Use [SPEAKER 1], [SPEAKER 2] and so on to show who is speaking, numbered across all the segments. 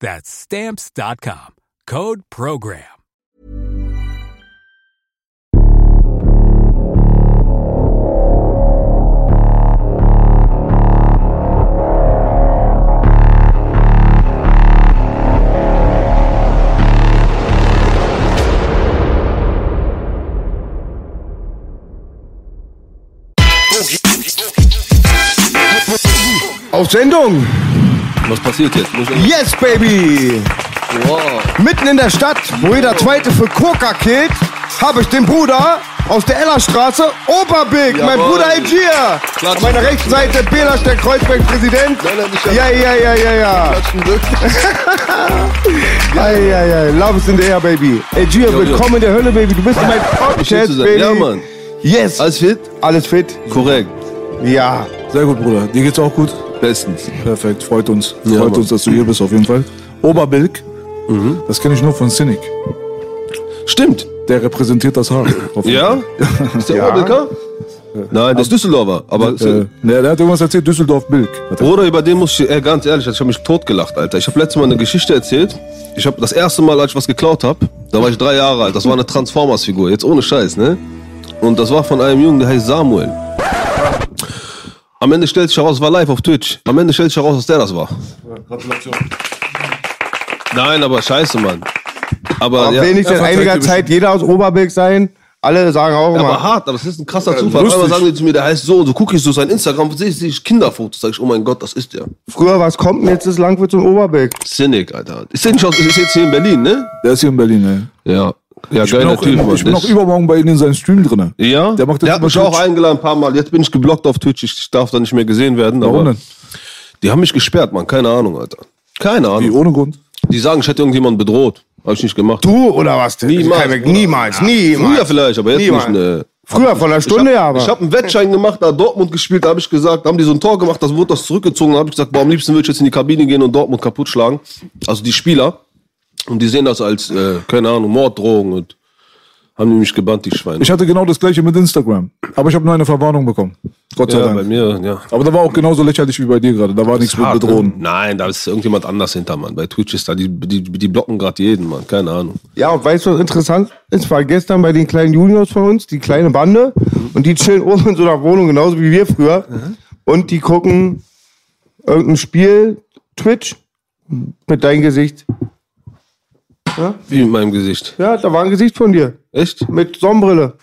[SPEAKER 1] That's stamps.com. Code program.
[SPEAKER 2] Auf Sendung.
[SPEAKER 3] Was passiert jetzt?
[SPEAKER 2] Yes, baby.
[SPEAKER 3] Wow.
[SPEAKER 2] Mitten in der Stadt, wo jeder Zweite für Coca killt, habe ich den Bruder aus der Ellerstraße, Oberbig, mein. Bruder Algier.
[SPEAKER 3] Klatsch.
[SPEAKER 2] An meiner rechten Seite Belasch, der Kreuzberg-Präsident. Ja, ja, ja, ja, ja.
[SPEAKER 3] Klatschen.
[SPEAKER 2] Ja, ja, ja. Love is in the air, baby. Algier,
[SPEAKER 3] Jo, jo.
[SPEAKER 2] willkommen in der Hölle, baby. Du bist in meinem Podcast, baby.
[SPEAKER 3] Ja, Mann.
[SPEAKER 2] Yes.
[SPEAKER 3] Alles fit?
[SPEAKER 2] Alles fit?
[SPEAKER 3] Korrekt.
[SPEAKER 2] Ja.
[SPEAKER 4] Sehr gut, Bruder. Dir geht's auch gut?
[SPEAKER 3] Bestens.
[SPEAKER 4] Perfekt, freut uns.
[SPEAKER 3] Ja,
[SPEAKER 4] freut
[SPEAKER 3] Mann.
[SPEAKER 4] uns, dass du hier bist, auf jeden Fall. Oberbilk, das kenne ich nur von Cynic.
[SPEAKER 3] Stimmt.
[SPEAKER 4] Der repräsentiert das Haar.
[SPEAKER 3] Ja? Ist der
[SPEAKER 2] Ja.
[SPEAKER 3] Oberbilker? Nein, der ist Düsseldorfer. Aber
[SPEAKER 4] Äh, der, der hat irgendwas erzählt, Düsseldorf-Bilk. Er-
[SPEAKER 3] Bruder, über den muss ich, äh, ganz ehrlich, ich habe mich totgelacht, Alter. Ich habe letztes Mal eine Geschichte erzählt. Ich habe das erste Mal, als ich was geklaut habe, da war ich drei Jahre alt. Das war eine Transformers-Figur, jetzt ohne Scheiß, ne? Und das war von einem Jungen, der heißt Samuel. Am Ende stellt sich heraus, es war live auf Twitch. Am Ende stellt sich heraus, dass der das war.
[SPEAKER 4] Gratulation.
[SPEAKER 3] Nein, aber scheiße, Mann. Aber,
[SPEAKER 2] Aber
[SPEAKER 3] ja,
[SPEAKER 2] will nicht
[SPEAKER 4] er
[SPEAKER 2] in einiger Zeit jeder aus Oberbilk sein? Alle sagen auch
[SPEAKER 3] Ja,
[SPEAKER 2] immer.
[SPEAKER 3] aber hart, aber das ist ein krasser Zufall.
[SPEAKER 4] lustig.
[SPEAKER 3] Einmal sagen die zu mir, der heißt so und so, gucke ich so sein Instagram, sehe ich, sehe ich Kinderfotos, sag ich, oh mein Gott, das ist der.
[SPEAKER 2] Früher was kommt und jetzt ist Langwitz und Oberbilk.
[SPEAKER 3] Cynic, Alter. Ist der nicht aus, ist jetzt hier in Berlin, ne?
[SPEAKER 4] Der ist hier in Berlin, ey.
[SPEAKER 3] Ja. Ja,
[SPEAKER 4] Ich bin, auch,
[SPEAKER 3] Typ,
[SPEAKER 4] in, ich bin auch übermorgen bei Ihnen in seinem Stream drin.
[SPEAKER 3] Ja?
[SPEAKER 4] Der macht jetzt
[SPEAKER 3] hat mich auch
[SPEAKER 4] Twitch.
[SPEAKER 3] eingeladen ein paar Mal. Jetzt bin ich geblockt auf Twitch. Ich darf da nicht mehr gesehen werden.
[SPEAKER 4] Warum
[SPEAKER 3] aber
[SPEAKER 4] denn?
[SPEAKER 3] Die haben mich gesperrt, Mann. Keine Ahnung, Alter. Keine
[SPEAKER 4] Wie,
[SPEAKER 3] Ahnung.
[SPEAKER 4] ohne Grund?
[SPEAKER 3] Die sagen, ich hätte irgendjemanden bedroht. Hab ich nicht gemacht.
[SPEAKER 2] Du oder was? denn?
[SPEAKER 3] Niemals, Bruder.
[SPEAKER 2] Niemals, niemals.
[SPEAKER 3] Früher vielleicht, aber jetzt
[SPEAKER 2] Niemals.
[SPEAKER 3] nicht. Ne.
[SPEAKER 2] Früher von einer Stunde,
[SPEAKER 3] ich
[SPEAKER 2] ja,
[SPEAKER 3] hab,
[SPEAKER 2] aber.
[SPEAKER 3] Ich habe einen Wettschein gemacht, da hat Dortmund gespielt, da habe ich gesagt, da haben die so ein Tor gemacht, das wurde das zurückgezogen, da habe ich gesagt, boah, am liebsten würde ich jetzt in die Kabine gehen und Dortmund kaputt schlagen. Also die Spieler. Und die sehen das als, äh, keine Ahnung, Morddrohung und haben die mich gebannt, die Schweine.
[SPEAKER 4] Ich hatte genau das gleiche mit Instagram. Aber ich habe nur eine Verwarnung bekommen. Gott sei
[SPEAKER 3] ja, bei
[SPEAKER 4] Dank.
[SPEAKER 3] mir, ja.
[SPEAKER 4] Aber da war auch genauso lächerlich wie bei dir gerade. Da war nichts mit
[SPEAKER 3] Hart,
[SPEAKER 4] Bedrohen.
[SPEAKER 3] ne? Nein, da ist irgendjemand anders hinter, Mann. Bei Twitch ist da, die, die, die blocken gerade jeden, Mann. Keine Ahnung.
[SPEAKER 2] Ja, und weißt du, was interessant ist? War gestern bei den kleinen Juniors von uns, die kleine Bande, und die chillen oben in so einer Wohnung, genauso wie wir früher. Und die gucken irgendein Spiel, Twitch, mit deinem Gesicht.
[SPEAKER 3] Wie in meinem Gesicht.
[SPEAKER 2] Ja, da war ein Gesicht von dir.
[SPEAKER 3] Echt?
[SPEAKER 2] Mit Sonnenbrille.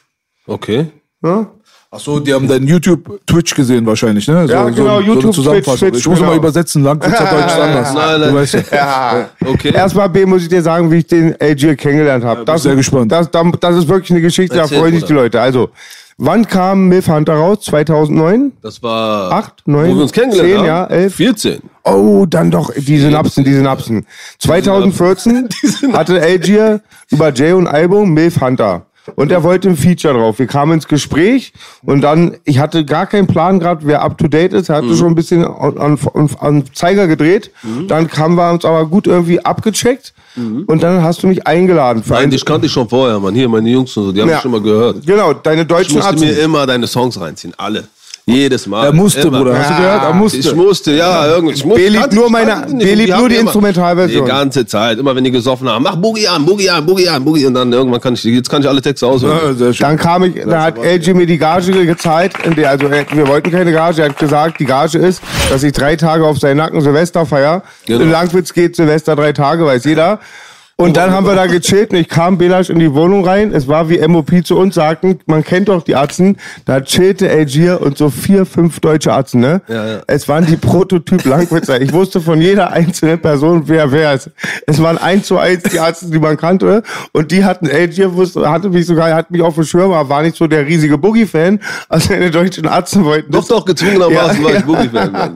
[SPEAKER 3] Okay.
[SPEAKER 2] Ja?
[SPEAKER 4] Achso, die haben deinen YouTube-Twitch gesehen wahrscheinlich, ne?
[SPEAKER 2] Ja, genau, YouTube,
[SPEAKER 4] eine Zusammenfassung.
[SPEAKER 2] Twitch,
[SPEAKER 4] Ich muss
[SPEAKER 2] genau.
[SPEAKER 4] immer übersetzen, Langwitzer Deutsch ist anders.
[SPEAKER 3] Nein, nein.
[SPEAKER 4] Du weißt ja.
[SPEAKER 2] Ja.
[SPEAKER 3] Okay.
[SPEAKER 2] Erstmal, B, muss ich dir sagen, wie ich den AJ kennengelernt habe.
[SPEAKER 4] bin sehr gespannt.
[SPEAKER 2] Das, das, das ist wirklich eine Geschichte,
[SPEAKER 3] Erzähl,
[SPEAKER 2] da freuen sich die. Leute. Also, wann kam Milf Hunter raus? 2009?
[SPEAKER 3] Das war.
[SPEAKER 2] Acht, neun,
[SPEAKER 3] Wo wir uns kennengelernt
[SPEAKER 2] zehn,
[SPEAKER 3] haben?
[SPEAKER 2] ja, elf.
[SPEAKER 3] 14.
[SPEAKER 2] Oh, dann doch die Synapsen, die Synapsen. 2014 hatte Algier über Jay und Album Milf Hunter. Und er wollte ein Feature drauf. Wir kamen ins Gespräch und dann, ich hatte gar keinen Plan gerade, wer up to date ist. Er hatte schon ein bisschen an, an, an Zeiger gedreht. Dann kamen wir uns aber gut irgendwie abgecheckt. Und dann hast du mich eingeladen für
[SPEAKER 3] Nein,
[SPEAKER 2] ein.
[SPEAKER 3] dich kannte ich schon vorher, Mann. Hier, meine Jungs und so, die haben
[SPEAKER 2] Ja.
[SPEAKER 3] mich schon mal gehört.
[SPEAKER 2] Genau, deine
[SPEAKER 3] Ich
[SPEAKER 2] deutschen
[SPEAKER 3] musste mir
[SPEAKER 2] Azubis.
[SPEAKER 3] immer deine Songs reinziehen. Alle. Jedes Mal.
[SPEAKER 4] Er musste,
[SPEAKER 3] immer.
[SPEAKER 4] Bruder. Hast du gehört? Er musste.
[SPEAKER 3] Ich musste, ja, irgendwie. Ich musste,
[SPEAKER 2] B liebt
[SPEAKER 3] kannte-
[SPEAKER 2] nur meine-
[SPEAKER 3] kannte
[SPEAKER 2] B liebt
[SPEAKER 3] haben
[SPEAKER 2] nur die Instrumentalversion.
[SPEAKER 3] Die ganze Zeit. Immer wenn die gesoffen haben, mach Boogie an, Boogie an, Boogie an, Boogie. Und dann irgendwann kann ich, jetzt kann ich alle Texte auswählen.
[SPEAKER 4] Ja.
[SPEAKER 2] Dann kam ich, da hat LG mir die Gage der, also er- wir wollten keine Gage, er hat gesagt, die Gage ist, dass ich drei Tage auf seinen Nacken Silvester feier.
[SPEAKER 3] Genau.
[SPEAKER 2] In Langwitz geht Silvester drei Tage, weiß jeder. Und dann haben wir da gechillt und ich kam Belasch in die Wohnung rein. Es war wie MOP zu uns sagten, man kennt doch die Atzen. Da chillte Algier und so vier, fünf deutsche Atzen, ne?
[SPEAKER 3] Ja, ja.
[SPEAKER 2] Es waren die Prototyp Langwitzer. Ich wusste von jeder einzelnen Person, wer wer ist. Es waren eins zu eins die Atzen, die man kannte. Und die hatten Algier, wusste, hatte mich sogar, hat mich auf dem Schirm, aber war nicht so der riesige Boogie-Fan. Also meine deutschen Atzen wollten
[SPEAKER 3] Doch, doch, gezwungenermaßen
[SPEAKER 2] Ja,
[SPEAKER 3] war ich. Boogie-Fan, Mann.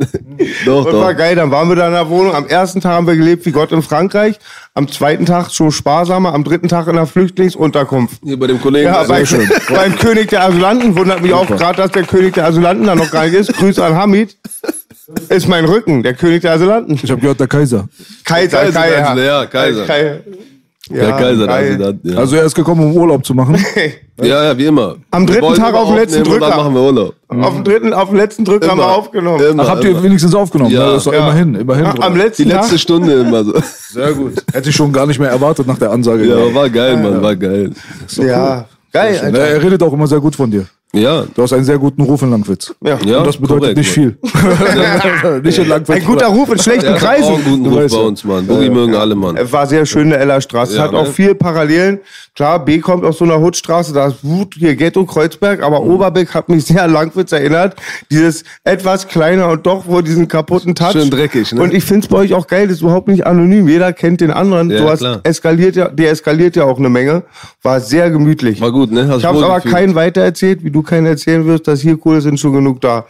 [SPEAKER 3] Doch,
[SPEAKER 2] und
[SPEAKER 3] doch.
[SPEAKER 2] war geil, dann waren wir da in der Wohnung. Am ersten Tag haben wir gelebt wie Gott in Frankreich. Am zweiten Tag schon sparsamer. Am dritten Tag in der Flüchtlingsunterkunft.
[SPEAKER 3] Hier bei dem Kollegen.
[SPEAKER 2] Ja,
[SPEAKER 3] also,
[SPEAKER 2] bei, beim König der Asylanten wundert mich auch gerade, dass der König der Asylanten da noch gar nicht ist. Grüße an Hamid. Ist mein Rücken, der König der Asylanten.
[SPEAKER 4] Ich habe gehört, der Kaiser.
[SPEAKER 2] Kaiser,
[SPEAKER 3] Kaiser,
[SPEAKER 2] Kaiser.
[SPEAKER 3] ja, Kaiser.
[SPEAKER 2] Kaiser.
[SPEAKER 3] Der Kaiser, der
[SPEAKER 2] geil.
[SPEAKER 3] Asylant, ja.
[SPEAKER 4] Also er ist gekommen, um Urlaub zu machen.
[SPEAKER 3] ja, ja, wie immer.
[SPEAKER 2] Am
[SPEAKER 3] Wir
[SPEAKER 2] dritten Tag auf den letzten Drücker.
[SPEAKER 3] Dann machen wir Urlaub.
[SPEAKER 2] Auf dem dritten, auf dem letzten Drücker haben wir aufgenommen.
[SPEAKER 3] Immer,
[SPEAKER 4] Ach, habt ihr
[SPEAKER 3] immer.
[SPEAKER 4] wenigstens aufgenommen?
[SPEAKER 3] Ja.
[SPEAKER 4] Ja, das ist doch
[SPEAKER 2] Ja.
[SPEAKER 4] immerhin, immerhin. Bruder.
[SPEAKER 2] Am
[SPEAKER 3] Die
[SPEAKER 2] letzten
[SPEAKER 3] letzte
[SPEAKER 2] Tag.
[SPEAKER 3] Stunde immer so.
[SPEAKER 4] Sehr gut. Hätte ich schon gar nicht mehr erwartet nach der Ansage.
[SPEAKER 3] Ja, war geil, Mann, war geil.
[SPEAKER 2] Ja, geil,
[SPEAKER 4] Ja,
[SPEAKER 2] Alter.
[SPEAKER 4] er redet auch immer sehr gut von dir.
[SPEAKER 3] Ja,
[SPEAKER 4] Du hast einen sehr guten Ruf in Langwitz.
[SPEAKER 2] Ja.
[SPEAKER 3] ja.
[SPEAKER 4] Und das bedeutet
[SPEAKER 3] korrekt,
[SPEAKER 4] nicht viel. nicht in Langwitz.
[SPEAKER 2] Ein guter Ruf in schlechten
[SPEAKER 3] Der hat auch einen
[SPEAKER 2] Kreisen.
[SPEAKER 3] guten
[SPEAKER 4] Du
[SPEAKER 3] Ruf bei uns, Mann. Boogie mögen alle, Mann.
[SPEAKER 2] Es war sehr schön, der Ellerstraße. Es
[SPEAKER 3] Ja,
[SPEAKER 2] hat auch
[SPEAKER 3] ne?
[SPEAKER 2] viel Parallelen. Klar, B kommt aus so einer Hutstraße, da ist Wut, hier Ghetto, Kreuzberg, aber
[SPEAKER 3] Mhm.
[SPEAKER 2] Oberbeck hat mich sehr an Langwitz erinnert. Dieses etwas kleiner und doch wohl diesen kaputten Touch.
[SPEAKER 3] Schön dreckig, ne?
[SPEAKER 2] Und ich find's bei euch auch geil, das ist überhaupt nicht anonym. Jeder kennt den anderen.
[SPEAKER 3] Ja,
[SPEAKER 2] du hast
[SPEAKER 3] klar.
[SPEAKER 2] eskaliert ja, der eskaliert ja auch eine Menge. War sehr gemütlich.
[SPEAKER 3] War gut, ne? Hast
[SPEAKER 2] ich habe
[SPEAKER 3] wohl
[SPEAKER 2] aber keinen weitererzählt, wie du keinen erzählen wirst, dass hier cool ist, sind schon genug da.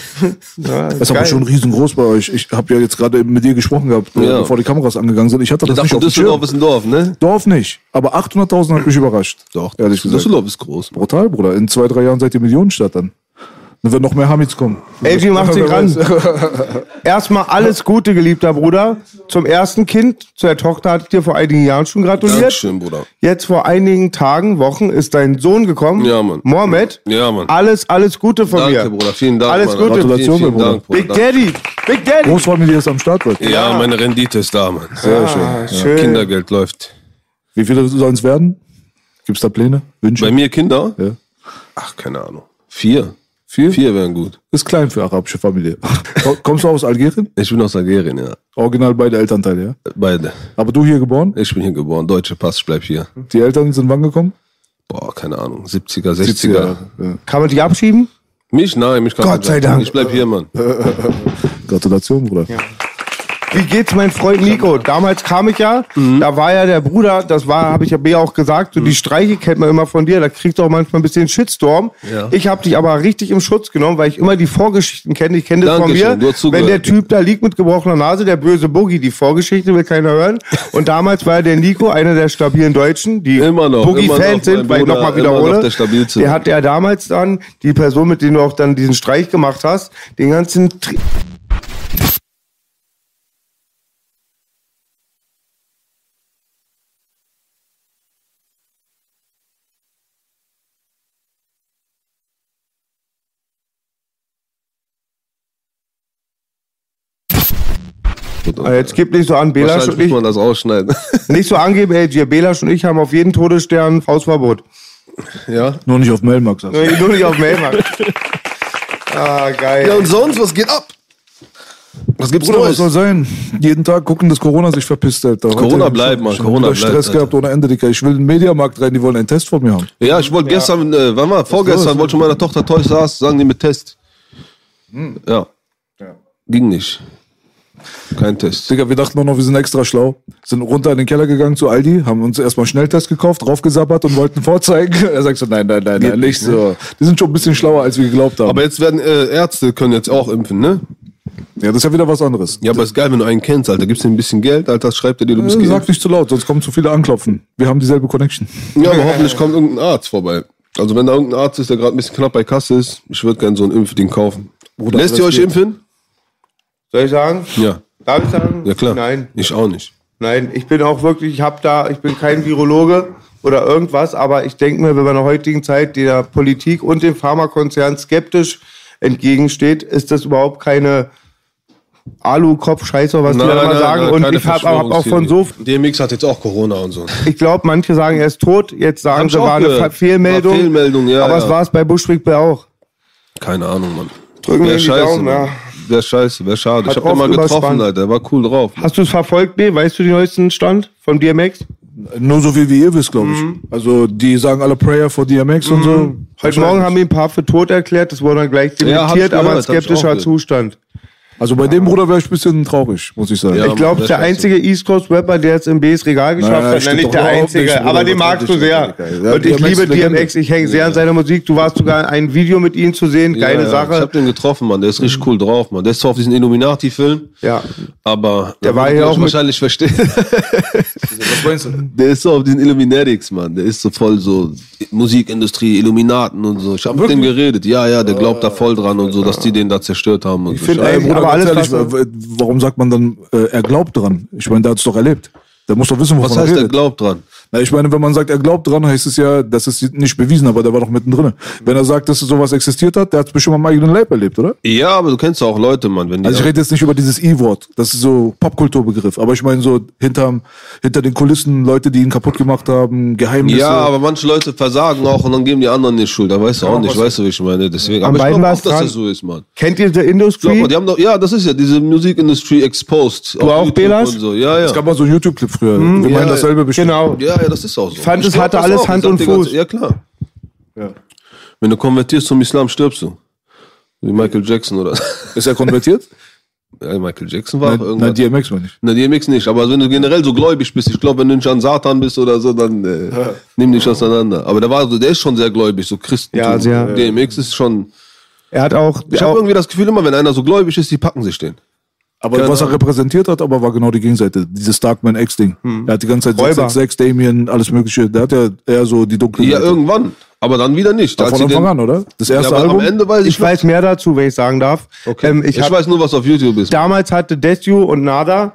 [SPEAKER 2] ja,
[SPEAKER 4] Das ist aber schon riesengroß bei euch. Ich habe ja jetzt gerade eben mit dir gesprochen gehabt, äh,
[SPEAKER 3] Ja.
[SPEAKER 4] bevor die Kameras angegangen sind. Ich hatte
[SPEAKER 3] Ich
[SPEAKER 4] das nicht
[SPEAKER 3] dachte,
[SPEAKER 4] auf
[SPEAKER 3] Düsseldorf ist ein Dorf, ne?
[SPEAKER 4] Dorf nicht, aber 800.000 hat mich überrascht.
[SPEAKER 3] Doch,
[SPEAKER 4] ehrlich gesagt.
[SPEAKER 3] Düsseldorf ist groß.
[SPEAKER 4] Brutal, Bruder. In zwei, drei Jahren seid ihr Millionenstadt dann. Dann wird noch mehr Hamids kommen.
[SPEAKER 2] LG macht sich ran. Erstmal alles Gute, geliebter Bruder. Zum ersten Kind, zu der Tochter hatte ich dir vor einigen Jahren schon gratuliert.
[SPEAKER 3] Dankeschön, Bruder.
[SPEAKER 2] Jetzt vor einigen Tagen, Wochen ist dein Sohn gekommen.
[SPEAKER 3] Ja, Mann.
[SPEAKER 2] Mohammed.
[SPEAKER 3] Ja, Mann.
[SPEAKER 2] Alles, alles Gute von
[SPEAKER 3] Danke,
[SPEAKER 2] mir.
[SPEAKER 3] Bruder. Vielen Dank,
[SPEAKER 2] Alles
[SPEAKER 3] Mann.
[SPEAKER 2] Gute.
[SPEAKER 4] Gratulation,
[SPEAKER 3] Vielen, vielen
[SPEAKER 4] Bruder.
[SPEAKER 3] Dank, Bruder.
[SPEAKER 2] Big Daddy. Big Daddy.
[SPEAKER 4] Großfamilie ist am Start, Leute.
[SPEAKER 3] Ja, meine Rendite ist da, Mann.
[SPEAKER 4] Sehr schön.
[SPEAKER 2] Ah, schön.
[SPEAKER 3] Kindergeld läuft.
[SPEAKER 4] Wie viele sollen es werden? Gibt's da Pläne? Wünsche?
[SPEAKER 3] Bei mir Kinder?
[SPEAKER 4] Ja.
[SPEAKER 3] Ach, keine Ahnung. Vier.
[SPEAKER 4] Vier?
[SPEAKER 3] Vier wären gut.
[SPEAKER 4] Ist klein für arabische Familie. Komm- Kommst du aus Algerien?
[SPEAKER 3] Ich bin aus Algerien, ja.
[SPEAKER 4] Original beide Elternteile, ja?
[SPEAKER 3] Beide.
[SPEAKER 4] Aber du hier geboren?
[SPEAKER 3] Ich bin hier geboren. Deutsche Pass, ich bleib hier.
[SPEAKER 4] Die Eltern sind wann gekommen?
[SPEAKER 3] Boah, keine Ahnung. 70er, 60er.
[SPEAKER 4] Ja.
[SPEAKER 2] Kann man dich abschieben?
[SPEAKER 3] Mich? Nein, mich kann
[SPEAKER 2] Gott sei Dank.
[SPEAKER 3] Ich bleib hier, Mann.
[SPEAKER 4] Gratulation, Bruder.
[SPEAKER 2] Wie geht's mein Freund Nico? Damals kam ich ja,
[SPEAKER 3] Mhm.
[SPEAKER 2] da war ja der Bruder, das war, habe ich ja B auch gesagt, so die Streiche kennt man immer von dir, da kriegst du auch manchmal ein bisschen Shitstorm.
[SPEAKER 3] Ja.
[SPEAKER 2] Ich habe dich aber richtig im Schutz genommen, weil ich immer die Vorgeschichten kenne. Ich kenne das von
[SPEAKER 3] Dankeschön, du
[SPEAKER 2] mir. Wenn der Typ da liegt mit gebrochener Nase, der böse Boogie, die Vorgeschichte will keiner hören. Und damals war der Nico einer der stabilen Deutschen, die Boogie-Fans sind, weil ich nochmal
[SPEAKER 3] immer noch
[SPEAKER 2] wiederhole.
[SPEAKER 3] der.
[SPEAKER 2] Der hat ja damals dann, die Person, mit der du auch dann diesen Streich gemacht hast, den ganzen Tri Äh, Jetzt gib nicht so an, Belasch
[SPEAKER 3] Wahrscheinlich
[SPEAKER 2] und
[SPEAKER 3] muss
[SPEAKER 2] ich,
[SPEAKER 3] man das ausschneiden.
[SPEAKER 2] nicht so angeben, ey, Gier Belasch und ich haben auf jeden Todesstern Hausverbot.
[SPEAKER 3] ja?
[SPEAKER 4] Nur nicht auf Mailmarkt, sagst du.
[SPEAKER 2] Nur nicht auf Mailmarkt. ah, geil.
[SPEAKER 3] Ja, und sonst, was geht ab? Was gibt's
[SPEAKER 4] Bruder, was
[SPEAKER 3] Neues?
[SPEAKER 4] soll sein? Jeden Tag gucken, dass Corona sich verpisst, Alter. Heute
[SPEAKER 3] Corona bleibt, Mann. Corona bleibt,
[SPEAKER 4] Stress
[SPEAKER 3] Alter.
[SPEAKER 4] gehabt ohne Ende, Dicker. Ich will in den Mediamarkt rein, die wollen einen Test von mir haben.
[SPEAKER 3] Ja, ich wollte gestern, äh, wann war? Vorgestern wollte schon meiner Tochter Toys Us, sagen die mit Test.
[SPEAKER 2] Hm.
[SPEAKER 3] Ja. Ging nicht. Kein Test.
[SPEAKER 4] Digga, wir dachten auch noch, wir sind extra schlau. Sind runter in den Keller gegangen zu Aldi, haben uns erstmal einen Schnelltest gekauft, draufgesabbert und wollten vorzeigen. Er sagt so, nein, nein, nein, nein, nicht so. Die sind schon ein bisschen schlauer, als wir geglaubt haben.
[SPEAKER 3] Aber jetzt werden äh, Ärzte können jetzt auch impfen, ne?
[SPEAKER 4] ja, das ist ja wieder was anderes.
[SPEAKER 3] Ja, aber ist geil, wenn du einen kennst, Alter. Gibst dir ein bisschen Geld, Alter, schreibt er dir, du bist
[SPEAKER 4] Äh, Sag nicht zu laut, sonst kommen zu viele anklopfen. Wir haben dieselbe Connection.
[SPEAKER 3] Ja, aber hoffentlich kommt irgendein Arzt vorbei. Also wenn da irgendein Arzt ist, der gerade ein bisschen knapp bei Kasse ist, ich würde gerne so ein Impfding kaufen.
[SPEAKER 4] Bruder,
[SPEAKER 3] Lässt ihr euch impfen?
[SPEAKER 2] Soll ich sagen?
[SPEAKER 3] Ja.
[SPEAKER 2] Darf ich sagen?
[SPEAKER 3] Ja, klar.
[SPEAKER 2] Nein.
[SPEAKER 3] Ich auch nicht.
[SPEAKER 2] Nein, ich bin auch wirklich, ich habe da, ich bin kein Virologe oder irgendwas, aber ich denke mir, wenn man in der heutigen Zeit der Politik und dem Pharmakonzern skeptisch entgegensteht, ist das überhaupt keine Alu-Kopf-Scheiße, was die da immer sagen. und
[SPEAKER 3] keine
[SPEAKER 2] ich habe hab auch von so.
[SPEAKER 3] DMX hat jetzt auch Corona und so.
[SPEAKER 2] ich glaube, manche sagen, er ist tot, jetzt sagen sie, war eine Fehlmeldung.
[SPEAKER 3] War Fehlmeldung, ja,
[SPEAKER 2] aber
[SPEAKER 3] ja.
[SPEAKER 2] es war es bei Buschwick bei auch.
[SPEAKER 3] Keine Ahnung, Mann.
[SPEAKER 2] Drücken wir die
[SPEAKER 3] scheiße,
[SPEAKER 2] Daumen,
[SPEAKER 3] Mann.
[SPEAKER 2] ja.
[SPEAKER 3] Wär scheiße, wär schade.
[SPEAKER 2] Hat
[SPEAKER 3] ich hab den
[SPEAKER 2] oft
[SPEAKER 3] mal getroffen. Alter. Der war cool drauf.
[SPEAKER 2] Hast du es verfolgt, B? Weißt du den neuesten Stand von DMX?
[SPEAKER 4] Nur so viel wie ihr wisst, glaube ich. Also die sagen alle Prayer for DMX und so.
[SPEAKER 2] Heute Morgen haben wir ein paar für tot erklärt, das wurde dann gleich
[SPEAKER 3] Ja,
[SPEAKER 2] dementiert, aber ein skeptischer
[SPEAKER 3] gehört.
[SPEAKER 2] Zustand.
[SPEAKER 4] Also bei dem Bruder wäre ich ein bisschen traurig, muss ich sagen.
[SPEAKER 3] Ja,
[SPEAKER 2] ich glaube, der einzige East Coast Rapper, der jetzt im Bs Regal geschafft
[SPEAKER 4] nein,
[SPEAKER 2] hat, nicht der einzige,
[SPEAKER 4] nicht, Bruder,
[SPEAKER 2] aber den magst du sehr.
[SPEAKER 4] Ja,
[SPEAKER 2] Und ich
[SPEAKER 4] DMX
[SPEAKER 2] liebe. DMX, ich hänge sehr an seiner Musik. Du warst sogar ein Video mit ihm zu sehen, geile
[SPEAKER 3] ja, ja. Ich
[SPEAKER 2] Sache.
[SPEAKER 3] hab den getroffen, Mann. Der ist richtig cool drauf, Mann. Der ist zwar auf diesen Illuminati-Film,
[SPEAKER 2] Ja,
[SPEAKER 3] aber
[SPEAKER 2] Der war
[SPEAKER 3] wird
[SPEAKER 2] hier auch mit-
[SPEAKER 3] wahrscheinlich verstehen.
[SPEAKER 4] Was meinst du?
[SPEAKER 3] Der ist so auf diesen Illuminatics, Mann. Der ist so voll so Musikindustrie, Illuminaten und so. Ich hab mit dem geredet. Ja, ja, der glaubt da voll dran und so, dass die den da zerstört haben. Und
[SPEAKER 2] Ich
[SPEAKER 3] so.
[SPEAKER 2] finde,
[SPEAKER 4] Ey,
[SPEAKER 2] ey,
[SPEAKER 4] Bruder,
[SPEAKER 2] aber alles,
[SPEAKER 4] ehrlich, warum sagt man dann, äh, er glaubt dran? Ich meine, der hat es doch erlebt. Der muss doch wissen,
[SPEAKER 3] Was
[SPEAKER 4] er
[SPEAKER 3] heißt, er
[SPEAKER 4] redet.
[SPEAKER 3] glaubt dran?
[SPEAKER 4] Na, ich meine, wenn man sagt, er glaubt dran, heißt es ja, das ist nicht bewiesen, aber der war doch mittendrin. Wenn er sagt, dass sowas existiert hat, der hat es bestimmt am eigenen Leib erlebt, oder?
[SPEAKER 3] Ja, aber du kennst ja auch Leute, Mann. Wenn die
[SPEAKER 4] Also ich rede jetzt nicht über dieses I-Wort, das ist so Popkulturbegriff, aber ich meine so hinterm, hinter den Kulissen Leute, die ihn kaputt gemacht haben, Geheimnisse.
[SPEAKER 3] ja, aber manche Leute versagen auch und dann geben die anderen die Schuld. Da weißt du auch nicht, weißt du, wie ich meine. Deswegen.
[SPEAKER 2] Am
[SPEAKER 3] Aber ich
[SPEAKER 2] beiden
[SPEAKER 3] glaube auch, dass
[SPEAKER 2] dran.
[SPEAKER 3] das so ist, Mann.
[SPEAKER 2] kennt ihr The
[SPEAKER 3] Glaub
[SPEAKER 2] Industry?
[SPEAKER 3] mal, die haben doch, ja, das ist ja diese Music Industry exposed. Du
[SPEAKER 2] auch, Belas?
[SPEAKER 3] So. Ja, ja.
[SPEAKER 4] Es gab mal so einen YouTube-Clip früher. Wir meinen
[SPEAKER 3] ja,
[SPEAKER 4] dasselbe bestimmt.
[SPEAKER 2] Genau.
[SPEAKER 3] Ja, ja, das ist auch so.
[SPEAKER 2] fand,
[SPEAKER 3] Ich
[SPEAKER 2] es
[SPEAKER 3] glaub
[SPEAKER 2] hatte alles
[SPEAKER 3] auch.
[SPEAKER 2] Hand und Fuß.
[SPEAKER 3] Ja, klar.
[SPEAKER 4] Ja.
[SPEAKER 3] Wenn du konvertierst zum Islam, stirbst du. Wie Michael Jackson oder.
[SPEAKER 4] Ist er konvertiert?
[SPEAKER 3] Ja, Michael Jackson war auch
[SPEAKER 4] Nein,
[SPEAKER 3] irgendwas.
[SPEAKER 4] nein, DMX meine ich.
[SPEAKER 3] Na, DMX nicht, aber wenn du generell so gläubig bist, ich glaube, wenn du nicht an Satan bist oder so, dann äh, nimm dich auseinander. Aber der war so, der ist schon sehr gläubig, so Christen.
[SPEAKER 2] Ja, sehr.
[SPEAKER 3] DMX ist schon.
[SPEAKER 2] Er hat auch,
[SPEAKER 3] Ich habe irgendwie das Gefühl, immer wenn einer so gläubig ist, die packen sich den.
[SPEAKER 4] Aber
[SPEAKER 3] Keine
[SPEAKER 4] was er repräsentiert hat, aber war genau die Gegenseite. Dieses Darkman X-Ding. Er hat die ganze Zeit
[SPEAKER 2] Räuber.
[SPEAKER 4] 666, Damien, alles mögliche. Der hat ja eher so die dunkle
[SPEAKER 3] Ja,
[SPEAKER 4] Seite.
[SPEAKER 3] irgendwann. Aber dann wieder nicht.
[SPEAKER 4] Von
[SPEAKER 3] Als sie
[SPEAKER 4] Anfang
[SPEAKER 3] den-
[SPEAKER 4] an, oder? Das
[SPEAKER 3] Ja,
[SPEAKER 4] erste
[SPEAKER 3] aber
[SPEAKER 4] Album?
[SPEAKER 3] am Ende weiß ich,
[SPEAKER 2] ich weiß mehr dazu, wenn ich sagen darf.
[SPEAKER 3] Okay.
[SPEAKER 2] Ähm,
[SPEAKER 3] ich
[SPEAKER 2] ich hab,
[SPEAKER 3] weiß nur, was auf YouTube ist.
[SPEAKER 2] damals hatte Desu und Nada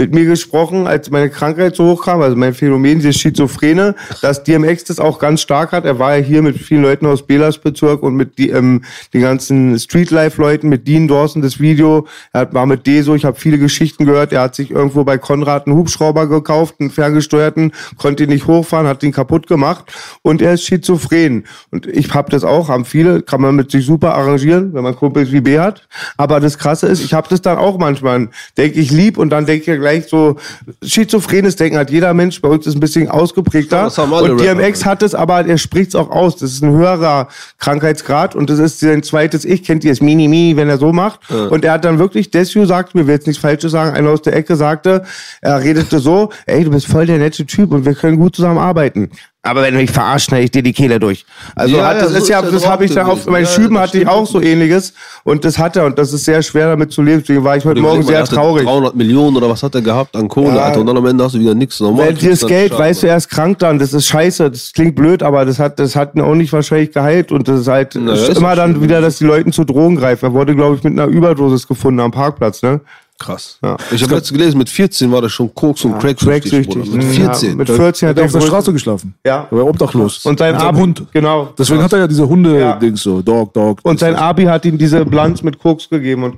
[SPEAKER 2] mit mir gesprochen, als meine Krankheit so hochkam, also mein Phänomen, dieses Schizophrene, dass DMX das auch ganz stark hat. Er war ja hier mit vielen Leuten aus Belas Bezirk und mit die, ähm, den ganzen Streetlife-Leuten, mit Dean Dawson das Video. Er war mit Deso, ich habe viele Geschichten gehört. Er hat sich irgendwo bei Konrad einen Hubschrauber gekauft, einen ferngesteuerten, konnte ihn nicht hochfahren, hat ihn kaputt gemacht und er ist schizophren. Und ich habe das auch, haben viele, kann man mit sich super arrangieren, wenn man Kumpels wie B hat. Aber das Krasse ist, ich habe das dann auch manchmal, denke ich lieb und dann denke ich ja gleich so, schizophrenes Denken hat jeder Mensch, bei uns ist ein bisschen ausgeprägter. Und. DMX hat es, aber er spricht es auch aus. Das ist ein höherer Krankheitsgrad und das ist sein zweites Ich, kennt ihr das Mini-Mi, wenn er so macht. Und er hat dann wirklich, Desu sagt mir, will jetzt nichts Falsches sagen, einer aus der Ecke sagte, er redete so, ey, du bist voll der nette Typ und wir können gut zusammenarbeiten. Aber wenn du mich verarscht, schneide ich dir die Kehle durch. Also
[SPEAKER 3] Ja,
[SPEAKER 2] hat,
[SPEAKER 3] ja,
[SPEAKER 2] das
[SPEAKER 3] so
[SPEAKER 2] ist ja, das habe ich dann auf meinen
[SPEAKER 3] Ja,
[SPEAKER 2] Schüben hatte ich auch so ähnliches und das hat er und das ist sehr schwer damit zu leben. Deswegen war ich heute Morgen sehr traurig.
[SPEAKER 3] 300 Millionen oder was hat er gehabt an Kohle,
[SPEAKER 2] Ja.
[SPEAKER 3] Alter. Und dann am Ende hast du wieder nichts. Normal
[SPEAKER 2] Weil dieses Geld,
[SPEAKER 3] Schaden,
[SPEAKER 2] weißt du, er ist krank dann, das ist scheiße, das klingt blöd, aber das hat, das hat ihn auch nicht wahrscheinlich geheilt und das ist halt
[SPEAKER 3] Na,
[SPEAKER 2] ist immer dann wieder, dass die Leuten zu Drogen greifen. Er wurde, glaube ich, mit einer Überdosis gefunden am Parkplatz, ne?
[SPEAKER 3] Krass.
[SPEAKER 2] Ja.
[SPEAKER 3] Ich habe jetzt gelesen, mit 14 war das schon Koks und Crack
[SPEAKER 2] Cracksüchtig.
[SPEAKER 3] Mit
[SPEAKER 2] Mhm,
[SPEAKER 3] 14.
[SPEAKER 2] Ja, mit 14
[SPEAKER 4] Hat er auf der Straße geschlafen.
[SPEAKER 2] Ja.
[SPEAKER 4] Er war obdachlos.
[SPEAKER 2] Und sein Abi,
[SPEAKER 4] Hund.
[SPEAKER 2] genau.
[SPEAKER 4] Deswegen hat er ja diese
[SPEAKER 2] Ja.
[SPEAKER 4] Hunde-Dings so. Dog, Dog.
[SPEAKER 2] Und sein Abi hat ihm diese Blanz mit Koks gegeben und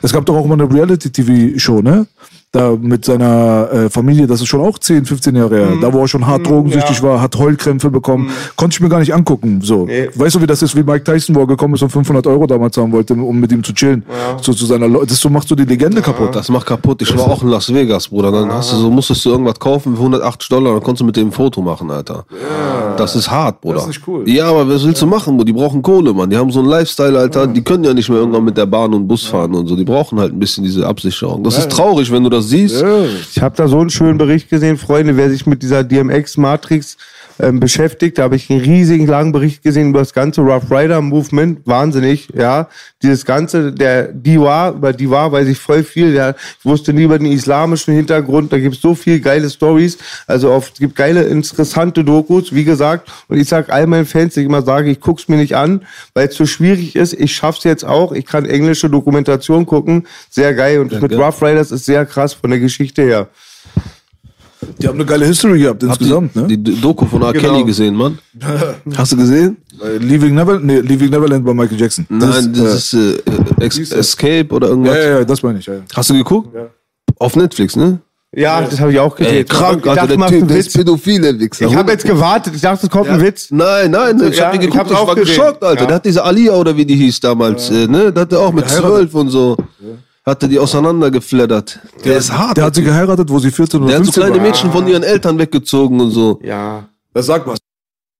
[SPEAKER 4] Es gab doch auch mal eine Reality-TV-Show, ne? Da mit seiner äh, Familie, das ist schon auch 10, 15 Jahre her. Da, wo er schon hart drogensüchtig
[SPEAKER 2] ja.
[SPEAKER 4] war, hat Heulkrämpfe bekommen. Konnte ich mir gar nicht angucken. So.
[SPEAKER 2] Nee.
[SPEAKER 4] Weißt du, wie das ist, wie Mike Tyson, wo er gekommen ist und 500 Euro damals haben wollte, um mit ihm zu chillen. So zu seiner Leute. Das so macht so die Legende kaputt.
[SPEAKER 3] Das macht kaputt. Ich war auch in Las Vegas, Bruder. Dann hast du so, musstest du irgendwas kaufen für 180 Dollar, dann konntest du mit dem ein Foto machen, Alter. Das ist hart, Bruder.
[SPEAKER 4] Das ist nicht cool.
[SPEAKER 3] Ja, aber was willst du machen, Bruder? Die brauchen Kohle, Mann. Die haben so einen Lifestyle, Alter. Die können ja nicht mehr irgendwann mit der Bahn und Bus fahren und so. Die brauchen halt ein bisschen diese Absicherung. Das ist traurig, wenn du das siehst.
[SPEAKER 2] Ich habe da so einen schönen Bericht gesehen, Freunde, wer sich mit dieser DMX-Matrix ähm, beschäftigt, da habe ich einen riesigen langen Bericht gesehen über das ganze Rough Rider Movement, wahnsinnig, ja. Dieses ganze, der Diwa, über Diwa weiß ich voll viel, ja. Ich wusste nie über den islamischen Hintergrund, da gibt's so viel geile Stories, also auf, es gibt geile, interessante Dokus, wie gesagt, und ich sag all meinen Fans, die ich immer sage, ich guck's mir nicht an, weil es so schwierig ist, ich schaff's jetzt auch, ich kann englische Dokumentation gucken, sehr geil, und das mit
[SPEAKER 3] Danke.
[SPEAKER 2] Rough Riders ist sehr krass von der Geschichte her.
[SPEAKER 4] Die haben eine geile History gehabt insgesamt,
[SPEAKER 3] die,
[SPEAKER 4] ne?
[SPEAKER 3] die Doku von R.
[SPEAKER 2] Genau.
[SPEAKER 3] Kelly gesehen, Mann. Hast du gesehen?
[SPEAKER 4] Äh, Leaving, Never, nee, Leaving Neverland bei Michael Jackson.
[SPEAKER 3] Nein,
[SPEAKER 4] äh,
[SPEAKER 3] das ist äh, Ex Escape oder irgendwas.
[SPEAKER 4] ja, ja, ja, das meine ich. Ja. ja.
[SPEAKER 3] Hast du geguckt? Auf Netflix, ne?
[SPEAKER 2] Ja, das habe ich auch gesehen.
[SPEAKER 3] Ey, krank,
[SPEAKER 2] ich dachte,
[SPEAKER 3] der Typ, ist
[SPEAKER 2] Witz.
[SPEAKER 3] pädophil, der Wichser.
[SPEAKER 2] Ich habe jetzt gewartet, ich dachte, es kommt ein Witz.
[SPEAKER 3] Nein, nein, ich
[SPEAKER 2] Ja,
[SPEAKER 3] hab den
[SPEAKER 2] ich
[SPEAKER 3] geguckt,
[SPEAKER 2] hab's
[SPEAKER 3] ich,
[SPEAKER 2] auch
[SPEAKER 3] war
[SPEAKER 2] gesehen.
[SPEAKER 3] geschockt, Alter.
[SPEAKER 2] Ja.
[SPEAKER 3] Der hat diese Alia oder wie die hieß damals, äh, ne? Der hatte auch mit zwölf und so. Hat er die auseinandergefleddert. Der ist hart.
[SPEAKER 4] Der hat sie geheiratet, wo sie 14 oder
[SPEAKER 3] Der hat so
[SPEAKER 4] 15
[SPEAKER 3] kleine
[SPEAKER 4] war.
[SPEAKER 3] Mädchen von ihren Eltern weggezogen und so.
[SPEAKER 2] Ja.
[SPEAKER 4] Das sagt was.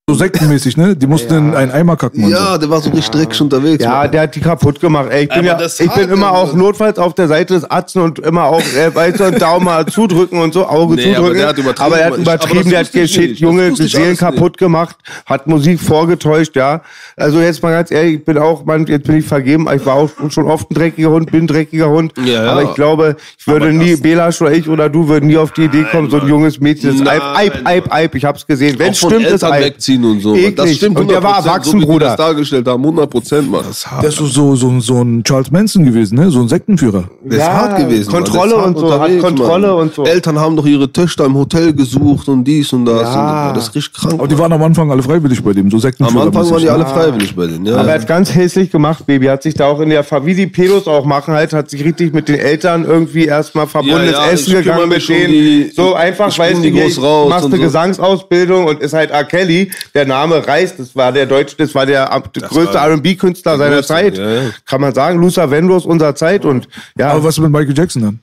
[SPEAKER 4] So sektenmäßig, ne? Die mussten in einen Eimer kacken. und
[SPEAKER 3] Ja, der war so richtig dreckig unterwegs.
[SPEAKER 2] Ja,
[SPEAKER 3] Mann.
[SPEAKER 2] der hat die kaputt gemacht. Ey, ich bin,
[SPEAKER 3] Aber
[SPEAKER 2] ja, ich bin immer
[SPEAKER 3] er
[SPEAKER 2] auch
[SPEAKER 3] so.
[SPEAKER 2] notfalls auf der Seite des Arzten und immer auch, äh, weißt du, einen Daumen mal zudrücken und so, Auge
[SPEAKER 3] Nee, aber
[SPEAKER 2] zudrücken.
[SPEAKER 3] der hat übertrieben,
[SPEAKER 2] aber er hat
[SPEAKER 3] aber
[SPEAKER 2] übertrieben, der hat geschickt, junge Seelen
[SPEAKER 3] alles nicht.
[SPEAKER 2] kaputt gemacht, hat Musik vorgetäuscht, ja. Also jetzt mal ganz ehrlich, ich bin auch, Mann, jetzt bin ich vergeben, ich war auch schon oft ein dreckiger Hund, bin ein dreckiger Hund.
[SPEAKER 3] Ja, ja.
[SPEAKER 2] Aber ich glaube, ich würde
[SPEAKER 3] Aber
[SPEAKER 2] nie, Belasch oder ich oder du würden nie auf die Idee kommen, so ein junges Mädchen, das ist
[SPEAKER 3] Nein,
[SPEAKER 2] Eib, Eib, Eib, Eib, ich hab's gesehen. Wenn stimmt, ist Eib.
[SPEAKER 3] wegziehen und so.
[SPEAKER 2] Eklig.
[SPEAKER 3] Das stimmt
[SPEAKER 2] Und der war
[SPEAKER 3] 100%,
[SPEAKER 2] erwachsen,
[SPEAKER 3] so die
[SPEAKER 2] Bruder.
[SPEAKER 3] das dargestellt haben. 100 Prozent, Mann.
[SPEAKER 4] Der ist so, so, so, so ein Charles Manson gewesen, ne? So ein Sektenführer.
[SPEAKER 3] Der ist
[SPEAKER 2] Ja,
[SPEAKER 3] hart gewesen.
[SPEAKER 2] Kontrolle
[SPEAKER 3] ist hart
[SPEAKER 2] und so, hat Kontrolle
[SPEAKER 3] Mann.
[SPEAKER 2] und so.
[SPEAKER 3] Eltern haben doch ihre Töchter im Hotel gesucht und dies und das.
[SPEAKER 2] Ja.
[SPEAKER 3] Und das ist richtig krank.
[SPEAKER 4] Aber die waren am Anfang alle freiwillig bei dem, so
[SPEAKER 3] Am
[SPEAKER 4] Sektenführer.
[SPEAKER 3] Anfang waren die alle freiwillig bei denen. Ja.
[SPEAKER 2] Aber er hat ganz hässlich gemacht, Baby. Hat sich da auch in der Fa- wie die Pedos auch machen halt, hat sich richtig mit den Eltern irgendwie erstmal verbundenes
[SPEAKER 3] Ja, ja,
[SPEAKER 2] Essen gegangen mit
[SPEAKER 3] um
[SPEAKER 2] denen.
[SPEAKER 3] die-
[SPEAKER 2] so einfach, du,
[SPEAKER 3] die raus
[SPEAKER 2] machst eine
[SPEAKER 3] so.
[SPEAKER 2] Gesangsausbildung und ist halt R. Kelly. Der Name reißt, das war der deutsche, das war der ab- größte R&B-Künstler seiner
[SPEAKER 3] größte,
[SPEAKER 2] Zeit.
[SPEAKER 3] ja, ja.
[SPEAKER 2] Kann man sagen, Luther Vandross unserer Zeit und ja,
[SPEAKER 4] Aber was mit Michael Jackson dann?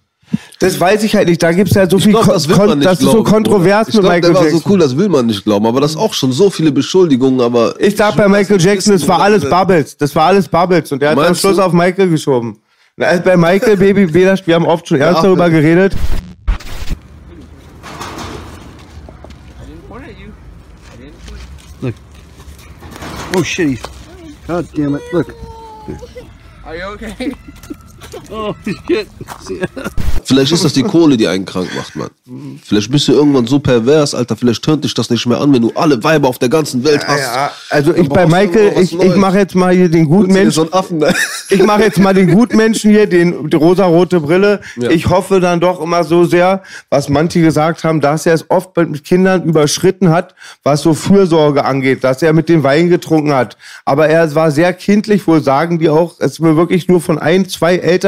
[SPEAKER 2] das weiß ich halt nicht. Da gibt's ja so
[SPEAKER 3] Ich
[SPEAKER 2] viel,
[SPEAKER 3] glaub, das will
[SPEAKER 2] Kon-
[SPEAKER 3] man nicht
[SPEAKER 2] das ist so kontrovers.
[SPEAKER 3] Ich
[SPEAKER 2] mit
[SPEAKER 3] glaub,
[SPEAKER 2] Michael
[SPEAKER 3] der war
[SPEAKER 2] Jackson.
[SPEAKER 3] so cool, das will man nicht glauben. Aber das ist auch schon so viele Beschuldigungen, aber...
[SPEAKER 2] Ich sag bei Michael Jackson, das war alles Bubbles. Das war alles Bubbles. Und der hat am Schluss
[SPEAKER 3] du?
[SPEAKER 2] auf Michael geschoben. Na, bei Michael, Baby, wir haben oft schon ernst
[SPEAKER 3] Ach,
[SPEAKER 2] darüber geredet.
[SPEAKER 5] Oh shit, he's. God damn it, look.
[SPEAKER 6] Are you okay?
[SPEAKER 5] Oh shit.
[SPEAKER 3] Vielleicht ist das die Kohle, die einen krank macht, Mann. Vielleicht bist du irgendwann so pervers, Alter. Vielleicht tönt dich das nicht mehr an, wenn du alle Weiber auf der ganzen Welt hast.
[SPEAKER 2] Ja, also ich bei Michael, ich, ich mache jetzt mal hier den guten Menschen.
[SPEAKER 3] so ein Affen. ne?
[SPEAKER 2] Ich mache jetzt mal den Gutmenschen hier, den die rosarote Brille.
[SPEAKER 3] Ja.
[SPEAKER 2] Ich hoffe dann doch immer so sehr, was manche gesagt haben, dass er es oft mit Kindern überschritten hat, was so Fürsorge angeht, dass er mit dem Wein getrunken hat. Aber er war sehr kindlich, wohl sagen die auch, es war wirklich nur von ein, zwei Elternteilen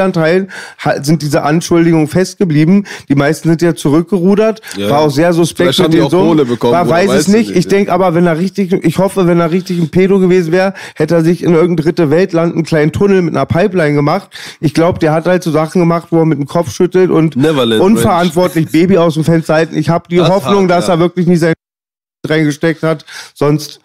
[SPEAKER 2] ha- sind diese Anschuldigungen festgeblieben. Die meisten sind ja zurückgerudert,
[SPEAKER 3] Ja.
[SPEAKER 2] war auch sehr suspekt mit dem Sohn.
[SPEAKER 3] Kohle bekommen,
[SPEAKER 2] war, weiß es nicht.
[SPEAKER 3] nicht,
[SPEAKER 2] Ich
[SPEAKER 3] ja.
[SPEAKER 2] denke aber, wenn er richtig, ich hoffe, wenn er richtig ein Pedo gewesen wäre, hätte er sich in irgendein dritte Weltland einen kleinen Tunnel mit einer Pipeline gemacht. Ich glaube, der hat halt so Sachen gemacht, wo er mit dem Kopf schüttelt und
[SPEAKER 3] Neverland
[SPEAKER 2] unverantwortlich Baby aus dem Fenster halten. Ich habe die
[SPEAKER 3] Das
[SPEAKER 2] Hoffnung,
[SPEAKER 3] hart,
[SPEAKER 2] dass
[SPEAKER 3] ja.
[SPEAKER 2] er wirklich nie sein reingesteckt hat. Sonst,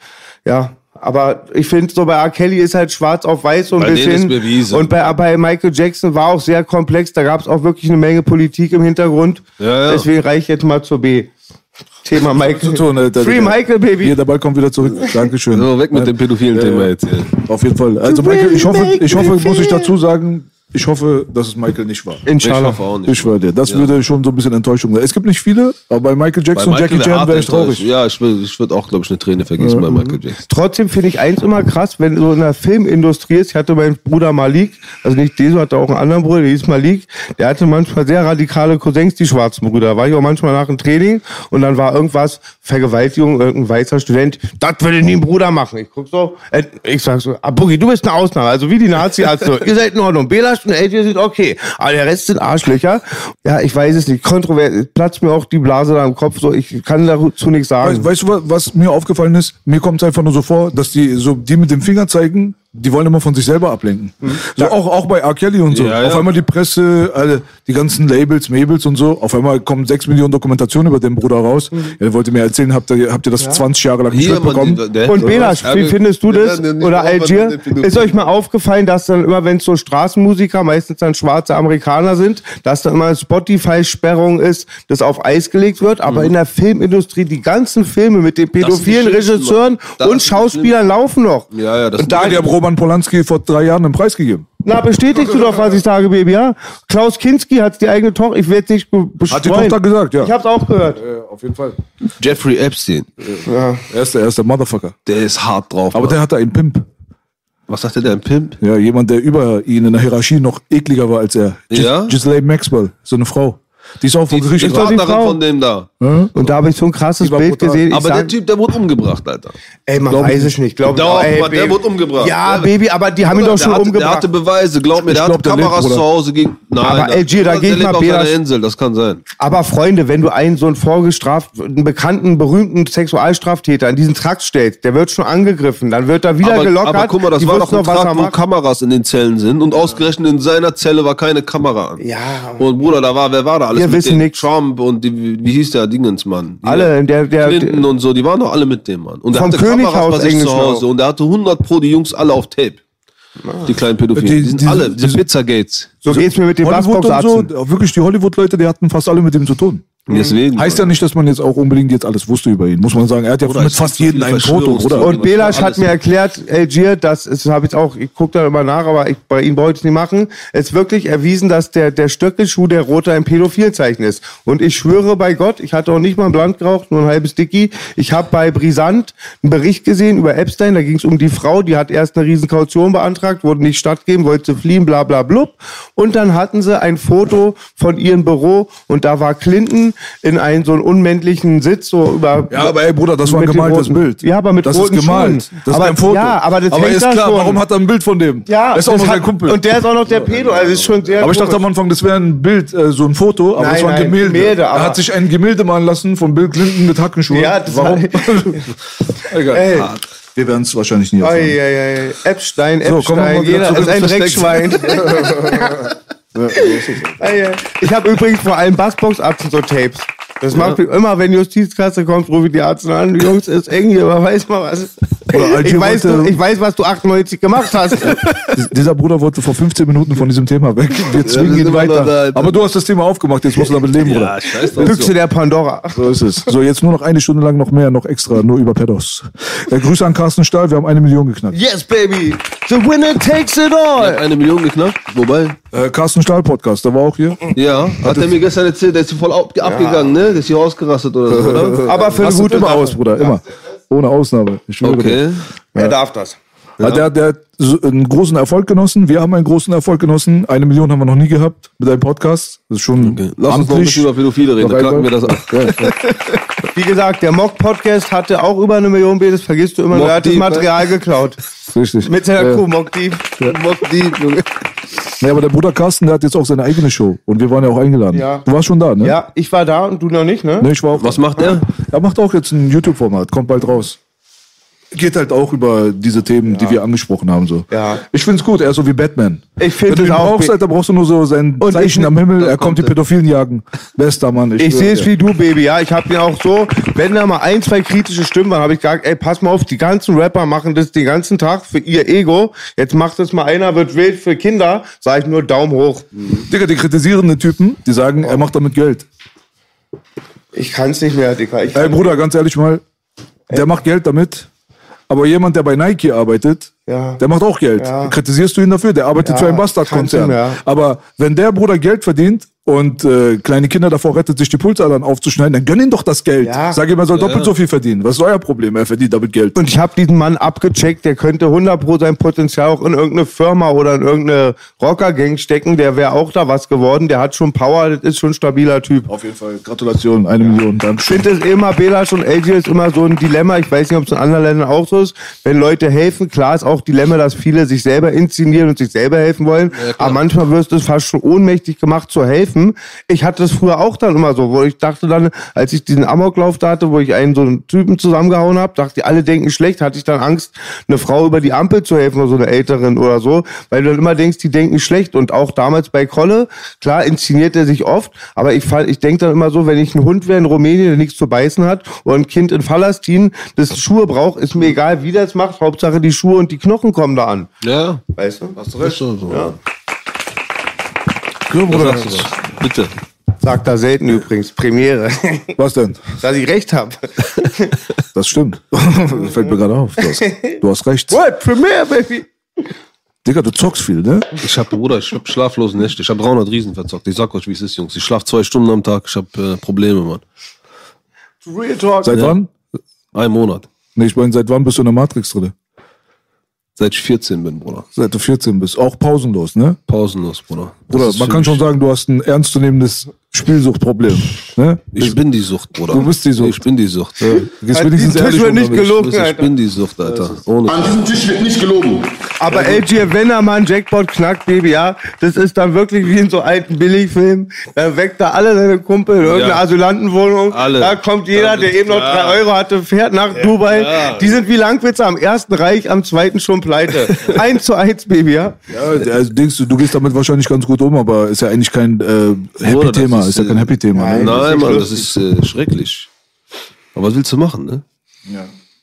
[SPEAKER 2] ja. Aber ich finde, so bei R. Kelly ist halt schwarz auf weiß so ein
[SPEAKER 3] Bei
[SPEAKER 2] bisschen.
[SPEAKER 3] ist bewiesen.
[SPEAKER 2] Und bei, bei Michael Jackson war auch sehr komplex. Da gab es auch wirklich eine Menge Politik im Hintergrund.
[SPEAKER 3] Ja, ja.
[SPEAKER 2] Deswegen reiche ich jetzt mal zur B. Thema Michael.
[SPEAKER 4] Zu tun, Alter,
[SPEAKER 2] Free. Michael, Baby.
[SPEAKER 4] Hier, der Ball kommt wieder zurück. Dankeschön.
[SPEAKER 3] So, weg mit dem pädophilen
[SPEAKER 4] Ja,
[SPEAKER 3] Thema
[SPEAKER 4] ja.
[SPEAKER 3] jetzt.
[SPEAKER 4] Auf jeden Fall. Also Michael, ich hoffe, ich hoffe, muss ich dazu sagen, ich hoffe, dass es Michael nicht war.
[SPEAKER 3] Ich
[SPEAKER 2] Inshallah.
[SPEAKER 3] hoffe auch nicht.
[SPEAKER 4] Ich schwöre dir, das
[SPEAKER 3] Ja.
[SPEAKER 4] würde schon so ein bisschen Enttäuschung sein. Es gibt nicht viele, aber bei Michael
[SPEAKER 3] Bei
[SPEAKER 4] Jackson und
[SPEAKER 3] Michael
[SPEAKER 4] Jackie
[SPEAKER 3] wär
[SPEAKER 4] Chan wäre ich traurig.
[SPEAKER 3] Ja, ich würde ich würd auch, glaube ich, eine Träne vergießen bei Michael Jackson.
[SPEAKER 2] Trotzdem finde ich eins immer krass, wenn so in der Filmindustrie ist. Ich hatte meinen Bruder Malik, also nicht Deso, hatte auch einen anderen Bruder, der hieß Malik. Der hatte manchmal sehr radikale Cousins, die schwarzen Brüder. Da war ich auch manchmal nach dem Training und dann war irgendwas, Vergewaltigung, irgendein weißer Student. Das würde nie ein Bruder machen. Ich guck so, äh, ich sag so, ah, Boogie, du bist eine Ausnahme. Also wie die Nazi-Ärzte. Ihr seid in Ordnung. Und Eltern sind okay. Aber der Rest sind Arschlöcher. Ja, ich weiß es nicht. Kontrovers, platzt mir auch die Blase da im Kopf. So, ich kann dazu nichts sagen.
[SPEAKER 4] Weißt, weißt du, was, was mir aufgefallen ist? Mir kommt es einfach nur so vor, dass die so die mit dem Finger zeigen, die wollen immer von sich selber ablenken. So auch, auch bei R. Kelly und so.
[SPEAKER 3] Ja, ja.
[SPEAKER 4] Auf einmal die Presse, alle, die ganzen Labels, Mabels und so. Auf einmal kommen sechs Millionen Dokumentationen über den Bruder raus. Er wollte mir erzählen, habt ihr, habt ihr das 20 Jahre lang nicht
[SPEAKER 3] die- der-
[SPEAKER 2] Und Belasch,
[SPEAKER 3] Ja,
[SPEAKER 2] wie findest du das?
[SPEAKER 3] ja
[SPEAKER 2] Oder Algier? Ist euch mal aufgefallen, dass dann immer, wenn es so Straßenmusiker, meistens dann schwarze Amerikaner sind, dass dann immer eine Spotify-Sperrung ist, das auf Eis gelegt wird, aber in der Filmindustrie die ganzen Filme mit den pädophilen
[SPEAKER 3] Mhm.
[SPEAKER 2] Regisseuren und Schauspielern laufen noch.
[SPEAKER 3] Ja, ja, das
[SPEAKER 2] Und da,
[SPEAKER 4] Die haben Roman Polanski vor drei Jahren einen Preis gegeben.
[SPEAKER 2] na, bestätigst du doch, was ich sage, Baby, ja? Klaus Kinski hat die eigene Tochter, ich werde nicht be- bestreuen.
[SPEAKER 4] Hat die Tochter gesagt, ja.
[SPEAKER 2] Ich hab's auch gehört.
[SPEAKER 4] auf jeden Fall.
[SPEAKER 3] Jeffrey Epstein,
[SPEAKER 4] Er ist der erste Motherfucker.
[SPEAKER 3] der ist hart drauf.
[SPEAKER 4] Aber
[SPEAKER 3] Mann.
[SPEAKER 4] der hatte einen Pimp.
[SPEAKER 3] Was sagte der, ein Pimp?
[SPEAKER 4] Ja, jemand, der über ihn in der Hierarchie noch ekliger war als er. Gis
[SPEAKER 3] Ja?
[SPEAKER 4] Ghislaine Maxwell, so eine Frau. Die ist auch Gericht.
[SPEAKER 3] Die
[SPEAKER 2] die
[SPEAKER 3] Partnerin
[SPEAKER 2] Frau.
[SPEAKER 3] von dem da.
[SPEAKER 2] Und da habe ich so ein krasses Bild
[SPEAKER 4] brutal.
[SPEAKER 2] gesehen. Ich
[SPEAKER 3] Aber
[SPEAKER 2] sag,
[SPEAKER 3] der Typ, der wurde umgebracht, Alter.
[SPEAKER 2] ey, man
[SPEAKER 4] Glaub ich
[SPEAKER 2] weiß es nicht. Glaub,
[SPEAKER 3] Doch,
[SPEAKER 2] ey,
[SPEAKER 3] Mann, der wurde umgebracht.
[SPEAKER 2] Ja,
[SPEAKER 3] Ja.
[SPEAKER 2] Baby, aber die haben ihn doch schon
[SPEAKER 3] hatte,
[SPEAKER 2] umgebracht.
[SPEAKER 3] Der hatte Beweise, glaub mir,
[SPEAKER 4] Ich
[SPEAKER 3] der
[SPEAKER 4] glaub,
[SPEAKER 3] hatte
[SPEAKER 4] der lebt,
[SPEAKER 3] Kameras
[SPEAKER 4] Bruder.
[SPEAKER 3] zu Hause. Ging,
[SPEAKER 2] aber
[SPEAKER 3] da-
[SPEAKER 2] LG, da
[SPEAKER 3] der
[SPEAKER 2] gehe ich
[SPEAKER 3] lebt
[SPEAKER 2] mal
[SPEAKER 3] auf seiner
[SPEAKER 2] Bela.
[SPEAKER 3] Insel, das kann sein.
[SPEAKER 2] Aber Freunde, wenn du einen so einen vorgestraft, einen bekannten, berühmten Sexualstraftäter in diesen Trakt stellst, der wird schon angegriffen, dann wird er wieder
[SPEAKER 3] aber,
[SPEAKER 2] gelockert.
[SPEAKER 3] aber guck mal, das war doch ein
[SPEAKER 2] noch, was
[SPEAKER 3] Trakt, wo. Kameras in den Zellen sind und ausgerechnet in seiner Zelle war keine Kamera an.
[SPEAKER 2] Ja.
[SPEAKER 3] Und Bruder, da war, wer war da alles
[SPEAKER 2] Wir
[SPEAKER 3] mit
[SPEAKER 2] wissen
[SPEAKER 3] dem?
[SPEAKER 2] nix.
[SPEAKER 3] Trump und die, wie hieß der Dingens, Mann? Die-
[SPEAKER 2] Alle, der, der,
[SPEAKER 3] Clinton und so, die waren doch alle mit dem, Mann. Und der
[SPEAKER 2] Vom
[SPEAKER 3] hatte Kameras
[SPEAKER 2] Könighaus
[SPEAKER 3] bei sich zu Hause und der hatte 100 pro die Jungs alle auf Tape. Die kleinen Pädophilen.
[SPEAKER 4] Die-
[SPEAKER 3] Die, sind
[SPEAKER 4] diese-
[SPEAKER 3] alle, diese- Pizzagates.
[SPEAKER 2] so geht's mir mit dem
[SPEAKER 4] Hollywood und so, wirklich die Hollywood-Leute, die hatten fast alle mit ihm zu tun.
[SPEAKER 3] Deswegen.
[SPEAKER 4] Heißt ja nicht, dass man jetzt auch unbedingt jetzt alles wusste über ihn. Muss man sagen, er hat ja
[SPEAKER 3] Bruder,
[SPEAKER 4] mit
[SPEAKER 3] es
[SPEAKER 4] fast jedem ein Foto, oder?
[SPEAKER 2] Und Belasch hat mir erklärt, Algier, das ist, habe ich auch, ich gucke da immer nach, aber ich, bei ihm wollte ich es nicht machen, ist wirklich erwiesen, dass der, der Stöckelschuh der Rote ein Pädophilzeichen ist. Und ich schwöre bei Gott, ich hatte auch nicht mal ein Blunt geraucht, nur ein halbes Dicky. Ich habe bei Brisant einen Bericht gesehen über Epstein, da ging es um die Frau, die hat erst eine riesen Kaution beantragt, wurde nicht stattgeben, wollte fliehen, bla bla blub. Und dann hatten sie ein Foto von ihrem Büro und da war Clinton in einem so einen unmännlichen Sitz, so über...
[SPEAKER 4] Ja, aber ey, Bruder, das war ein gemaltes
[SPEAKER 2] roten-
[SPEAKER 4] Bild.
[SPEAKER 2] Ja, aber mit
[SPEAKER 4] Das ist
[SPEAKER 2] roten
[SPEAKER 4] gemalt.
[SPEAKER 2] Schuhen.
[SPEAKER 4] Das
[SPEAKER 2] aber,
[SPEAKER 4] ist ein Foto.
[SPEAKER 2] Ja, aber das
[SPEAKER 4] aber ist klar,
[SPEAKER 2] schon.
[SPEAKER 4] warum hat er ein Bild von dem?
[SPEAKER 2] ja,
[SPEAKER 4] das ist auch noch sein
[SPEAKER 2] hat-
[SPEAKER 4] Kumpel.
[SPEAKER 2] Und der ist auch noch der Pedo, also ist schon sehr
[SPEAKER 4] aber ich dachte am. Anfang, das wäre ein Bild, äh, so ein Foto, aber
[SPEAKER 2] Nein,
[SPEAKER 4] das war ein
[SPEAKER 2] nein,
[SPEAKER 4] Gemälde.
[SPEAKER 2] Gemälde, aber-
[SPEAKER 4] er hat sich ein Gemälde malen lassen von Bill Clinton mit Hackenschuhen.
[SPEAKER 2] Ja, das
[SPEAKER 4] Warum?
[SPEAKER 2] war-
[SPEAKER 4] Egal.
[SPEAKER 2] Ey.
[SPEAKER 4] Wir werden es wahrscheinlich nie
[SPEAKER 2] Ei,
[SPEAKER 4] erfahren.
[SPEAKER 2] ei, ei. Epstein,
[SPEAKER 4] So, kommen wir
[SPEAKER 2] Epstein,
[SPEAKER 4] mal wieder
[SPEAKER 2] jeder ist ein
[SPEAKER 4] ins
[SPEAKER 2] Dreckschwein. Ei, ei. Ich habe übrigens vor allem Bassbox-Arzten so Tapes. Das macht mich immer, wenn Justizkasse kommt, rufe ich die Arzten an. Jungs, ist eng hier, aber weiß mal was.
[SPEAKER 4] Oder
[SPEAKER 2] Ich weiß,
[SPEAKER 4] wollte-
[SPEAKER 2] du, ich weiß, was du 98 gemacht hast.
[SPEAKER 4] Dies- Dieser Bruder wollte vor 15 Minuten von diesem Thema weg. Wir zwingen
[SPEAKER 3] sind
[SPEAKER 4] ihn weiter.
[SPEAKER 3] da.
[SPEAKER 4] Aber du hast das Thema aufgemacht, jetzt musst du damit leben, Bruder.
[SPEAKER 3] scheiß.
[SPEAKER 2] Büchse der Pandora.
[SPEAKER 4] So ist es. So, jetzt nur noch eine Stunde lang noch mehr, noch extra, nur über Pedos. Äh, Grüße an Carsten Stahl, wir haben eine Million geknackt.
[SPEAKER 2] Yes, baby. The winner takes it all.
[SPEAKER 3] Eine Million geknackt. Wobei,
[SPEAKER 4] Äh, Carsten Stahl Podcast, der war auch hier.
[SPEAKER 3] ja, hat er mir gestern erzählt, der ist voll ab, abgegangen, ne? Ist hier ausgerastet oder so, oder?
[SPEAKER 2] Aber für eine gute
[SPEAKER 4] aus, Bruder, immer. Ohne Ausnahme. Ich schwöre dir.
[SPEAKER 3] Okay.
[SPEAKER 2] Wer darf das?
[SPEAKER 4] Ja. Der, der hat so einen großen Erfolg genossen. Wir haben einen großen Erfolg genossen. Eine Million haben wir noch nie gehabt mit einem Podcast. Das ist schon
[SPEAKER 3] okay. Lass uns noch ein bisschen über Pädophile reden, dann knacken wir das ab.
[SPEAKER 2] Wie gesagt, der Mock-Podcast hatte auch über eine Million B, das vergisst du immer.
[SPEAKER 3] Mock
[SPEAKER 2] Er hat das Material geklaut.
[SPEAKER 4] Richtig.
[SPEAKER 2] Mit seiner
[SPEAKER 4] Ja.
[SPEAKER 2] Crew, Mock Deep.
[SPEAKER 3] Mock Deep, Junge.
[SPEAKER 4] Nee, aber der Bruder Carsten, der hat jetzt auch seine eigene Show. Und wir waren ja auch eingeladen.
[SPEAKER 2] Ja.
[SPEAKER 4] Du warst schon da, ne?
[SPEAKER 2] Ja, ich war da und du noch nicht, ne?
[SPEAKER 4] Ne, ich war auch
[SPEAKER 3] Was macht er?
[SPEAKER 4] Er macht auch jetzt ein YouTube-Format, kommt bald raus. Geht halt auch über diese Themen, die wir angesprochen haben. So.
[SPEAKER 2] Ja.
[SPEAKER 4] Ich find's gut, er ist so wie Batman.
[SPEAKER 2] Ich
[SPEAKER 4] Wenn du
[SPEAKER 2] es
[SPEAKER 4] ihn
[SPEAKER 2] auch
[SPEAKER 4] brauchst, Alter, brauchst du nur so sein
[SPEAKER 2] Und
[SPEAKER 4] Zeichen
[SPEAKER 2] ich-
[SPEAKER 4] am Himmel, er kommt die. Pädophilen jagen. Bester Mann.
[SPEAKER 2] Ich
[SPEAKER 4] schwöre
[SPEAKER 2] sehe es wie du, Baby, ja. Ich habe ihn auch so, wenn da mal ein, zwei kritische Stimmen waren, habe ich gesagt, ey, pass mal auf, die ganzen Rapper machen das den ganzen Tag für ihr Ego. Jetzt macht das mal einer, wird wild für Kinder. Sag ich nur Daumen hoch.
[SPEAKER 4] Digga, die kritisierenden Typen, die sagen, er macht damit Geld.
[SPEAKER 2] Ich kann's nicht mehr, Dicker. Ich
[SPEAKER 4] Ey, Bruder, ganz ehrlich mal, der macht Geld damit. Aber jemand, der bei Nike arbeitet,
[SPEAKER 2] Ja.
[SPEAKER 4] der macht auch Geld.
[SPEAKER 2] Ja.
[SPEAKER 4] Kritisierst du ihn dafür? Der arbeitet
[SPEAKER 2] Ja,
[SPEAKER 4] für einen Bastardkonzern. Aber wenn der Bruder Geld verdient und äh, kleine Kinder davor rettet, sich die Pulsadern aufzuschneiden, dann gönn ihm doch das Geld.
[SPEAKER 2] Ja.
[SPEAKER 4] Sag ihm, er soll doppelt so viel verdienen. Was ist euer Problem? Er verdient damit Geld.
[SPEAKER 2] Und ich habe diesen Mann abgecheckt, der könnte 100 pro sein Potenzial auch in irgendeine Firma oder in irgendeine Rockergang stecken. Der wäre auch da was geworden. Der hat schon Power, das ist schon ein stabiler Typ.
[SPEAKER 4] Auf jeden Fall. Gratulation, eine Million. Danke.
[SPEAKER 2] Ich finde es immer, Belasch und LG ist immer so ein Dilemma. Ich weiß nicht, ob es in anderen Ländern auch so ist. Wenn Leute helfen, klar ist auch Dilemma, dass viele sich selber inszenieren und sich selber helfen wollen. Aber manchmal wirst du fast schon ohnmächtig gemacht zu helfen. Ich hatte das früher auch dann immer so, wo ich dachte dann, als ich diesen Amoklauf da hatte, wo ich einen so einen Typen zusammengehauen habe, dachte ich, alle denken schlecht, hatte ich dann Angst, eine Frau über die Ampel zu helfen oder so eine Älteren oder so, weil du dann immer denkst, die denken schlecht. Und auch damals bei Kolle, klar inszeniert er sich oft, aber ich, ich denke dann immer so, wenn ich ein Hund wäre in Rumänien, der nichts zu beißen hat, oder ein Kind in Palästin, das Schuhe braucht, ist mir egal, wie das macht, Hauptsache die Schuhe und die Knochen kommen da an.
[SPEAKER 3] Ja,
[SPEAKER 2] Weißt du?
[SPEAKER 3] hast du recht. So. Ja.
[SPEAKER 4] Ja, Bruder.
[SPEAKER 3] Bitte.
[SPEAKER 2] Sagt er selten übrigens, Premiere,
[SPEAKER 4] Was denn?
[SPEAKER 2] dass ich recht habe.
[SPEAKER 4] Das stimmt. das fällt mir gerade auf. Du hast, du hast recht.
[SPEAKER 2] What? Premiere, Baby?
[SPEAKER 4] Digga, du zockst viel, ne?
[SPEAKER 3] Ich hab, Bruder, ich hab schlaflose Nächte. Ich hab 300 Riesen verzockt. Ich sag euch, wie es ist, Jungs. Ich schlaf zwei Stunden am Tag. Ich hab äh, Probleme, Mann.
[SPEAKER 2] Real Talk.
[SPEAKER 4] Seit wann?
[SPEAKER 3] Ein Monat.
[SPEAKER 4] Nee, ich meine, seit wann bist du in der Matrix drin?
[SPEAKER 3] Seit ich 14 bin, Bruder.
[SPEAKER 4] Seit du 14 bist. Auch pausenlos, ne?
[SPEAKER 3] Pausenlos, Bruder.
[SPEAKER 4] Bruder, man kann schon sagen, du hast ein ernstzunehmendes Spielsuchtproblem. Ne?
[SPEAKER 3] Ich bin die Sucht, Bruder.
[SPEAKER 4] Du bist die Sucht.
[SPEAKER 3] Ich bin die Sucht.
[SPEAKER 4] Gehst
[SPEAKER 2] An
[SPEAKER 4] wenigstens
[SPEAKER 2] diesem Tisch wird nicht gelogen,
[SPEAKER 3] Ich
[SPEAKER 2] Alter.
[SPEAKER 3] bin die Sucht, Alter. Ohne
[SPEAKER 7] An diesem Tisch wird nicht gelogen.
[SPEAKER 2] Aber LG, wenn er mal einen Jackpot knackt, Baby, ja, das ist dann wirklich wie in so alten Billigfilmen. Da weckt er alle seine Kumpel in irgendeiner
[SPEAKER 3] Ja.
[SPEAKER 2] Asylantenwohnung.
[SPEAKER 3] Alle.
[SPEAKER 2] Da kommt jeder, der eben noch
[SPEAKER 3] Ja.
[SPEAKER 2] drei Euro hatte, fährt nach Dubai.
[SPEAKER 3] Ja.
[SPEAKER 2] Die sind wie Langwitzer am ersten Reich, am zweiten schon pleite. eins zu eins, Baby, ja.
[SPEAKER 4] Ja, also denkst du, du gehst damit wahrscheinlich ganz gut um, aber ist ja eigentlich kein äh, Happy-Thema.
[SPEAKER 3] Das
[SPEAKER 4] Ist,
[SPEAKER 3] ist,
[SPEAKER 4] ja kein Happy-Thema. Ne?
[SPEAKER 3] Nein, Mann, das ist äh, schrecklich. Aber was willst du machen, ne?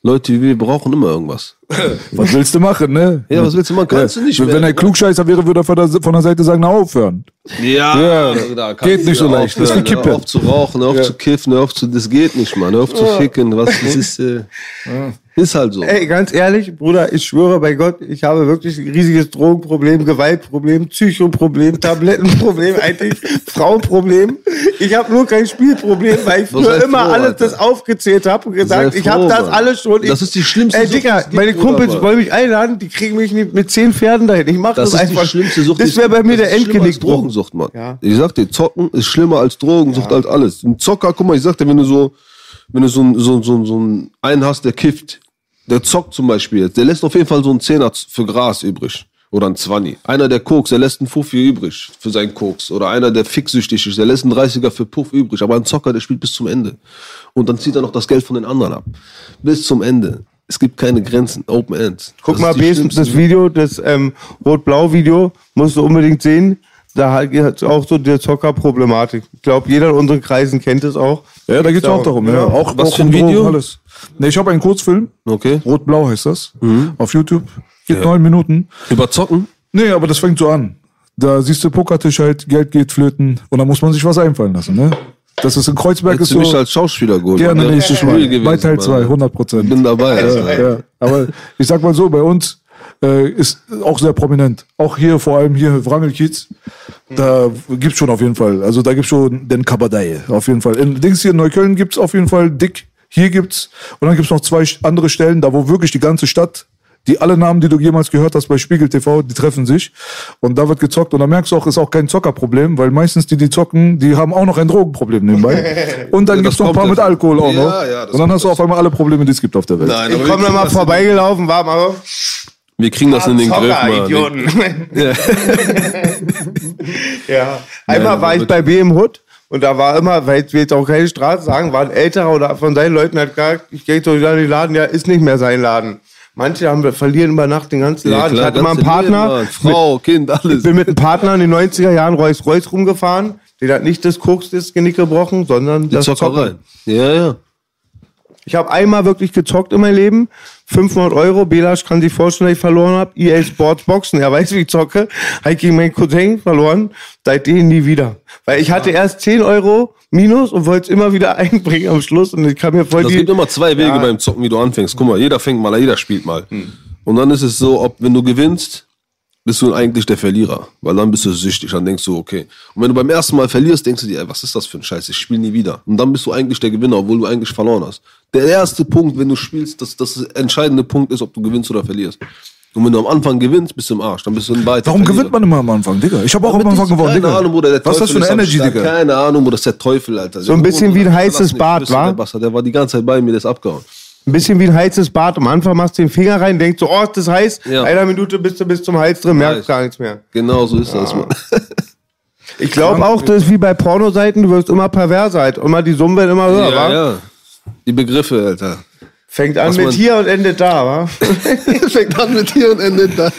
[SPEAKER 3] Leute wie wir brauchen immer irgendwas.
[SPEAKER 4] Was willst du machen, ne?
[SPEAKER 3] Ja, was willst du machen? Kannst du nicht
[SPEAKER 4] Wenn
[SPEAKER 3] mehr.
[SPEAKER 4] er Klugscheißer wäre, würde er von der, von der Seite sagen, na aufhören.
[SPEAKER 3] Ja,
[SPEAKER 4] Ja, geht nicht so leicht.
[SPEAKER 3] aufhören.
[SPEAKER 4] Ist wie Kippen.
[SPEAKER 3] Hör auf zu rauchen, hör auf zu kiffen, hör auf zu, das geht nicht, Mann. Hör auf zu ficken. Was, das ist, äh, ist halt so.
[SPEAKER 2] Ey, ganz ehrlich, Bruder, ich schwöre bei Gott, ich habe wirklich ein riesiges Drogenproblem, Gewaltproblem, Psychoproblem, Tablettenproblem, eigentlich Frauenproblem. Ich habe nur kein Spielproblem, weil ich nur immer
[SPEAKER 3] froh,
[SPEAKER 2] alles
[SPEAKER 3] Alter.
[SPEAKER 2] das aufgezählt habe und gesagt,
[SPEAKER 3] Sei
[SPEAKER 2] ich habe
[SPEAKER 3] froh,
[SPEAKER 2] das
[SPEAKER 3] Mann.
[SPEAKER 2] alles schon. Ich,
[SPEAKER 3] Das ist die schlimmste
[SPEAKER 2] Ey, Digga, meine Kumpels wollen mich einladen, die kriegen mich nicht mit zehn Pferden dahin. Ich mache das,
[SPEAKER 3] Das ist die
[SPEAKER 2] einfach.
[SPEAKER 3] schlimmste Sucht.
[SPEAKER 2] das wäre bei mir der Endgenickbruch.
[SPEAKER 3] Drogensucht, Mann.
[SPEAKER 2] Ja.
[SPEAKER 3] Ich sag dir, Zocken ist schlimmer als Drogensucht, als alles. Ein Zocker, guck mal, ich sag dir, wenn du so, wenn du so, so, so, so einen hast, der kifft, der zockt zum Beispiel jetzt, der lässt auf jeden Fall so einen Zehner für Gras übrig. Oder ein Zwanni. Einer, der Koks, der lässt einen Fuffi übrig für seinen Koks. Oder einer, der fixsüchtig ist, der lässt einen 30er für Puff übrig. Aber ein Zocker, der spielt bis zum Ende. Und dann zieht er noch das Geld von den anderen ab. Bis zum Ende. Es gibt keine Grenzen. Open End.
[SPEAKER 2] Guck
[SPEAKER 3] Das
[SPEAKER 2] mal,
[SPEAKER 3] ist die
[SPEAKER 2] Besen,
[SPEAKER 3] schlimmste
[SPEAKER 2] das Video, das ähm, Rot-Blau-Video, musst du unbedingt sehen. Da hat es auch so die Zocker-Problematik. Ich glaube, jeder in unseren Kreisen kennt es auch.
[SPEAKER 4] Ja, da geht's auch darum. Ja. Auch,
[SPEAKER 3] Was
[SPEAKER 4] auch
[SPEAKER 3] für ein
[SPEAKER 4] um
[SPEAKER 3] Video?
[SPEAKER 4] Alles. Nee, ich habe einen Kurzfilm.
[SPEAKER 3] Okay.
[SPEAKER 4] Rot-Blau heißt das.
[SPEAKER 3] Mhm.
[SPEAKER 4] Auf YouTube. Geht neun Minuten.
[SPEAKER 3] Über Zocken?
[SPEAKER 4] Nee, aber das fängt so an. Da siehst du Pokertisch halt, Geld geht flöten und dann muss man sich was einfallen lassen, ne? Das ist in Kreuzberg
[SPEAKER 3] Hättest
[SPEAKER 4] ist
[SPEAKER 3] du
[SPEAKER 4] so.
[SPEAKER 3] mich als Schauspieler geholt.
[SPEAKER 4] Gerne
[SPEAKER 3] Wäre
[SPEAKER 4] Mal. Bei Teil
[SPEAKER 3] Mann.
[SPEAKER 4] 2, 100 Prozent.
[SPEAKER 3] Bin dabei. Alter.
[SPEAKER 4] Ja, aber ich sag mal so, bei uns äh, ist auch sehr prominent. Auch hier, vor allem hier Wrangelkiez, da gibt's schon auf jeden Fall. Also da gibt's schon den Kabadai, auf jeden Fall. In Dings hier in Neukölln gibt's auf jeden Fall dick. Hier gibt's und dann gibt's noch zwei andere Stellen, da wo wirklich die ganze Stadt, die alle Namen, die du jemals gehört hast bei Spiegel TV, die treffen sich und da wird gezockt und da merkst du auch, ist auch kein Zockerproblem, weil meistens die, die zocken, die haben auch noch ein Drogenproblem nebenbei. Und dann
[SPEAKER 3] Ja,
[SPEAKER 4] gibt's
[SPEAKER 3] das
[SPEAKER 4] noch ein paar mit. Alkohol auch
[SPEAKER 3] Ja,
[SPEAKER 4] noch.
[SPEAKER 3] ja,
[SPEAKER 4] und dann hast du auf einmal alle Probleme, die es gibt auf der Welt.
[SPEAKER 3] Nein,
[SPEAKER 2] Ich komme
[SPEAKER 3] wir
[SPEAKER 2] da mal vorbeigelaufen, war mal.
[SPEAKER 3] Wir kriegen das in den Griff,
[SPEAKER 2] Zocker,
[SPEAKER 3] Mann.
[SPEAKER 2] Idioten.
[SPEAKER 3] Ja.
[SPEAKER 2] Ja. Einmal
[SPEAKER 3] aber
[SPEAKER 2] war ich bei B im Hood und da war immer, weil ich will jetzt auch keine Straße sagen, war ein älterer oder von seinen Leuten hat gesagt, ich gehe in den Laden, ja, ist nicht mehr sein Laden. Manche haben, verlieren über Nacht den ganzen
[SPEAKER 3] Ja,
[SPEAKER 2] Laden.
[SPEAKER 3] klar,
[SPEAKER 2] ich hatte immer einen Partner.
[SPEAKER 3] Frau, Kind, alles.
[SPEAKER 2] ich bin mit einem Partner in den 90er Jahren Rolls Royce rumgefahren. Den hat nicht das Koks das Genick gebrochen, sondern
[SPEAKER 3] Die
[SPEAKER 2] das
[SPEAKER 3] Zockerei.
[SPEAKER 2] Zocken.
[SPEAKER 3] Ja, ja.
[SPEAKER 2] Ich habe einmal wirklich gezockt in meinem Leben. 500 Euro. Belasch kann sich vorstellen, dass ich verloren habe. EA Sports Boxen. Er weiß, wie ich zocke. Habe ich gegen meinen Cousin verloren. Seitdem nie wieder. Weil ich hatte erst 10 Euro minus und wollte es immer wieder einbringen am Schluss. Und ich kann mir voll
[SPEAKER 3] Es
[SPEAKER 2] die...
[SPEAKER 3] gibt immer zwei Wege
[SPEAKER 2] Ja.
[SPEAKER 3] beim Zocken, wie du anfängst. Guck mal, jeder fängt mal, jeder spielt mal. Und dann ist es so, ob wenn du gewinnst, bist du eigentlich der Verlierer. Weil dann bist du süchtig, dann denkst du, okay. Und wenn du beim ersten Mal verlierst, denkst du dir, ey, was ist das für ein Scheiß, ich spiele nie wieder. Und dann bist du eigentlich der Gewinner, obwohl du eigentlich verloren hast. Der erste Punkt, wenn du spielst, das, das entscheidende Punkt ist, ob du gewinnst oder verlierst. Und wenn du am Anfang gewinnst, bist du im Arsch. Dann bist du ein weiter
[SPEAKER 4] Warum gewinnt man immer am Anfang, Digga? Ich habe auch am Anfang gewonnen,
[SPEAKER 3] Keine
[SPEAKER 4] Digga.
[SPEAKER 3] Ahnung, Bruder, der
[SPEAKER 4] Was ist das für eine
[SPEAKER 3] ist
[SPEAKER 4] Energy. Digga?
[SPEAKER 3] Keine Ahnung, Bruder, das ist der Teufel, Alter.
[SPEAKER 2] So ein bisschen wie ein heißes Bad,
[SPEAKER 3] wa?
[SPEAKER 2] wa?
[SPEAKER 3] Der, Bastard, der war die ganze Zeit bei mir, der ist abgehauen.
[SPEAKER 2] Ein bisschen wie ein heißes Bad. Am Anfang machst du den Finger rein, denkst so, oh, ist das heiß?
[SPEAKER 3] Ja.
[SPEAKER 2] Einer Minute bist du bis zum Hals drin, merkst gar nichts mehr.
[SPEAKER 3] Genau so ist das, Mann.
[SPEAKER 2] Ich glaube auch, das ist wie bei Pornoseiten, du wirst immer perverser. Halt. Immer die Summen werden immer höher, wa?
[SPEAKER 3] Ja, ja. Die Begriffe, Alter.
[SPEAKER 2] Fängt an
[SPEAKER 3] Was
[SPEAKER 2] mit
[SPEAKER 3] man-
[SPEAKER 2] hier und endet da, wa?
[SPEAKER 3] Fängt an mit hier und endet da.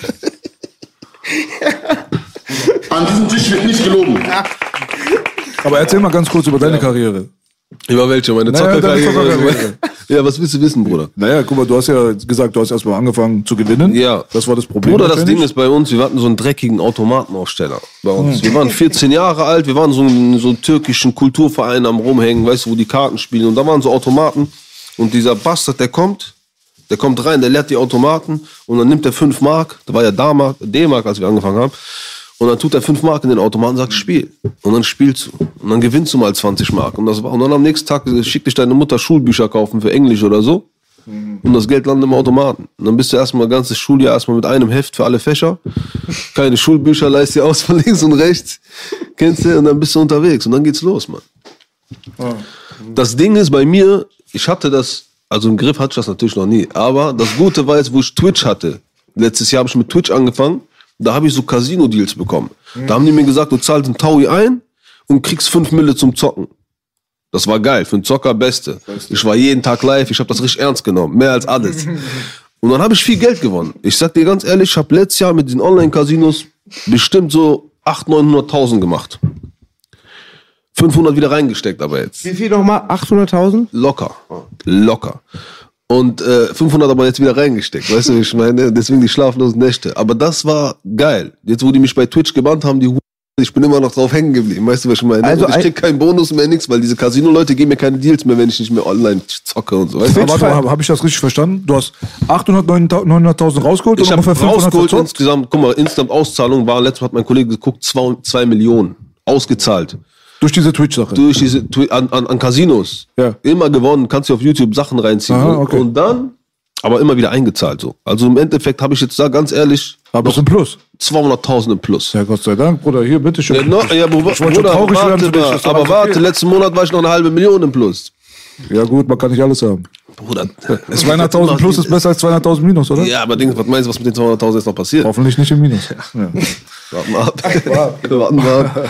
[SPEAKER 7] An diesem Tisch wird nicht gelogen.
[SPEAKER 4] Aber erzähl mal ganz kurz über deine Karriere.
[SPEAKER 3] Über welche? Meine
[SPEAKER 4] Naja,
[SPEAKER 3] Zockerkarriere. Ja, was willst du wissen, Bruder?
[SPEAKER 4] Naja, guck mal, du hast ja gesagt, du hast erstmal angefangen zu gewinnen.
[SPEAKER 3] Ja.
[SPEAKER 4] Das war das Problem.
[SPEAKER 3] Bruder, das. Ding ist bei uns, wir hatten so einen dreckigen Automatenaussteller bei uns. Wir waren 14 Jahre alt, wir waren so in so einem türkischen Kulturverein am Rumhängen, weißt du, wo die Karten spielen. Und da waren so Automaten. Und dieser Bastard, der kommt, der kommt rein, der leert die Automaten und dann nimmt er 5 Mark, da war ja D-Mark, als wir angefangen haben. Und dann tut er 5 Mark in den Automaten und sagt, spiel. Und dann spielst du. Und dann gewinnst du mal 20 Mark. Und, das war, und dann am nächsten Tag schickt dich deine Mutter Schulbücher kaufen für Englisch oder so. Und das Geld landet im Automaten. Und dann bist du erstmal ganzes Schuljahr erstmal mit einem Heft für alle Fächer. Keine Schulbücher, leist dir aus von links und rechts. Kennst du? Und dann bist du unterwegs. Und dann geht's los, Mann. Das Ding ist bei mir, ich hatte das, also im Griff hatte ich das natürlich noch nie. Aber das Gute war jetzt, wo ich Twitch hatte. Letztes Jahr habe ich mit Twitch angefangen. Da habe ich so Casino-Deals bekommen. Da haben die mir gesagt, du zahlst einen Taui ein und kriegst 5 Mille zum Zocken. Das war geil, für einen Zocker Beste. Ich war jeden Tag live, ich habe das richtig ernst genommen, mehr als alles. Und dann habe ich viel Geld gewonnen. Ich sag dir ganz ehrlich, ich habe letztes Jahr mit den Online-Casinos bestimmt so 800.000, 900.000 gemacht. 500 wieder reingesteckt aber jetzt.
[SPEAKER 2] Wie viel nochmal? 800.000?
[SPEAKER 3] Locker. Locker. Und äh, 500 aber jetzt wieder reingesteckt. Weißt du, wie ich meine? Deswegen die schlaflosen Nächte. Aber das war geil. Jetzt, wo die mich bei Twitch gebannt haben, die Hu ich bin immer noch drauf hängen geblieben. Weißt du, was ich meine?
[SPEAKER 2] Also
[SPEAKER 3] und ich krieg keinen Bonus mehr, nix, weil diese Casino-Leute geben mir keine Deals mehr, wenn ich nicht mehr online zocke und so. Weißt du?
[SPEAKER 4] Aber warte mal, habe hab ich das richtig verstanden? Du hast 800, 900.000 rausgeholt
[SPEAKER 3] Ich
[SPEAKER 4] und
[SPEAKER 3] habe
[SPEAKER 4] ungefähr 500
[SPEAKER 3] rausgeholt insgesamt, guck mal, Instant-Auszahlung war, letztes Mal hat mein Kollege geguckt, 2 Millionen ausgezahlt.
[SPEAKER 4] Durch diese Twitch-Sache.
[SPEAKER 3] durch diese Twi- an, an, an Casinos.
[SPEAKER 4] Ja.
[SPEAKER 3] Immer gewonnen, kannst du auf YouTube Sachen reinziehen.
[SPEAKER 4] Aha,
[SPEAKER 3] und,
[SPEAKER 4] okay.
[SPEAKER 3] und dann aber immer wieder eingezahlt. So. Also im Endeffekt habe ich jetzt da ganz ehrlich
[SPEAKER 4] Aber es ist ein Plus.
[SPEAKER 3] 200.000 im Plus.
[SPEAKER 4] Ja, Gott sei Dank, Bruder. Hier, bitteschön.
[SPEAKER 3] Ja, no, ja, Bruder,
[SPEAKER 4] ich wollte schon
[SPEAKER 3] Bruder,
[SPEAKER 4] werden
[SPEAKER 3] warte
[SPEAKER 4] für dich.
[SPEAKER 3] aber warte, letzten Monat war ich noch eine halbe Million im Plus.
[SPEAKER 4] Ja gut, man kann nicht alles haben.
[SPEAKER 3] Bruder,
[SPEAKER 4] 200.000 plus ist besser als 200.000 minus, oder?
[SPEAKER 3] Ja, aber Ding, was meinst du, was mit den 200.000 jetzt noch passiert?
[SPEAKER 4] Hoffentlich nicht im Minus. Ja.
[SPEAKER 3] Warten wir ab. Warten wir ab.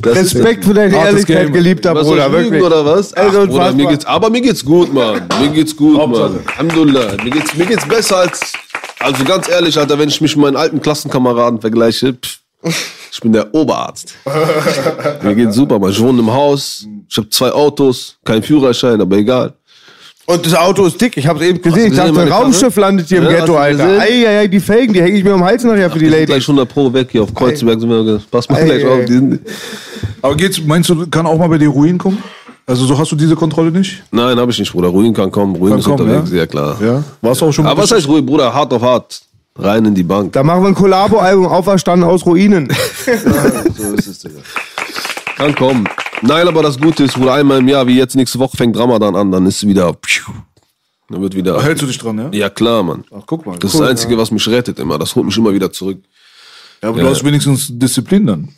[SPEAKER 3] Das
[SPEAKER 2] Respekt für deine Ehrlichkeit,
[SPEAKER 4] Game.
[SPEAKER 2] geliebter
[SPEAKER 3] Was
[SPEAKER 2] Bruder.
[SPEAKER 3] ich lügen,
[SPEAKER 2] Wirklich.
[SPEAKER 3] oder was? Ach,
[SPEAKER 2] Also
[SPEAKER 3] Bruder, mir geht's, aber mir geht's gut, Mann. Mir geht's gut, Mann. Alhamdulillah. Mir geht's, mir geht's besser als, also ganz ehrlich, Alter, wenn ich mich mit meinen alten Klassenkameraden vergleiche, pff, ich bin der Oberarzt. mir geht's super, Mann. Ich wohne im Haus, ich habe zwei Autos, kein Führerschein, aber egal.
[SPEAKER 2] Und das Auto ist dick, ich hab's eben gesehen. Ich dachte, ein? Raumschiff landet hier im
[SPEAKER 3] Ja,
[SPEAKER 2] Ghetto,
[SPEAKER 3] hast du
[SPEAKER 2] Alter.
[SPEAKER 3] gesehen?
[SPEAKER 2] Eieiei, die Felgen, die hänge ich mir am Hals nachher für die
[SPEAKER 3] Die sind
[SPEAKER 2] Lady.
[SPEAKER 3] gleich 100 Pro weg hier auf Kreuzberg. Sind wir, pass mal
[SPEAKER 2] Ei,
[SPEAKER 3] gleich
[SPEAKER 2] ei,
[SPEAKER 3] auf. Die sind,
[SPEAKER 4] Aber geht's, meinst du, kann auch mal bei dir Ruin kommen? Also so hast du diese Kontrolle nicht?
[SPEAKER 3] nein, habe ich nicht, Bruder. Ruin kann kommen. Ruin
[SPEAKER 4] Kann
[SPEAKER 3] ist
[SPEAKER 4] kommen,
[SPEAKER 3] unterwegs,
[SPEAKER 4] ja?
[SPEAKER 3] ja, klar.
[SPEAKER 4] Ja. Warst du auch schon
[SPEAKER 3] Aber was heißt Ruin, Bruder? Hart auf hart. Rein in die Bank.
[SPEAKER 2] Da machen wir ein Kollabo-Album, auferstanden aus Ruinen.
[SPEAKER 3] So ist es, Digga. Kann kommen. Nein, aber das Gute ist, Bruder, einmal im Jahr, wie jetzt nächste Woche fängt Ramadan an, dann ist wieder. Dann wird wieder.
[SPEAKER 4] Hältst du dich dran, ja?
[SPEAKER 3] Ja, klar, Mann.
[SPEAKER 4] Ach, guck mal.
[SPEAKER 3] Das ist das Einzige, was mich rettet immer. Das holt mich immer wieder zurück.
[SPEAKER 4] Ja, aber du hast wenigstens Disziplin dann.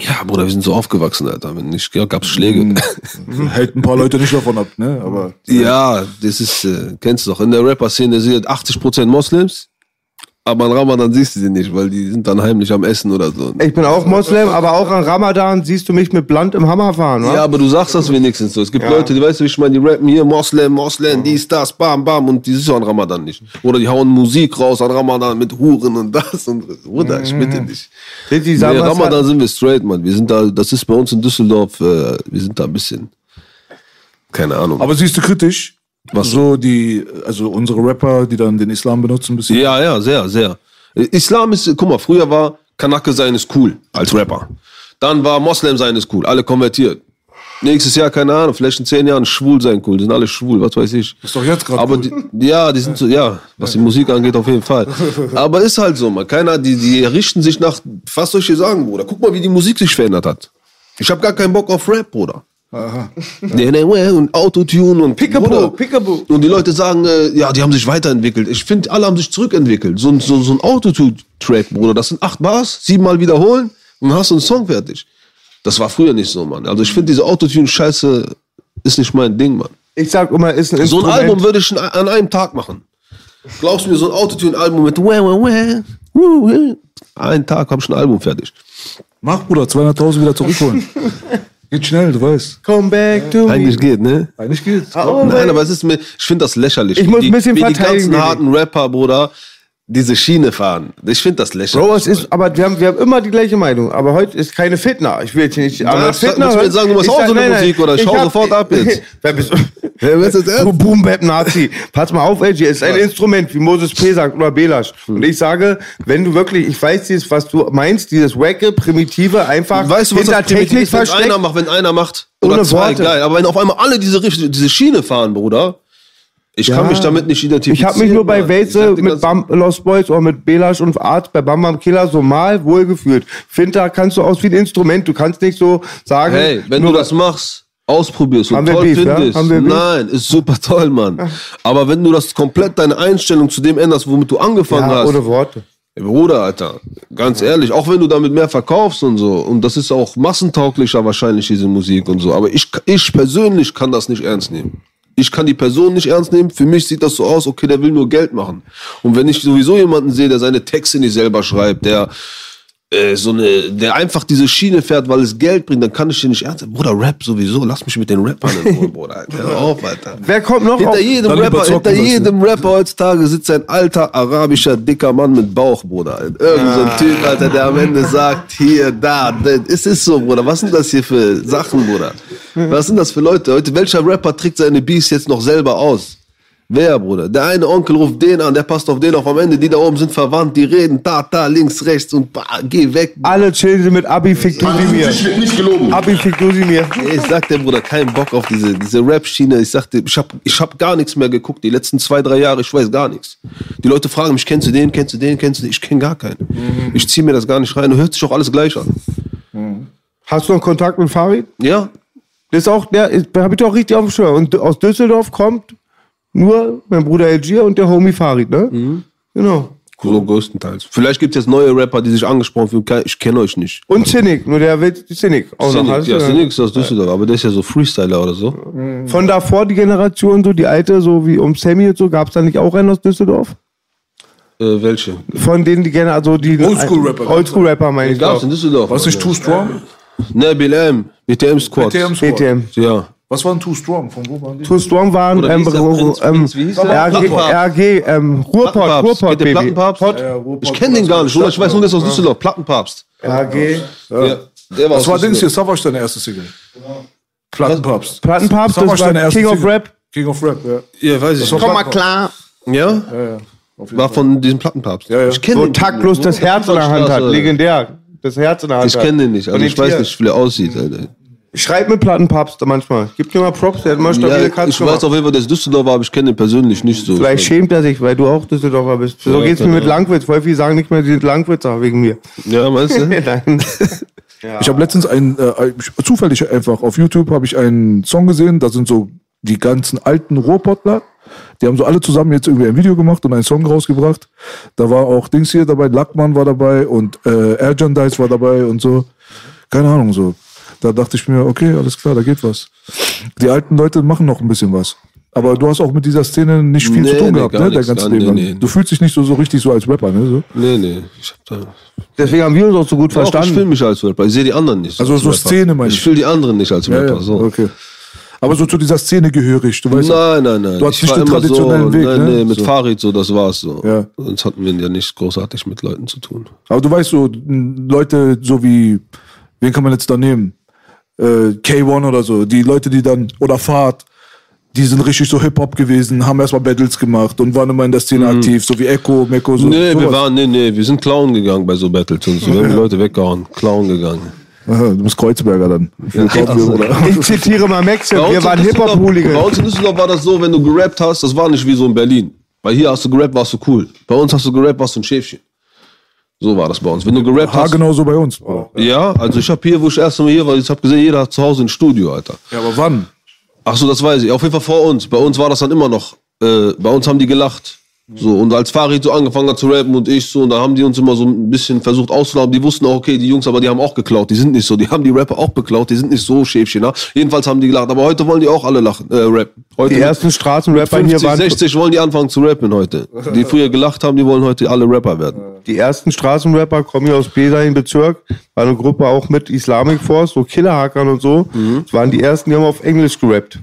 [SPEAKER 3] Ja, Bruder, wir sind so aufgewachsen, Alter. Wenn nicht, ja, gab's Schläge.
[SPEAKER 4] Mhm. Hält ein paar Leute nicht davon ab, ne? Aber
[SPEAKER 3] ja, das ist, äh, kennst du doch. In der Rapper-Szene sind 80% Moslems, aber an Ramadan siehst du sie nicht, weil die sind dann heimlich am Essen oder so.
[SPEAKER 2] Ich bin auch Moslem, aber auch an Ramadan siehst du mich mit Blunt im Hammer fahren, wa?
[SPEAKER 3] Ja, aber du sagst das wenigstens so. Es gibt Leute, die weißt du, wie ich meine, die rappen hier Moslem, Moslem, dies, das, bam, bam und die ist ja an Ramadan nicht. Oder die hauen Musik raus an Ramadan mit Huren und das und Bruder, ich bitte dich.
[SPEAKER 2] Sind die
[SPEAKER 3] Nee, Ramadan sind wir straight, Mann. Wir sind da, das ist bei uns in Düsseldorf, äh, wir sind da ein bisschen, keine Ahnung.
[SPEAKER 4] Aber siehst du kritisch,
[SPEAKER 3] Was?
[SPEAKER 4] so die, also unsere Rapper, die dann den Islam benutzen, ein bisschen.
[SPEAKER 3] Ja, ja, sehr, sehr. Islam ist, guck mal, früher war Kanake sein ist cool als Rapper. Dann war Moslem sein ist cool, alle konvertiert. Nächstes Jahr, keine Ahnung, vielleicht in zehn Jahren schwul sein cool, die sind alle schwul, was weiß ich.
[SPEAKER 4] Ist doch jetzt gerade
[SPEAKER 3] Aber
[SPEAKER 4] cool.
[SPEAKER 3] die, ja, die sind so, ja, was die Musik angeht, auf jeden Fall. Aber ist halt so, man. Keiner, die, die richten sich nach, was soll ich dir sagen, Bruder? Guck mal, wie die Musik sich verändert hat. Ich habe gar keinen Bock auf Rap, Bruder. Nee, nee, und Autotune und
[SPEAKER 2] Pickaboo. Pickaboo.
[SPEAKER 3] Und die Leute sagen, äh, ja, die haben sich weiterentwickelt. Ich finde, alle haben sich zurückentwickelt. So, ein- so, so ein Autotune-Track, Bruder, das sind acht Bars, siebenmal wiederholen und dann hast du einen Song fertig. Das war früher nicht so, Mann. Also ich finde, diese Autotune-Scheiße ist nicht mein Ding, Mann.
[SPEAKER 2] Ich sag immer, ist ein
[SPEAKER 3] So ein. Album würde ich an einem Tag machen. Glaubst du mir, so ein Autotune-Album mit wah, wah, wah, wuh. Einen Tag habe ich ein Album fertig.
[SPEAKER 4] Mach, Bruder, 200.000 wieder zurückholen. Geht schnell, du weißt.
[SPEAKER 2] Come back to
[SPEAKER 3] Eigentlich
[SPEAKER 2] me.
[SPEAKER 3] geht, ne?
[SPEAKER 4] Eigentlich geht's.
[SPEAKER 2] Oh,
[SPEAKER 3] Nein, aber es ist mir, ich finde das lächerlich.
[SPEAKER 2] Ich muss ein bisschen
[SPEAKER 3] die, wie die
[SPEAKER 2] verteidigen,
[SPEAKER 3] ganzen harten Rapper, Bruder, diese Schiene fahren. Ich finde das lächerlich.
[SPEAKER 2] Bro, es ist, aber wir haben, wir haben immer die gleiche Meinung. Aber heute ist keine Fitner. Ich will jetzt hier nicht. Aber?
[SPEAKER 3] Willst du mir jetzt sagen, du machst
[SPEAKER 2] ich
[SPEAKER 3] auch so eine Musik, oder? Ich hau sofort ab jetzt.
[SPEAKER 2] Wer bist du?
[SPEAKER 3] Wer ist das ernst?
[SPEAKER 2] Du Boom Bap Nazi. Pass mal auf, Edgy. Es ist ein Instrument, wie Moses P. sagt oder Belasch.
[SPEAKER 3] Hm.
[SPEAKER 2] Und ich sage, wenn du wirklich, ich weiß dieses, was du meinst, dieses wacke, primitive, einfach
[SPEAKER 3] Weißt du, was das
[SPEAKER 2] Technik
[SPEAKER 3] ist, wenn einer macht, wenn einer macht? Oder
[SPEAKER 2] Ohne
[SPEAKER 3] zwei,
[SPEAKER 2] Worte.
[SPEAKER 3] geil. Aber wenn auf einmal alle diese, diese Schiene fahren, Bruder, ich
[SPEAKER 2] Ja.
[SPEAKER 3] kann mich damit nicht identifizieren.
[SPEAKER 2] Ich habe mich nur bei
[SPEAKER 3] dir
[SPEAKER 2] mit Bam Lost Boys oder mit Belasch und Arzt bei Bam Bam Killer so mal wohlgefühlt. Finter kannst du aus wie ein Instrument. Du kannst nicht so sagen.
[SPEAKER 3] Hey, wenn du das machst, ausprobierst und toll
[SPEAKER 2] Beef, ja?
[SPEAKER 3] findest,
[SPEAKER 2] Beef?
[SPEAKER 3] nein, ist super toll, Mann. Aber wenn du das komplett deine Einstellung zu dem änderst, womit du angefangen
[SPEAKER 2] ja,
[SPEAKER 3] hast,
[SPEAKER 2] ohne Worte.
[SPEAKER 3] Bruder, Alter, ganz ehrlich, auch wenn du damit mehr verkaufst und so, und das ist auch massentauglicher wahrscheinlich, diese Musik und so, aber ich, ich persönlich kann das nicht ernst nehmen. Ich kann die Person nicht ernst nehmen. Für mich sieht das so aus, okay, der will nur Geld machen. Und wenn ich sowieso jemanden sehe, der seine Texte nicht selber schreibt, der äh, so eine, der einfach diese Schiene fährt, weil es Geld bringt, dann kann ich den nicht ernst nehmen. Bruder, Rap sowieso. Lass mich mit den Rappern in Ruhe, Bruder. Hör auf, Alter.
[SPEAKER 2] Wer kommt noch
[SPEAKER 3] Hinter
[SPEAKER 2] auf?
[SPEAKER 3] jedem, Rapper, hinter
[SPEAKER 4] was,
[SPEAKER 3] jedem Rapper heutzutage sitzt ein alter arabischer dicker Mann mit Bauch, Bruder. Irgend so ein Typ, Alter, der am Ende sagt, hier, da, da. Es ist so, Bruder. Was sind das hier für Sachen, Bruder? Was sind das für Leute? Heute, welcher Rapper trägt seine Beats jetzt noch selber aus? Wer, Bruder? Der eine Onkel ruft den an, der passt auf den auf. Am Ende, die da oben sind verwandt, die reden da, da, links, rechts und bah, geh weg.
[SPEAKER 2] Alle chillen mit Abi fick du sie mir.
[SPEAKER 7] Tisch wird nicht gelogen.
[SPEAKER 2] Abi fick du sie mir.
[SPEAKER 3] Ich sag dir, Bruder, keinen Bock auf diese, diese Rap-Schiene. Ich sagte, ich hab, ich hab gar nichts mehr geguckt. Die letzten zwei, drei Jahre, ich weiß gar nichts. Die Leute fragen mich, kennst du den, kennst du den, kennst du den? Ich kenn gar keinen. Ich zieh mir das gar nicht rein. Hört sich auch alles gleich an.
[SPEAKER 2] Hast du noch Kontakt mit Farid?
[SPEAKER 3] Ja?
[SPEAKER 2] Das ist auch, der hab ich doch richtig auf dem Schirm. Und aus Düsseldorf kommt nur mein Bruder Elgier und der Homie Farid, ne? Genau.
[SPEAKER 3] So größtenteils. Vielleicht gibt es jetzt neue Rapper, die sich angesprochen fühlen. Ich kenne euch nicht.
[SPEAKER 2] Und Cynic, nur der will Cynic auch noch.
[SPEAKER 3] Cynic,
[SPEAKER 2] Hast du
[SPEAKER 3] ja. Cynic ist aus Düsseldorf, aber der ist ja so Freestyler oder so.
[SPEAKER 2] Von davor die Generation, so die alte, so wie um Sammy und so, gab es da nicht auch einen aus Düsseldorf?
[SPEAKER 3] Äh, welche?
[SPEAKER 2] Von denen die gerne, also die
[SPEAKER 4] Oldschool-Rapper.
[SPEAKER 2] Oldschool-Rapper meine ich.
[SPEAKER 3] Gab's in. Düsseldorf.
[SPEAKER 4] Was ist Too Strong?
[SPEAKER 3] Ne, BLM. BTM Squad.
[SPEAKER 4] BTM Squad.
[SPEAKER 2] BTM.
[SPEAKER 3] Ja.
[SPEAKER 4] Was war ein Too Strong? Von wo waren die?
[SPEAKER 2] Too Strong waren
[SPEAKER 3] Oder
[SPEAKER 2] ähm,
[SPEAKER 3] hieß der Prinz?
[SPEAKER 2] ähm,
[SPEAKER 3] Prinz, wie hieß der?
[SPEAKER 2] RG. RG ähm, Ruhrpott,
[SPEAKER 3] Plattenpapst.
[SPEAKER 2] Ruhrpott,
[SPEAKER 3] Geht der
[SPEAKER 2] Baby.
[SPEAKER 3] Plattenpapst?
[SPEAKER 4] Ja, Ruhrpott.
[SPEAKER 3] Ich kenne den gar nicht, oder? Ich weiß nur, der ist aus Düsseldorf. Plattenpapst.
[SPEAKER 2] RG.
[SPEAKER 3] Ja. Der war
[SPEAKER 4] Das war Dings hier,
[SPEAKER 3] Düsseldorf.
[SPEAKER 4] Savage deine erste Single. Plattenpapst.
[SPEAKER 2] Plattenpapst, das
[SPEAKER 4] Savage
[SPEAKER 2] war
[SPEAKER 4] deine erste
[SPEAKER 2] King of
[SPEAKER 4] Single.
[SPEAKER 2] Rap.
[SPEAKER 4] King of Rap, ja.
[SPEAKER 3] Ja, weiß ich.
[SPEAKER 2] Komm mal klar.
[SPEAKER 3] Ja?
[SPEAKER 4] Ja, ja. Auf jeden
[SPEAKER 3] War von diesem Plattenpapst.
[SPEAKER 4] Ja, ja.
[SPEAKER 3] Ich kenne den
[SPEAKER 2] taktlos das Herz in der Hand hat. Legendär. Das Herz in der Hand
[SPEAKER 3] Ich
[SPEAKER 2] hat.
[SPEAKER 3] kenne den nicht. Also ich weiß nicht, wie der aussieht. Alter.
[SPEAKER 2] Ich schreibe mit Plattenpapst manchmal. Gib dir mal Props, der hat immer stabile
[SPEAKER 3] Ja,
[SPEAKER 2] Cuts
[SPEAKER 3] ich weiß
[SPEAKER 2] gemacht.
[SPEAKER 3] auf jeden Fall, der ist Düsseldorfer, aber ich kenne den persönlich nicht so.
[SPEAKER 2] Vielleicht schämt er sich, weil du auch Düsseldorfer bist. So
[SPEAKER 3] Ja,
[SPEAKER 2] geht's mir mit. Langwitz. Voll viele sagen nicht mehr, die sind Langwitzer wegen mir.
[SPEAKER 3] Ja, meinst du?
[SPEAKER 2] Nein.
[SPEAKER 4] Ich habe letztens einen, äh, zufällig einfach auf YouTube habe ich einen Song gesehen, da sind so die ganzen alten Ruhrpottler. Die haben so alle zusammen jetzt irgendwie ein Video gemacht und einen Song rausgebracht. Da war auch Dings hier dabei, Lackmann war dabei und äh, Erjan Dice war dabei und so. Keine Ahnung, so. Da dachte ich mir, okay, alles klar, da geht was. Die alten Leute machen noch ein bisschen was. Aber du hast auch mit dieser Szene nicht viel
[SPEAKER 3] Nee,
[SPEAKER 4] zu tun
[SPEAKER 3] nee,
[SPEAKER 4] gehabt, ne? Dein ganzes Leben.
[SPEAKER 3] nee.
[SPEAKER 4] Du fühlst dich nicht so, so richtig so als Rapper, ne? So.
[SPEAKER 3] Nee, nee. Ich, hab da
[SPEAKER 2] Deswegen haben wir uns auch so gut
[SPEAKER 3] ich
[SPEAKER 2] verstanden.
[SPEAKER 3] fühle mich als Rapper. Ich sehe die anderen nicht.
[SPEAKER 4] Also
[SPEAKER 3] als
[SPEAKER 4] so
[SPEAKER 3] Rapper.
[SPEAKER 4] Szene meine
[SPEAKER 3] Ich
[SPEAKER 4] ich.
[SPEAKER 3] fühle die anderen nicht als
[SPEAKER 4] Ja,
[SPEAKER 3] Rapper.
[SPEAKER 4] ja,
[SPEAKER 3] So.
[SPEAKER 4] okay. Aber so zu dieser Szene gehörig, du weißt
[SPEAKER 3] Nein, nein, nein.
[SPEAKER 4] Du hast
[SPEAKER 3] Ich
[SPEAKER 4] nicht den
[SPEAKER 3] immer
[SPEAKER 4] traditionellen
[SPEAKER 3] so,
[SPEAKER 4] Weg,
[SPEAKER 3] nein,
[SPEAKER 4] ne?
[SPEAKER 3] Nee, mit
[SPEAKER 4] So.
[SPEAKER 3] Farid so, das war's so.
[SPEAKER 4] Ja.
[SPEAKER 3] Sonst hatten wir ja nicht großartig mit Leuten zu tun.
[SPEAKER 4] Aber du weißt so, Leute so wie, wen kann man jetzt da nehmen? Äh, K1 oder so, die Leute, die dann, oder Fahrt, die sind richtig so Hip-Hop gewesen, haben erstmal Battles gemacht und waren immer in der Szene aktiv, so wie Echo, Meko, so.
[SPEAKER 3] Mhm. nee, wir
[SPEAKER 4] sowas.
[SPEAKER 3] waren, nee, nee, wir sind Clown gegangen bei so Battles und so. Wir haben die Leute weggehauen. Clown gegangen.
[SPEAKER 4] Aha, du bist Kreuzberger dann. Willkommen,
[SPEAKER 3] also-.
[SPEAKER 2] Ich zitiere mal Max, wir waren
[SPEAKER 3] Düsseldorf- Bei
[SPEAKER 2] Hip-Hop-Hooligan.
[SPEAKER 3] uns in Düsseldorf war das so, wenn du gerappt hast, das war nicht wie so in Berlin. Weil hier hast du gerappt, warst du cool. Bei uns hast du gerappt, warst du ein Schäfchen. So war das bei uns. Wenn du gerappt
[SPEAKER 4] Ha,
[SPEAKER 3] hast.
[SPEAKER 4] genau so bei uns. Bruder.
[SPEAKER 3] Ja, also ich habe hier, wo ich erst mal hier war, ich habe gesehen, jeder hat zu Hause ein Studio, Alter.
[SPEAKER 4] Ja, aber wann?
[SPEAKER 3] Ach so, das weiß ich. Auf jeden Fall vor uns. Bei uns war das dann immer noch. Äh, bei uns haben die gelacht. So, und als Farid so angefangen hat zu rappen und ich so, und da haben die uns immer so ein bisschen versucht auszulaufen. Die wussten auch, okay, die Jungs, aber die haben auch geklaut. Die sind nicht so. Die haben die Rapper auch beklaut. Die sind nicht so Schäfchen. Ne? Jedenfalls haben die gelacht. Aber heute wollen die auch alle lachen, äh, rappen. Heute
[SPEAKER 2] Die ersten Straßenrapper
[SPEAKER 3] 50,
[SPEAKER 2] hier waren.
[SPEAKER 3] 60 wollen die anfangen zu rappen heute. Die früher gelacht haben, die wollen heute alle Rapper werden.
[SPEAKER 2] Die ersten Straßenrapper kommen hier aus Besain Bezirk. War eine Gruppe auch mit Islamic Force, so Killerhackern und so. Das waren die ersten, die haben auf Englisch gerappt.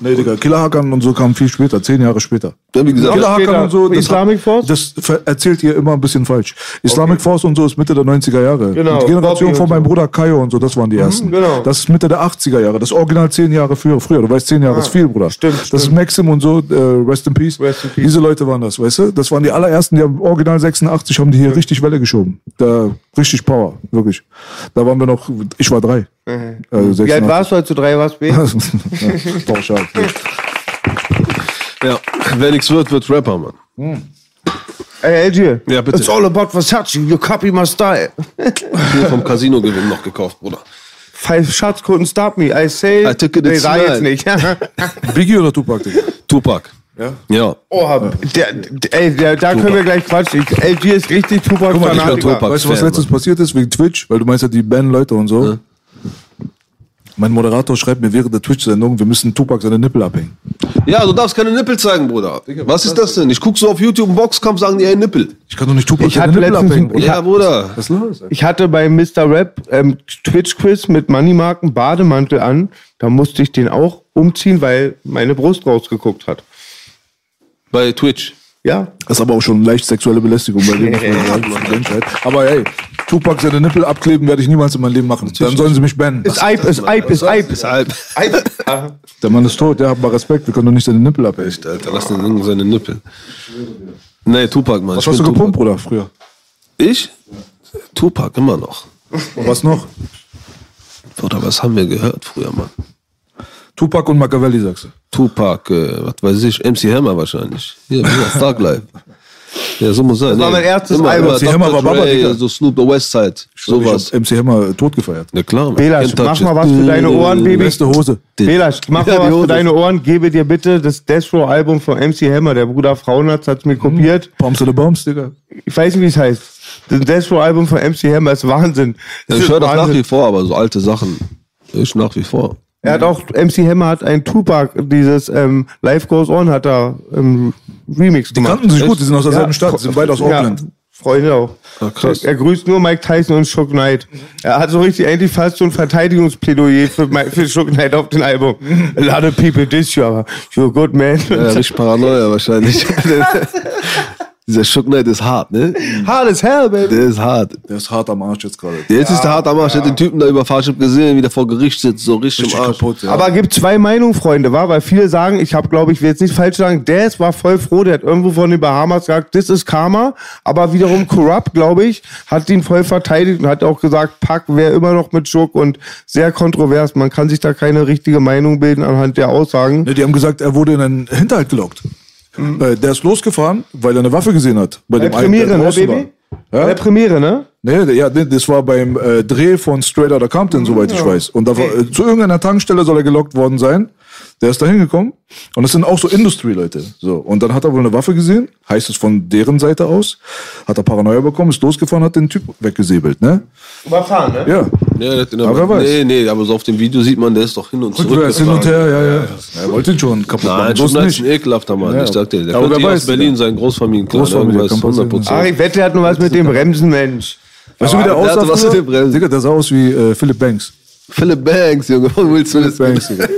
[SPEAKER 4] Nee, Digga, Killerhackern und so kamen viel später, zehn Jahre später.
[SPEAKER 3] Ja, wie gesagt,
[SPEAKER 4] Killerhackern und so, das,
[SPEAKER 2] Islamic Force?
[SPEAKER 4] das erzählt ihr immer ein bisschen falsch. Islamic Force und so ist Mitte der 90er Jahre.
[SPEAKER 2] Genau,
[SPEAKER 4] die Generation
[SPEAKER 2] Bobby
[SPEAKER 4] von meinem. Bruder Kayo und so, das waren die ersten.
[SPEAKER 2] genau.
[SPEAKER 4] Das ist Mitte der 80er Jahre. Das ist original zehn Jahre früher. früher. Du weißt, zehn Jahre ist viel, Bruder.
[SPEAKER 2] Ah, stimmt,
[SPEAKER 4] Das ist
[SPEAKER 2] stimmt.
[SPEAKER 4] Maxim und so, äh, Rest in Peace.
[SPEAKER 2] Rest in Peace.
[SPEAKER 4] Diese Leute waren das, weißt du? Das waren die allerersten, die haben original 86, haben die hier richtig Welle geschoben. Da, richtig Power, wirklich. Da waren wir noch, ich war drei. Also
[SPEAKER 2] Wie alt
[SPEAKER 4] 86.
[SPEAKER 2] warst du, als du drei warst, B?
[SPEAKER 4] ja, pauschal.
[SPEAKER 3] ja, wer nichts wird, wird Rapper, Mann.
[SPEAKER 2] Ey, LG.
[SPEAKER 3] Ja, bitte.
[SPEAKER 2] It's all about Versace, you copy my style.
[SPEAKER 3] Hier vom Casino-Gewinn noch gekauft, Bruder.
[SPEAKER 2] Five shots couldn't stop me. I say,
[SPEAKER 3] I took it
[SPEAKER 2] nee,
[SPEAKER 3] it's
[SPEAKER 2] sag jetzt nicht.
[SPEAKER 4] Biggie oder Tupac, Digga?
[SPEAKER 3] Tupac.
[SPEAKER 4] Ja?
[SPEAKER 3] Ja.
[SPEAKER 2] oh, der, der, ey, der, da können wir gleich quatschen. Ich, LG ist richtig tupac
[SPEAKER 3] mal,
[SPEAKER 2] fanatiker
[SPEAKER 3] Tupac.
[SPEAKER 4] Weißt du, was letztens passiert ist wegen Twitch? Weil du meinst ja die bannen Leute und so. Mein Moderator schreibt mir während der Twitch-Sendung, wir müssen Tupac seine Nippel abhängen.
[SPEAKER 3] Ja, du darfst keine Nippel zeigen, Bruder. Was ist das denn? Ich guck so auf YouTube einen Boxkampf, sagen die, ey, Nippel.
[SPEAKER 4] Ich kann doch nicht Tupac
[SPEAKER 2] Ich
[SPEAKER 4] seine Nippel abhängen.
[SPEAKER 2] ich
[SPEAKER 3] Ja, Bruder.
[SPEAKER 4] Was ey?
[SPEAKER 2] Ich hatte bei Mr. Rap ähm, Twitch-Quiz mit Moneymarken Bademantel an. Da musste ich den auch umziehen, weil meine Brust rausgeguckt hat.
[SPEAKER 3] Bei Twitch.
[SPEAKER 2] Ja.
[SPEAKER 4] Das ist aber auch schon leicht sexuelle Belästigung bei dem. aber ey, Tupac seine Nippel abkleben werde ich niemals in meinem Leben machen. Dann sollen sie mich bannen.
[SPEAKER 2] Ist Eib, ist Eib, ist Eib.
[SPEAKER 3] Deshalb.
[SPEAKER 4] Der Mann ist tot, ja, hab mal Respekt, wir können doch nicht seine Nippel abhängen.
[SPEAKER 3] Alter, lass den Jungen seine Nippel. Nee, Tupac, Mann.
[SPEAKER 4] Was
[SPEAKER 3] Ich
[SPEAKER 4] hast du gepumpt, Bruder, früher?
[SPEAKER 3] Ich? Tupac, immer noch.
[SPEAKER 4] Und was noch?
[SPEAKER 3] Bruder, was haben wir gehört früher, Mann?
[SPEAKER 4] Tupac und Machiavelli, sagst du.
[SPEAKER 3] Tupac, äh, was weiß ich, MC Hammer wahrscheinlich. Hier, Bruder, Thug Life. Ja, so muss sein.
[SPEAKER 2] war mein erstes Album.
[SPEAKER 3] Immer
[SPEAKER 4] MC Hammer war. Baba, Digga.
[SPEAKER 3] So Snoop the Westside.
[SPEAKER 4] Ich
[SPEAKER 3] Sowas.
[SPEAKER 4] MC Hammer tot gefeiert.
[SPEAKER 3] Ja klar.
[SPEAKER 2] Belasch, mach mal was für deine Ohren, Baby.
[SPEAKER 4] Beste Hose.
[SPEAKER 2] Belasch, mach
[SPEAKER 3] Ja,
[SPEAKER 2] mal was
[SPEAKER 3] Hose.
[SPEAKER 2] für deine Ohren. Gebe dir bitte das Death Row Album von MC Hammer. Der Bruder Frauenarzt hat es mir kopiert.
[SPEAKER 4] Bombs oder Bombs, Digga.
[SPEAKER 2] Ich weiß nicht, wie es heißt. Das Death Row Album von MC Hammer ist Wahnsinn.
[SPEAKER 3] Ja,
[SPEAKER 2] Das
[SPEAKER 3] ich höre das nach wie vor, aber so alte Sachen. Ich nach wie vor.
[SPEAKER 2] Er hat auch, MC Hammer hat ein Tupac, dieses ähm, Life Goes On, hat er ähm, Remix
[SPEAKER 4] Die
[SPEAKER 2] gemacht.
[SPEAKER 4] kannten sich gut, die sind aus derselben
[SPEAKER 2] Ja.
[SPEAKER 4] Stadt, die sind beide aus Auckland.
[SPEAKER 2] Ja, Freunde auch.
[SPEAKER 3] Ah, krass.
[SPEAKER 2] Er grüßt nur Mike Tyson und Shook Knight. Er hat so richtig eigentlich fast so ein Verteidigungsplädoyer für, Mike- für Shook Knight auf dem Album. A lot of people diss you, aber you're a good man.
[SPEAKER 3] Ja, richtig Paranoia wahrscheinlich. Dieser Shook Knight ist hart, ne?
[SPEAKER 2] Hard as hell, baby.
[SPEAKER 3] Der ist hart.
[SPEAKER 4] Der ist hart am Arsch jetzt gerade.
[SPEAKER 3] Jetzt ist der hart am Arsch. Ich hab den Typen da über Fahrschip gesehen, wie der vor Gericht sitzt, so richtig,
[SPEAKER 4] Richtig
[SPEAKER 3] im Arsch.
[SPEAKER 4] kaputt, ja.
[SPEAKER 2] Aber gibt zwei Meinungen, Freunde, war? Weil viele sagen, ich habe, glaube ich, will jetzt nicht falsch sagen, Daz war voll froh, der hat irgendwo von den Bahamas gesagt, das ist Karma. Aber wiederum Corrupt, glaube ich, hat ihn voll verteidigt und hat auch gesagt, Pack wäre immer noch mit Schuck und sehr kontrovers. Man kann sich da keine richtige Meinung bilden anhand der Aussagen.
[SPEAKER 4] Ne, die haben gesagt, er wurde in einen Hinterhalt gelockt. Äh, Der ist losgefahren, weil er eine Waffe gesehen hat. Bei,
[SPEAKER 2] Bei
[SPEAKER 4] dem einen, der
[SPEAKER 2] Premiere, ne,
[SPEAKER 4] draußen
[SPEAKER 2] Baby? Bei
[SPEAKER 4] Ja?
[SPEAKER 2] der Premiere, ne?
[SPEAKER 4] Nee, ja, nee, das war beim äh, Dreh von Straight Outta Compton, soweit ich weiß. Und da war, äh, zu irgendeiner Tankstelle soll er gelockt worden sein. Der ist da hingekommen. Und das sind auch so Industry-Leute. So. Und dann hat er wohl eine Waffe gesehen, heißt es von deren Seite aus. Hat er Paranoia bekommen, ist losgefahren, hat den Typ weggesäbelt, ne?
[SPEAKER 2] Überfahren, ne?
[SPEAKER 4] Ja.
[SPEAKER 3] Ja, den
[SPEAKER 4] Aber wer weiß.
[SPEAKER 3] Nee, nee, aber so auf dem Video sieht man, der ist doch hin und zurück.
[SPEAKER 4] Rückwärts, hin und her, ja, ja. Er wollte ihn schon kaputt machen.
[SPEAKER 3] Nein,
[SPEAKER 4] ist
[SPEAKER 3] ein ekelhafter Mann.
[SPEAKER 4] Ja.
[SPEAKER 3] Ich sag dir, der
[SPEAKER 4] Aber
[SPEAKER 3] könnte
[SPEAKER 4] weiß,
[SPEAKER 3] aus Berlin
[SPEAKER 4] ja.
[SPEAKER 3] sein, Großfamilienclan.
[SPEAKER 4] Großfamilie,
[SPEAKER 3] irgendwas,
[SPEAKER 4] kann passieren.
[SPEAKER 3] 100%.
[SPEAKER 2] Ach, ich wette, der hat nur was mit dem Bremsen, Mensch.
[SPEAKER 4] Weißt du, wie der aussah?
[SPEAKER 3] was mit den Bremsen.
[SPEAKER 4] Digga, der sah aus wie äh, Philip Banks.
[SPEAKER 3] Philip Banks, Junge, von Will Smith.
[SPEAKER 4] Philip Banks, Digga.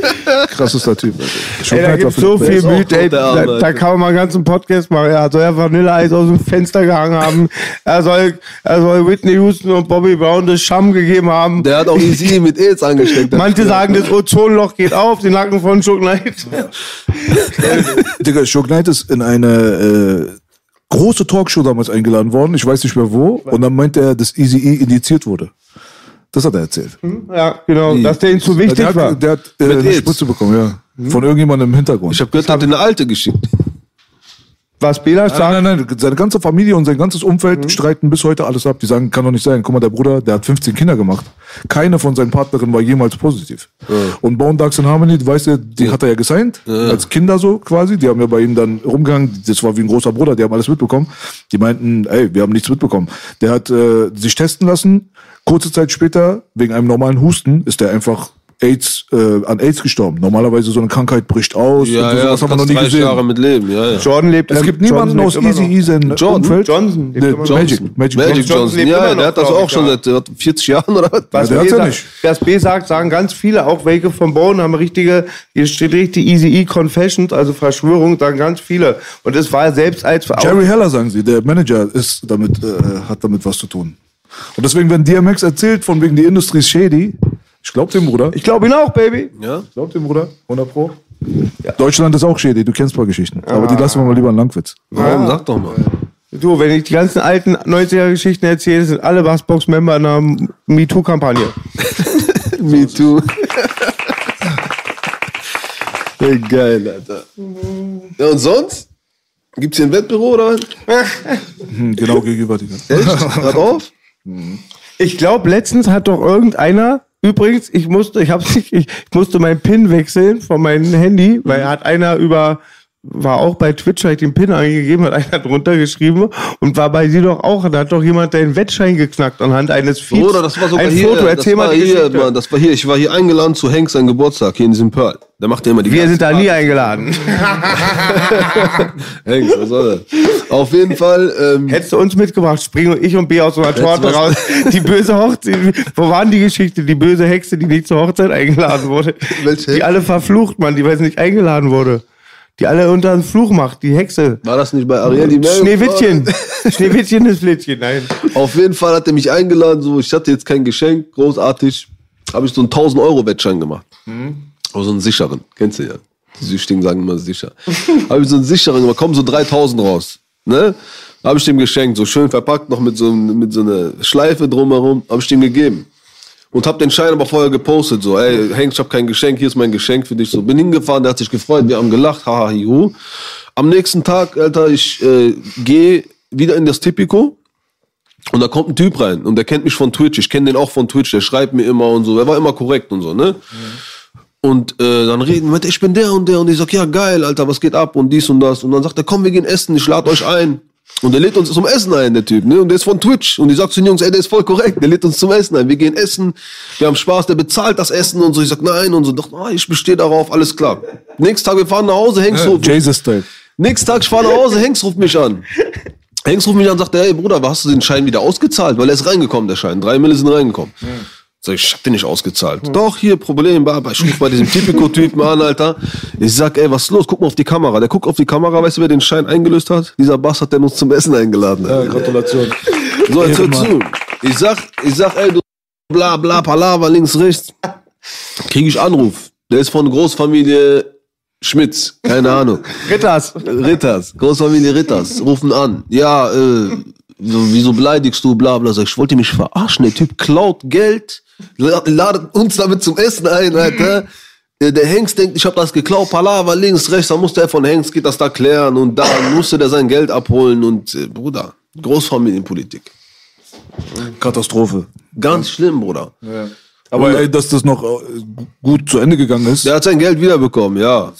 [SPEAKER 4] Krassester Typ. Alter.
[SPEAKER 2] Ey, da gibt's so viel. Mythen, ey, da, da kann man mal einen ganzen Podcast machen. Er soll ja Vanilleeis aus dem Fenster gehangen haben. Er soll, er soll Whitney Houston und Bobby Brown das Scham gegeben haben.
[SPEAKER 3] Der hat auch Easy mit AIDS angesteckt.
[SPEAKER 2] Manche sagen, das Ozonloch geht auf, den Nacken von Shook Knight.
[SPEAKER 4] Digga, Shock Knight ist in eine äh, große Talkshow damals eingeladen worden. Ich weiß nicht mehr wo. Und dann meinte er, dass Easy E indiziert wurde. Das hat er erzählt.
[SPEAKER 2] Ja, genau, dass der ihm zu wichtig
[SPEAKER 4] der
[SPEAKER 2] war.
[SPEAKER 4] hat, der hat äh,
[SPEAKER 3] Mit
[SPEAKER 4] eine. Spritze bekommen, ja. Von irgendjemandem im Hintergrund.
[SPEAKER 3] Ich habe gehört, er hat eine alte geschickt.
[SPEAKER 2] Was Bela sagt,
[SPEAKER 4] Nein, nein, nein, seine ganze Familie und sein ganzes Umfeld streiten bis heute alles ab. Die sagen, kann doch nicht sein. Guck mal, der Bruder, der hat 15 Kinder gemacht. Keine von seinen Partnerinnen war jemals positiv. Und Bone Ducks and Harmony, du weißt ja, die hat er ja gesigned, als Kinder so quasi. Die haben ja bei ihm dann rumgegangen, das war wie ein großer Bruder, die haben alles mitbekommen. Die meinten, ey, wir haben nichts mitbekommen. Der hat äh, sich testen lassen. Kurze Zeit später, wegen einem normalen Husten, ist der einfach AIDS, äh, an AIDS gestorben. Normalerweise so eine Krankheit bricht aus.
[SPEAKER 3] Ja,
[SPEAKER 4] und
[SPEAKER 3] ja,
[SPEAKER 4] sowas haben wir noch nie
[SPEAKER 3] 30
[SPEAKER 4] gesehen.
[SPEAKER 3] Jahre mit Leben, ja, ja.
[SPEAKER 2] Jordan lebt
[SPEAKER 4] Es gibt
[SPEAKER 2] Johnson
[SPEAKER 4] niemanden aus Easy
[SPEAKER 2] noch.
[SPEAKER 4] E sein
[SPEAKER 3] Jordan?
[SPEAKER 4] Umfeld.
[SPEAKER 2] Johnson lebt
[SPEAKER 4] Nee,
[SPEAKER 2] noch.
[SPEAKER 4] Magic, Magic,
[SPEAKER 3] Magic
[SPEAKER 4] Johnson.
[SPEAKER 3] Johnson,
[SPEAKER 2] Johnson lebt
[SPEAKER 3] ja,
[SPEAKER 2] immer
[SPEAKER 3] der hat das auch schon
[SPEAKER 2] ja.
[SPEAKER 3] seit der hat 40 Jahren oder was?
[SPEAKER 2] Was,
[SPEAKER 4] Ja, der
[SPEAKER 2] B
[SPEAKER 4] hat's ja
[SPEAKER 2] sagt,
[SPEAKER 4] nicht.
[SPEAKER 2] was B sagt, sagen ganz viele, auch welche von Bone haben richtige, hier steht richtig Easy E Confessions, also Verschwörung, sagen ganz viele. Und es war selbst als
[SPEAKER 4] Jerry Heller, sagen sie, der Manager ist damit, äh, hat damit was zu tun. Und deswegen, wenn DMX erzählt, von wegen die Industrie ist shady, ich glaub dem Bruder.
[SPEAKER 2] Ich glaube ihn auch, Baby.
[SPEAKER 3] Ja?
[SPEAKER 4] Ich glaub dem Bruder, 100 Pro. Deutschland ist auch shady, du kennst ein paar Geschichten. Aber die lassen wir mal lieber in Langwitz.
[SPEAKER 3] Warum? Sag doch mal.
[SPEAKER 2] Du, wenn ich die ganzen alten 90er-Geschichten erzähle, sind alle Bassbox-Member in einer MeToo-Kampagne.
[SPEAKER 3] Me too. Ey, geil, Alter. Ja, und sonst? Gibt's hier ein Wettbüro oder was?
[SPEAKER 4] Hm, genau gegenüber. Digga.
[SPEAKER 3] Echt? Hört auf?
[SPEAKER 2] Ich glaube, letztens hat doch irgendeiner, übrigens, ich musste, ich hab's nicht, ich, musste meinen PIN wechseln von meinem Handy, weil hat einer über war auch bei Twitch, hat den Pin eingegeben, hat einer drunter geschrieben und war bei sie doch auch. Da hat doch jemand deinen Wettschein geknackt anhand eines Feeds.
[SPEAKER 3] Bruder, das war sogar
[SPEAKER 2] Ein
[SPEAKER 3] hier.
[SPEAKER 2] Foto, erzähl
[SPEAKER 3] das war hier. Mann, das war hier. Ich war hier eingeladen zu Hank seinen Geburtstag hier in diesem Pearl. Der macht ja immer die
[SPEAKER 2] Wir sind da nie eingeladen.
[SPEAKER 3] Hanks, was soll das? Auf jeden Fall. Ähm,
[SPEAKER 2] Hättest du uns mitgebracht, springen ich und B aus so einer Torte raus. Die böse Hochzeit. Wo waren die Geschichte? Die böse Hexe, die nicht zur Hochzeit eingeladen wurde.
[SPEAKER 3] Welche
[SPEAKER 2] Die alle verflucht, Mann, die weiß nicht eingeladen wurde. Die alle unter einen Fluch macht, die Hexe.
[SPEAKER 3] war das nicht bei Ariel die?
[SPEAKER 2] Schneewittchen. Schneewittchen ist Flittchen, nein.
[SPEAKER 3] Auf jeden Fall hat er mich eingeladen. So, ich hatte jetzt kein Geschenk, großartig. Habe ich so einen 1000 Euro Wettschein gemacht. Aber so einen sicheren. Kennst du ja. Die Süchtigen sagen immer sicher. Habe ich so einen sicheren gemacht. Kommen so 3000 raus. Ne? Habe ich dem geschenkt. So schön verpackt, noch mit so, mit so einer Schleife drumherum. Habe ich dem gegeben. Und hab den Schein aber vorher gepostet, so, ey, Hank, ich hab kein Geschenk, hier ist mein Geschenk für dich. So, bin hingefahren, der hat sich gefreut, wir haben gelacht, haha, juhu. Am nächsten Tag, Alter, ich äh, gehe wieder in das Tipico und da kommt ein Typ rein und der kennt mich von Twitch, ich kenne den auch von Twitch, der schreibt mir immer und so, er war immer korrekt und so, ne? Und äh, dann reden wir, ich bin der und der und ich sag, ja geil, Alter, was geht ab und dies und das. Und dann sagt er, komm, wir gehen essen, ich lade euch ein. Und der lädt uns zum Essen ein, der Typ, ne? Und der ist von Twitch. Und ich sag zu den Jungs, ey, der ist voll korrekt, der lädt uns zum Essen ein. Wir gehen essen, wir haben Spaß, der bezahlt das Essen und so. Ich sag, nein, und so, doch, ah, ich bestehe darauf, alles klar. Nächsten Tag, wir fahren nach Hause, Hengst ruft
[SPEAKER 4] Jesus-Style.
[SPEAKER 3] Nächsten Tag, ich fahre nach Hause, Hengst ruft mich an. Hengst ruft mich an und sagt, ey Bruder, hast du den Schein wieder ausgezahlt? Weil er ist reingekommen, der Schein. Drei Mille sind reingekommen. Sag ich, ich hab den nicht ausgezahlt. Doch, hier, Problem, Baba. Ich ruf bei diesem Typico-Typen an, Alter. Ich sag, ey, was ist los? Guck mal auf die Kamera. Der guckt auf die Kamera, weißt du, wer den Schein eingelöst hat? Dieser Bastard, der uns zum Essen eingeladen hat.
[SPEAKER 4] Ja, Gratulation.
[SPEAKER 3] So, jetzt hör zu. Ich sag, ich sag, ey, du bla bla Palaver, links, rechts. Krieg ich Anruf. Der ist von Großfamilie Schmitz. Keine Ahnung.
[SPEAKER 2] Ritters.
[SPEAKER 3] Ritters, Großfamilie Ritters, rufen an. Ja, äh, so, wieso beleidigst du, bla bla. Sag ich, wollte mich verarschen. Der Typ klaut Geld, ladet uns damit zum Essen ein, Alter. Der, der Hengst denkt, ich habe das geklaut, Palaver links, rechts, dann musste er von Hengst, geht das da klären und da musste der sein Geld abholen und äh, Bruder, Großfamilienpolitik.
[SPEAKER 4] Katastrophe.
[SPEAKER 3] Ganz schlimm, Bruder.
[SPEAKER 4] Aber ey, dass das noch äh, gut zu Ende gegangen ist,
[SPEAKER 3] Der hat sein Geld wiederbekommen, ja.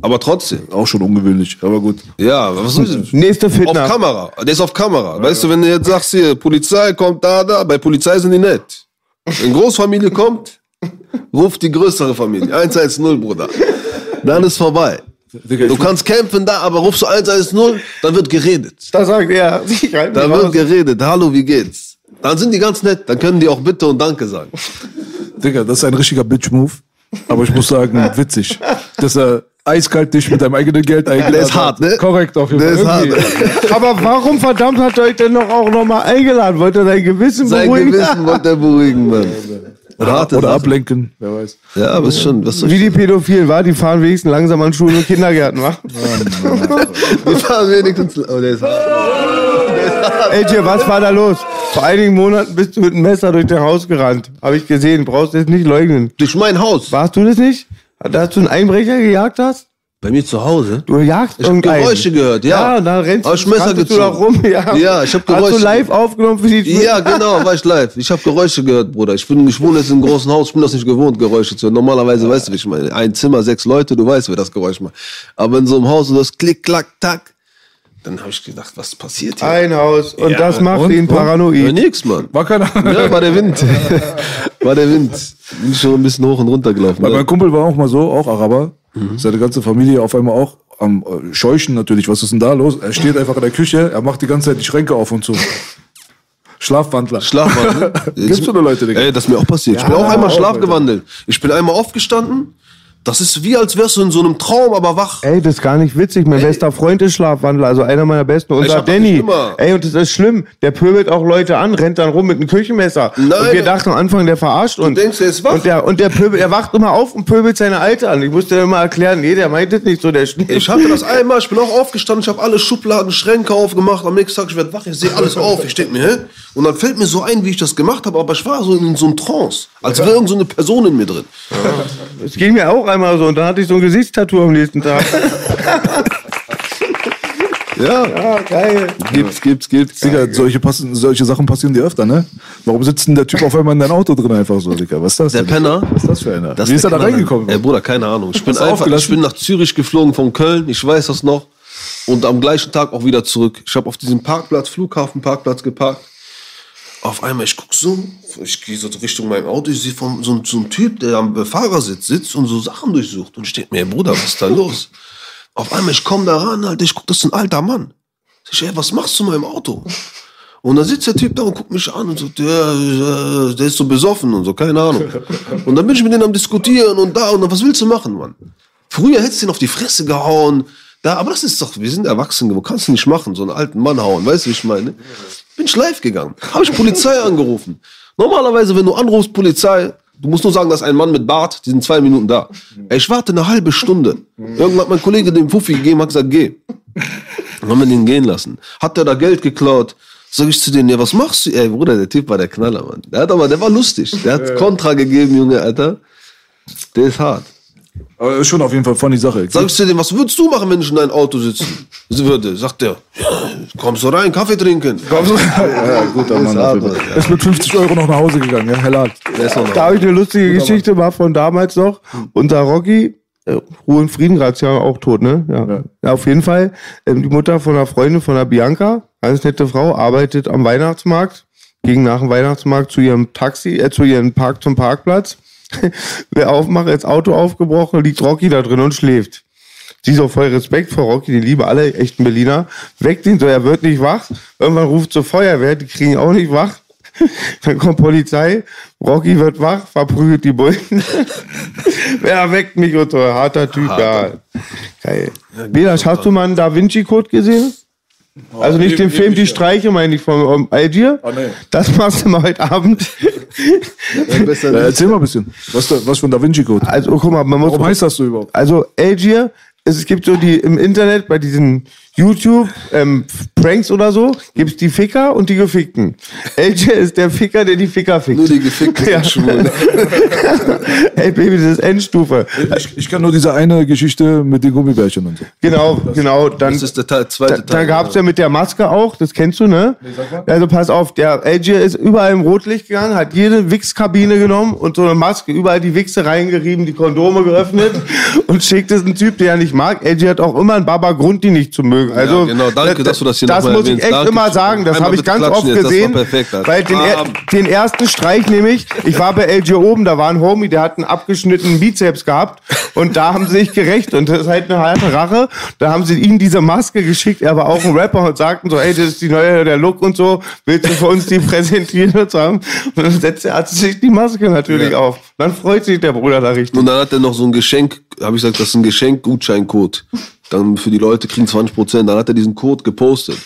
[SPEAKER 3] Aber trotzdem.
[SPEAKER 4] auch schon ungewöhnlich. Aber gut.
[SPEAKER 3] Ja, was soll ich
[SPEAKER 2] Nächste
[SPEAKER 3] Auf
[SPEAKER 2] Fitner.
[SPEAKER 3] Kamera. Der ist auf Kamera. Weißt du, wenn du jetzt sagst hier, Polizei kommt da, da, bei Polizei sind die nett. Wenn Großfamilie kommt, ruft die größere Familie. 110, Bruder. Dann ist vorbei. Du kannst kämpfen da, aber rufst du 110, dann wird geredet.
[SPEAKER 2] Da sagt er, ich reite
[SPEAKER 3] Dann wird geredet. Hallo, wie geht's? Dann sind die ganz nett. Dann können die auch Bitte und Danke sagen.
[SPEAKER 4] Digga, das ist ein richtiger Bitch-Move. Aber ich muss sagen, witzig. Dass er eiskalt dich mit deinem eigenen Geld eingeladen
[SPEAKER 3] Der ist hart, ne?
[SPEAKER 4] Korrekt, auf jeden
[SPEAKER 3] Der
[SPEAKER 4] Fall.
[SPEAKER 3] ist hart.
[SPEAKER 2] Aber warum verdammt hat er euch denn noch auch nochmal eingeladen? Wollte er sein Gewissen
[SPEAKER 3] Sein
[SPEAKER 2] beruhigen?
[SPEAKER 3] Gewissen wollte er beruhigen, Mann. Harte
[SPEAKER 4] Oder
[SPEAKER 3] Sache.
[SPEAKER 4] ablenken, wer weiß.
[SPEAKER 3] Ja, aber ist schon, was
[SPEAKER 2] Wie die Pädophilen, war, die fahren wenigstens langsam an Schulen und Kindergärten, wa?
[SPEAKER 3] Die fahren wenigstens. Oh, der ist hart.
[SPEAKER 2] Ey, Jay, was war da los? Vor einigen Monaten bist du mit einem Messer durch dein Haus gerannt. Habe ich gesehen, brauchst du jetzt nicht leugnen.
[SPEAKER 3] Durch mein Haus.
[SPEAKER 2] Warst du das nicht? Dass du einen Einbrecher gejagt hast?
[SPEAKER 3] Bei mir zu Hause?
[SPEAKER 2] Du jagst
[SPEAKER 3] Ich hab
[SPEAKER 2] irgendeinen.
[SPEAKER 3] Geräusche gehört, ja.
[SPEAKER 2] Ja, und dann rennst
[SPEAKER 3] ich Messer
[SPEAKER 2] du da rum. Ja,
[SPEAKER 3] Ja, ich hab
[SPEAKER 2] Hast du
[SPEAKER 3] Geräusche
[SPEAKER 2] live aufgenommen für die
[SPEAKER 3] Ja, genau, war ich live. Ich habe Geräusche gehört, Bruder. Ich bin, ich wohne jetzt im großen Haus, ich bin das nicht gewohnt, Geräusche zu hören. Normalerweise weißt du, wie ich meine. Ein Zimmer, sechs Leute, du weißt, wer das Geräusch macht. Aber in so einem Haus, wo das Klick, Klack, Tack, dann habe ich gedacht, was passiert hier?
[SPEAKER 2] Ein Haus. Und
[SPEAKER 3] Ja,
[SPEAKER 2] das macht
[SPEAKER 4] und?
[SPEAKER 2] ihn
[SPEAKER 4] Und?
[SPEAKER 3] Ja,
[SPEAKER 2] paranoid.
[SPEAKER 3] nix, Mann.
[SPEAKER 4] War keiner.
[SPEAKER 3] Ja, war der Wind. War der Wind. Bin schon ein bisschen hoch und runter gelaufen.
[SPEAKER 4] Weil mein Kumpel war auch mal so, auch Araber. Seine ganze Familie auf einmal auch am äh, Scheuchen natürlich. Was ist denn da los? Er steht einfach in der Küche, er macht die ganze Zeit die Schränke auf und zu. Schlafwandler.
[SPEAKER 3] Schlafwandel.
[SPEAKER 4] Gibt's so eine Leute, Digga?
[SPEAKER 3] Ey, das ist mir auch passiert. ich bin auch einmal schlafgewandelt. Ich bin einmal aufgestanden. Das ist wie, als wärst du in so einem Traum, aber wach.
[SPEAKER 2] Ey, das ist gar nicht witzig. Mein bester Freund ist Schlafwandler, also einer meiner besten. Unser
[SPEAKER 3] das
[SPEAKER 2] Danny. Ey, und das ist schlimm. Der pöbelt auch Leute an, rennt dann rum mit einem Küchenmesser.
[SPEAKER 3] Nein,
[SPEAKER 2] und wir dachten am Anfang, der verarscht uns.
[SPEAKER 3] denkst, der ist wach?
[SPEAKER 2] Und der, und der pöbelt, er wacht immer auf und pöbelt seine Alte an. Ich musste immer erklären, nee, der meint es nicht so, der Schnee.
[SPEAKER 3] Ich hatte das einmal, ich bin auch aufgestanden, ich habe alle Schubladen, Schränke aufgemacht. Am nächsten Tag, ich werde wach, ich sehe alles auf. Ich denke mir, hä? Und dann fällt mir so ein, wie ich das gemacht habe, aber ich war so in so einem Trance. Als wäre irgend so eine Person in mir drin.
[SPEAKER 2] Das ging mir auch einmal so und dann hatte ich so ein Gesichtstattoo am nächsten Tag.
[SPEAKER 3] Ja,
[SPEAKER 2] Ja, geil.
[SPEAKER 3] gibt's, gibt's, gibt's.
[SPEAKER 4] Digga, solche, passen, solche Sachen passieren dir öfter, ne? Warum sitzt denn der Typ auf einmal in deinem Auto drin einfach so, Digga? Was ist das
[SPEAKER 3] Der
[SPEAKER 4] denn?
[SPEAKER 3] Penner?
[SPEAKER 4] Was ist das für einer?
[SPEAKER 3] Das
[SPEAKER 4] Wie ist er da reingekommen?
[SPEAKER 3] Ey, Bruder, keine Ahnung. Ich bin einfach, ich bin nach Zürich geflogen von Köln, ich weiß das noch. Und am gleichen Tag auch wieder zurück. Ich habe auf diesem Parkplatz, Flughafenparkplatz geparkt. Auf einmal, ich guck so, ich gehe so Richtung mein Auto, ich sehe so, so einem Typ, der am Fahrersitz sitzt und so Sachen durchsucht. Und denk mir, Bruder, was ist da los? Auf einmal, ich komme da ran, Alter, ich guck, das ist ein alter Mann. Sag ich, ey, was machst du in meinem Auto? Und dann sitzt der Typ da und guckt mich an und sagt, der, der ist so besoffen und so, keine Ahnung. Und dann bin ich mit denen am Diskutieren und da und dann, was willst du machen, Mann? Früher hättest du ihn auf die Fresse gehauen. Da, aber das ist doch, wir sind erwachsen geworden, kannst du nicht machen, so einen alten Mann hauen, weißt du, wie ich meine? Bin ich live gegangen, habe ich Polizei angerufen. Normalerweise, wenn du anrufst, Polizei, du musst nur sagen, dass ein Mann mit Bart, die sind zwei Minuten da. Ey, ich warte eine halbe Stunde. Irgendwann hat mein Kollege den Puffi gegeben, hat gesagt, geh. Dann haben wir den gehen lassen. Hat der da Geld geklaut? Sag ich zu denen, ja, was machst du? Ey, Bruder, der Typ war der Knaller, Mann. Der hat aber, der war lustig. Der hat Kontra gegeben, Junge, Alter. Der ist hart.
[SPEAKER 4] Aber ist schon auf jeden Fall funny Sache.
[SPEAKER 3] Sag ich zu dem, was würdest du machen, wenn ich in deinem Auto sitze? Sie würde, sagt der, ja, kommst du rein, Kaffee trinken.
[SPEAKER 4] Komm so. ja, guter Mann.
[SPEAKER 3] Mann.
[SPEAKER 4] Ist mit 50 Euro noch nach Hause gegangen, ja, Herr
[SPEAKER 3] noch
[SPEAKER 2] Da habe ich eine lustige Geschichte mal von damals noch. Unter Rocky, äh, Ruhe und Frieden, gerade ist ja auch tot, ne? Ja. ja. auf jeden Fall. Ähm, die Mutter von einer Freundin von der Bianca, ganz nette Frau, arbeitet am Weihnachtsmarkt, ging nach dem Weihnachtsmarkt zu ihrem Taxi, äh, zu ihrem Park zum Parkplatz. Wer aufmacht, jetzt Auto aufgebrochen, liegt Rocky da drin und schläft. Sie so voll Respekt vor Rocky, die lieben alle echten Berliner. Weckt ihn so, er wird nicht wach. Irgendwann ruft zur Feuerwehr, die kriegen auch nicht wach. Dann kommt Polizei, Rocky wird wach, verprügelt die Bullen. Wer weckt mich und so, harter Typ, ja. Geil. Belasch, hast du mal einen Da Vinci Code gesehen? Also nicht den Film Die Streiche, meine ich, von um, Algier.
[SPEAKER 4] Oh, nee.
[SPEAKER 2] Das machst du mal heute Abend.
[SPEAKER 4] Äh, erzähl mal ein bisschen. Was, da, was für ein Da Vinci Code?
[SPEAKER 2] Also guck mal, man muss
[SPEAKER 4] Warum heißt das so überhaupt?
[SPEAKER 2] Also Algier, es, es gibt so die im Internet bei diesen YouTube ähm, Pranks oder so, gibt's die Ficker und die Gefickten. Algier ist der Ficker, der die Ficker fickt.
[SPEAKER 3] Nur die Gefickten
[SPEAKER 2] Ja.
[SPEAKER 3] sind schwul.
[SPEAKER 2] Ey Baby, das ist Endstufe.
[SPEAKER 4] Ich, ich kann nur diese eine Geschichte mit den Gummibärchen und so.
[SPEAKER 2] Genau, genau. Dann,
[SPEAKER 3] Das ist der Teil, zweite
[SPEAKER 2] da,
[SPEAKER 3] Teil.
[SPEAKER 2] dann gab's ja mit der Maske auch, das kennst du, ne? Also pass auf, der Algier ist überall im Rotlicht gegangen, hat jede Wichskabine genommen und so eine Maske, überall die Wichse reingerieben, die Kondome geöffnet und schickt es einen Typ, der er nicht mag. Algier hat auch immer einen Baba Grund, die nicht zu mögen. Also,
[SPEAKER 3] Ja, genau, danke, dass du das hier
[SPEAKER 2] Das muss ich echt
[SPEAKER 3] Danke.
[SPEAKER 2] immer sagen, das habe ich ganz oft
[SPEAKER 3] jetzt,
[SPEAKER 2] gesehen.
[SPEAKER 3] perfekt, Alter.
[SPEAKER 2] weil den, er,
[SPEAKER 3] Bam.
[SPEAKER 2] den ersten Streich nämlich, ich war bei Algier oben, da war ein Homie, der hat einen abgeschnittenen Bizeps gehabt und da haben sie sich gerecht und das ist halt eine harte Rache. Da haben sie ihm diese Maske geschickt, er war auch ein Rapper und sagten so, ey, das ist die neue, der Look und so, willst du für uns die präsentieren und so haben? Und dann setzt er hat sich die Maske natürlich
[SPEAKER 3] Ja.
[SPEAKER 2] auf. Dann freut sich der Bruder da richtig.
[SPEAKER 3] Und dann hat er noch so ein Geschenk, habe ich gesagt, das ist ein Geschenk-Gutscheincode. Dann für die Leute kriegen 20 Prozent. Dann hat er diesen Code gepostet.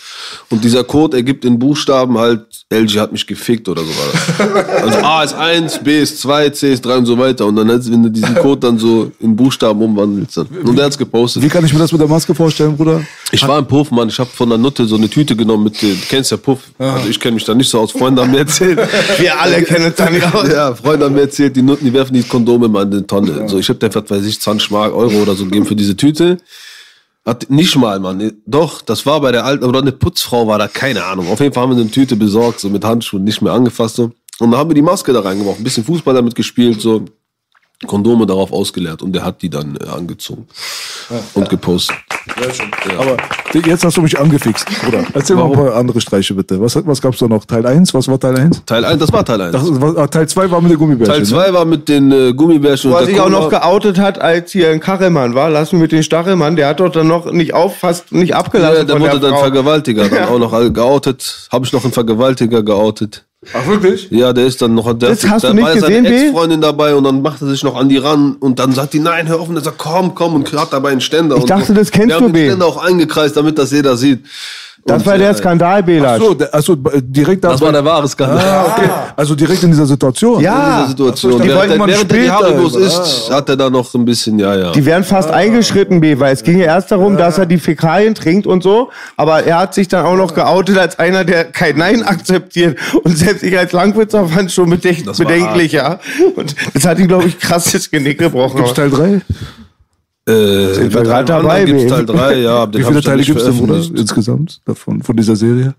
[SPEAKER 3] Und dieser Code ergibt in Buchstaben halt, LG hat mich gefickt oder so war das. Also A ist 1, B ist 2, C ist 3 und so weiter. Und dann, wenn du diesen Code dann so in Buchstaben umwandelst. Dann. Und er hat's gepostet.
[SPEAKER 4] Wie kann ich mir das mit der Maske vorstellen, Bruder?
[SPEAKER 3] Ich war im Puff, Mann. Ich habe von der Nutte so eine Tüte genommen mit, du kennst ja Puff. Also ich kenne mich da nicht so aus. Freunde haben mir erzählt.
[SPEAKER 2] Wir alle kennen uns da nicht aus.
[SPEAKER 3] Ja, Freunde haben mir erzählt, die Nutten, die werfen die Kondome mal in die Tonne. So, ich hab dir einfach, weiß ich, 20 Mark, Euro oder so gegeben für diese Tüte. Hat, nicht mal, Mann. Doch, das war bei der alten, oder eine Putzfrau war da, keine Ahnung. Auf jeden Fall haben wir eine Tüte besorgt, so mit Handschuhen, nicht mehr angefasst. So. Und dann haben wir die Maske da reingeworfen, ein bisschen Fußball damit gespielt, so. Kondome darauf ausgeleert und der hat die dann äh, angezogen und gepostet.
[SPEAKER 4] Aber jetzt hast du mich angefixt, Bruder. Erzähl mal ein paar andere Streiche bitte. Was, was gab's da noch? Teil 1? Was war Teil 1?
[SPEAKER 3] Teil 1, das war Teil 1.
[SPEAKER 4] Das, war, ah, Teil 2 war mit den Gummibärchen.
[SPEAKER 3] Teil
[SPEAKER 4] ne?
[SPEAKER 3] 2 war mit den äh, Gummibärchen
[SPEAKER 2] er
[SPEAKER 3] der
[SPEAKER 2] sich auch noch geoutet hat, als hier ein Kachelmann war. Lass mich mit den Stachelmann. Der hat doch dann noch nicht auf, fast nicht abgelassen
[SPEAKER 3] Ja, der
[SPEAKER 2] von
[SPEAKER 3] wurde
[SPEAKER 2] der
[SPEAKER 3] dann
[SPEAKER 2] Frau.
[SPEAKER 3] Vergewaltiger, dann auch noch all- geoutet. Habe ich noch einen Vergewaltiger geoutet.
[SPEAKER 4] Ach, wirklich?
[SPEAKER 3] Ja, der ist dann noch, der,
[SPEAKER 2] Das hast
[SPEAKER 3] da
[SPEAKER 2] du nicht
[SPEAKER 3] war
[SPEAKER 2] gesehen,
[SPEAKER 3] seine? Ex-Freundin dabei und dann macht er sich noch an die ran und dann sagt die, nein, hör auf und er sagt, komm, komm und hat dabei einen Ständer.
[SPEAKER 2] Ich
[SPEAKER 3] und
[SPEAKER 2] dachte, das kennst
[SPEAKER 3] Wir
[SPEAKER 2] du,
[SPEAKER 3] haben den
[SPEAKER 2] B.
[SPEAKER 3] Ständer auch eingekreist, damit das jeder sieht.
[SPEAKER 2] Das
[SPEAKER 3] Und,
[SPEAKER 2] war der
[SPEAKER 3] äh,
[SPEAKER 2] Skandal, Belasch.
[SPEAKER 4] So, der, also direkt da.
[SPEAKER 3] Das war der wahre Skandal.
[SPEAKER 4] Ah, okay. Also direkt in dieser Situation.
[SPEAKER 2] Ja.
[SPEAKER 3] In dieser Situation.
[SPEAKER 4] So, ich dachte,
[SPEAKER 3] während
[SPEAKER 4] irgendwann
[SPEAKER 3] während er die
[SPEAKER 4] später
[SPEAKER 3] Haribos
[SPEAKER 4] über-
[SPEAKER 3] isst, hat er da noch ein bisschen, ja, ja.
[SPEAKER 2] Die werden fast eingeschritten, B, weil es ging ja erst darum, dass er die Fäkalien trinkt und so. Aber er hat sich dann auch noch geoutet als einer, der kein Nein akzeptiert. Und selbst ich als Langwitzer fand schon bedenk bedenklich, ja. Und das hat ihm, glaube ich, krasses Genick gebrochen.
[SPEAKER 4] Gibt's Teil 3?
[SPEAKER 3] Äh,
[SPEAKER 2] Sind wir
[SPEAKER 3] einem
[SPEAKER 2] dabei,
[SPEAKER 3] gibt's. Teil 3, ja.
[SPEAKER 4] Wie viele Teile gibt es denn, insgesamt davon, von dieser Serie?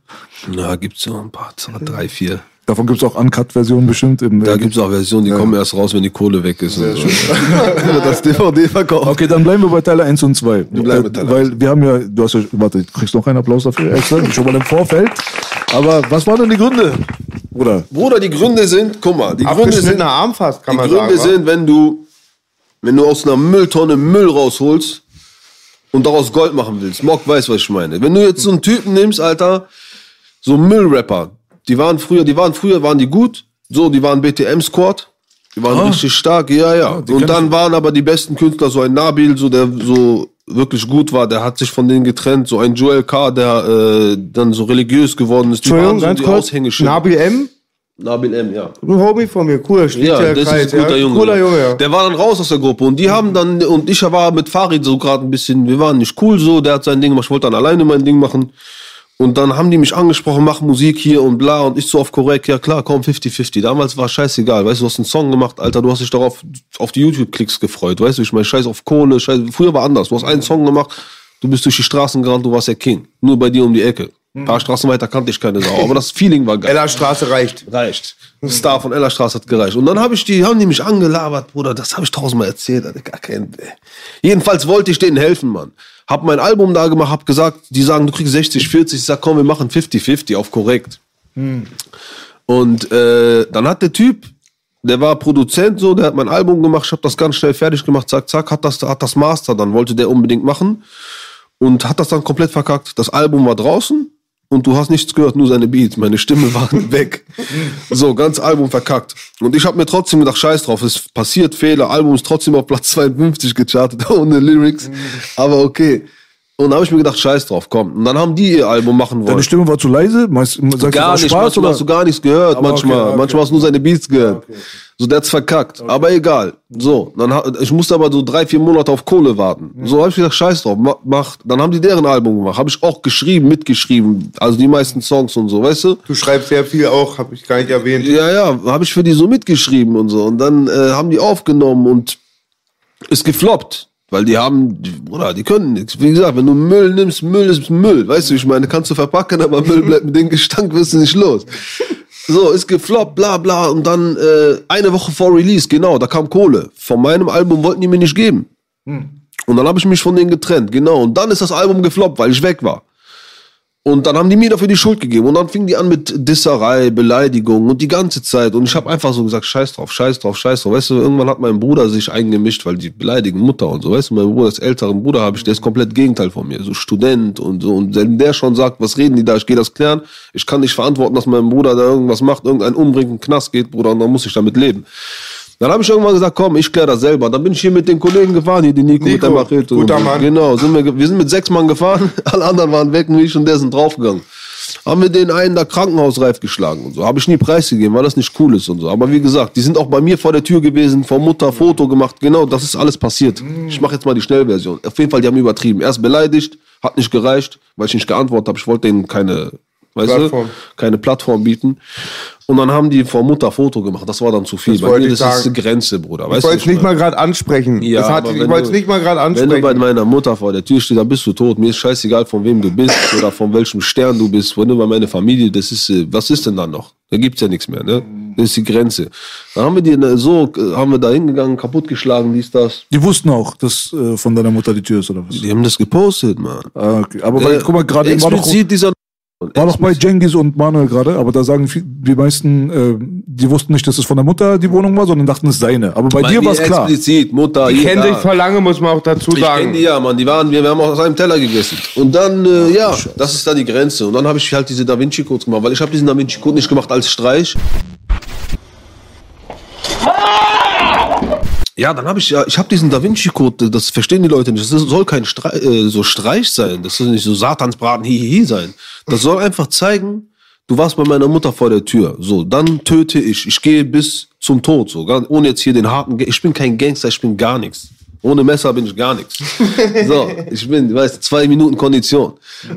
[SPEAKER 3] Na, gibt's so ein paar, zwei, drei, vier.
[SPEAKER 4] Davon gibt es auch Uncut-Versionen bestimmt. Im,
[SPEAKER 3] Da
[SPEAKER 4] äh,
[SPEAKER 3] gibt's auch Versionen, die kommen erst raus, wenn die Kohle weg ist. So. Wird das DVD verkauft.
[SPEAKER 4] Okay, dann bleiben wir bei Teil 1 und 2.
[SPEAKER 3] Wir bleiben bei Teil
[SPEAKER 4] Weil wir haben ja, du hast ja, warte, du kriegst noch einen Applaus dafür, extra, schon mal im Vorfeld. Aber was waren denn die Gründe? Bruder,
[SPEAKER 3] Bruder, die Gründe sind, guck mal, die Gründe sind,
[SPEAKER 2] Arm fast, kann
[SPEAKER 3] die
[SPEAKER 2] man
[SPEAKER 3] Gründe
[SPEAKER 2] sagen.
[SPEAKER 3] sind, wenn du, wenn du aus einer Mülltonne Müll rausholst und daraus Gold machen willst. Mock weiß, was ich meine. Wenn du jetzt so einen Typen nimmst, Alter, so Müllrapper, die waren früher, die waren früher, waren die gut, so, die waren BTM-Squad, die waren richtig stark, ja, ja.
[SPEAKER 4] die
[SPEAKER 3] und
[SPEAKER 4] kenn
[SPEAKER 3] dann waren aber die besten Künstler, so ein Nabil, so, der so wirklich gut war, der hat sich von denen getrennt, so ein Joel K., der äh, dann so religiös geworden ist. Die waren so die. Aushängeschilder.
[SPEAKER 2] Nabil M.,
[SPEAKER 3] Nabil M, ja.
[SPEAKER 2] ein Homie von mir, cooler,
[SPEAKER 3] Ja,
[SPEAKER 2] der
[SPEAKER 3] das
[SPEAKER 2] Kreis,
[SPEAKER 3] ist ein guter
[SPEAKER 2] ja.
[SPEAKER 3] Junge.
[SPEAKER 2] Cooler Junge, ja.
[SPEAKER 3] Der war dann raus aus der Gruppe und die haben dann, und ich war mit Farid so gerade ein bisschen, wir waren nicht cool so, der hat sein Ding gemacht, ich wollte dann alleine mein Ding machen. Und dann haben die mich angesprochen, mach Musik hier und bla. Und ich so auf korrekt, ja klar, komm, 50-50. Damals war scheißegal, weißt du, du hast einen Song gemacht, Alter, du hast dich darauf auf die YouTube-Klicks gefreut, weißt du, ich meine, scheiß auf Kohle, scheiß, früher war anders. Du hast einen Song gemacht, du bist durch die Straßen gerannt, du warst der King. Nur bei dir um die Ecke. Ein paar Straßen weiter kannte ich keine Sau, aber das Feeling war geil.
[SPEAKER 2] Ella Straße reicht.
[SPEAKER 3] Reicht. Star von Ellerstraße hat gereicht. Und dann habe ich die, haben die mich angelabert, Bruder, das habe ich tausendmal erzählt, Alter, gar kein. Jedenfalls wollte ich denen helfen, Mann. Hab mein Album da gemacht, hab gesagt, die sagen, du kriegst 60, 40. Ich sag, komm, wir machen 50-50 auf korrekt. Und äh, dann hat der Typ, der war Produzent so, der hat mein Album gemacht, ich habe das ganz schnell fertig gemacht, zack, zack, hat das, hat das Master dann, wollte der unbedingt machen und hat das dann komplett verkackt. Das Album war draußen und du hast nichts gehört, nur seine Beats. Meine Stimme war weg. So, ganz Album verkackt. Und ich habe mir trotzdem gedacht, scheiß drauf, es passiert Fehler. Album ist trotzdem auf Platz 52 gechartet, ohne Lyrics. Aber okay. Und da habe ich mir gedacht, scheiß drauf, komm. Und dann haben die ihr Album machen wollen.
[SPEAKER 4] deine Stimme war zu leise? Meist, sagst du,
[SPEAKER 3] Gar
[SPEAKER 4] aus
[SPEAKER 3] nicht,
[SPEAKER 4] Spaß
[SPEAKER 3] manchmal
[SPEAKER 4] oder?
[SPEAKER 3] hast du gar nichts gehört,
[SPEAKER 4] Aber
[SPEAKER 3] manchmal.
[SPEAKER 4] okay, okay.
[SPEAKER 3] Manchmal hast du nur seine Beats gehört. So, der hat's verkackt. Aber egal. So, dann ich musste aber so drei, vier Monate auf Kohle warten. So habe ich gesagt, scheiß drauf, ma- mach. Dann haben die deren Album gemacht. Habe ich auch geschrieben, mitgeschrieben. Also die meisten Songs und so, weißt du?
[SPEAKER 2] Du schreibst sehr viel auch, habe ich gar nicht erwähnt.
[SPEAKER 3] Ja, ja, habe ich für die so mitgeschrieben und so. Und dann äh, haben die aufgenommen und ist gefloppt. Weil die haben, Bruder, die können nichts. Wie gesagt, wenn du Müll nimmst, Müll ist Müll. Weißt du, ich meine, kannst du verpacken, aber Müll bleibt mit dem Gestank, wirst du nicht los. So, ist gefloppt, bla bla. Und dann äh, eine Woche vor Release, genau, da kam Kohle. Von meinem Album wollten die mir nicht geben. Und dann habe ich mich von denen getrennt, genau. Und dann ist das Album gefloppt, weil ich weg war. Und dann haben die mir dafür die Schuld gegeben. Und dann fingen die an mit Disserei, Beleidigung und die ganze Zeit. Und ich habe einfach so gesagt, scheiß drauf, scheiß drauf, scheiß drauf. Weißt du, irgendwann hat mein Bruder sich eingemischt, weil die beleidigen Mutter und so. Weißt du, mein Bruder, als älteren Bruder habe ich, der ist komplett Gegenteil von mir. So Student und so. Und wenn der schon sagt, was reden die da, ich gehe das klären. Ich kann nicht verantworten, dass mein Bruder da irgendwas macht, irgendein umbringt, Knast geht, Bruder, und dann muss ich damit leben. Dann habe ich irgendwann gesagt, komm, ich kläre das selber. Dann bin ich hier mit den Kollegen gefahren, hier die Nico, mit der
[SPEAKER 2] Nico,
[SPEAKER 3] Machete.
[SPEAKER 2] guter
[SPEAKER 3] und.
[SPEAKER 2] Mann.
[SPEAKER 3] Genau, sind wir, wir sind mit sechs Mann gefahren, alle anderen waren weg, nur ich und der sind draufgegangen. Haben wir den einen da krankenhausreif geschlagen und so. Habe ich nie preisgegeben, weil das nicht cool ist und so. Aber wie gesagt, die sind auch bei mir vor der Tür gewesen, vor Mutter Foto gemacht. Genau, das ist alles passiert. Ich mache jetzt mal die Schnellversion. Auf jeden Fall, die haben übertrieben. Erst beleidigt, hat nicht gereicht, weil ich nicht geantwortet habe. Ich wollte denen keine, weißt
[SPEAKER 2] Plattform.
[SPEAKER 3] du, keine Plattform bieten. Und dann haben die vor Mutter Foto gemacht. Das war dann zu viel.
[SPEAKER 2] Das
[SPEAKER 3] bei mir,
[SPEAKER 2] ich
[SPEAKER 3] das ist eine Grenze, Bruder.
[SPEAKER 2] Ich
[SPEAKER 3] Weißt
[SPEAKER 2] wollte es nicht
[SPEAKER 3] ich
[SPEAKER 2] mal gerade ansprechen.
[SPEAKER 3] ja,
[SPEAKER 2] das hat,
[SPEAKER 3] aber
[SPEAKER 2] ich
[SPEAKER 3] wenn
[SPEAKER 2] wollte es
[SPEAKER 3] du-
[SPEAKER 2] nicht mal gerade
[SPEAKER 3] Wenn du
[SPEAKER 2] ansprechen.
[SPEAKER 3] bei meiner Mutter vor der Tür stehst, dann bist du tot. Mir ist scheißegal, von wem du bist oder von welchem Stern du bist. Wenn du bei meiner Familie, das ist, äh, was ist denn dann noch? Da gibt's ja nichts mehr, ne? Das ist die Grenze. Dann haben wir die äh, so, äh, haben wir da hingegangen, kaputtgeschlagen, dies, das.
[SPEAKER 4] Die wussten auch, dass äh, von deiner Mutter die Tür ist oder was?
[SPEAKER 3] Die haben das gepostet, Mann.
[SPEAKER 4] Ah, okay. Aber weil,
[SPEAKER 3] Äh,
[SPEAKER 4] guck mal, gerade eben war doch,
[SPEAKER 3] explizit dieser
[SPEAKER 4] war doch bei Jengis und Manuel gerade, aber da sagen viel- die meisten, äh, die wussten nicht, dass es von der Mutter die Wohnung war, sondern dachten, es ist seine. Aber bei, dir war es klar.
[SPEAKER 3] Explizit, Mutter,
[SPEAKER 2] die kennen sich vor lange, muss man auch dazu
[SPEAKER 3] Ich
[SPEAKER 2] sagen.
[SPEAKER 3] kenne die ja, Mann. Die waren, wir, wir haben auch aus einem Teller gegessen. Und dann, äh, ja, das ist dann die Grenze. Und dann habe ich halt diese Da Vinci Codes gemacht, weil ich habe diesen Da Vinci Code nicht gemacht als Streich. Ja, dann habe ich ja, ich habe diesen Da Vinci Code, das verstehen die Leute nicht. Das soll kein Streich, äh, so Streich sein. Das soll nicht so Satansbraten hihihi sein. Das soll einfach zeigen, du warst bei meiner Mutter vor der Tür. So, dann töte ich. Ich gehe bis zum Tod. So, gar, ohne jetzt hier den harten. Ich bin kein Gangster, ich bin gar nichts. Ohne Messer bin ich gar nichts. So, ich bin, weißt du, zwei Minuten Kondition.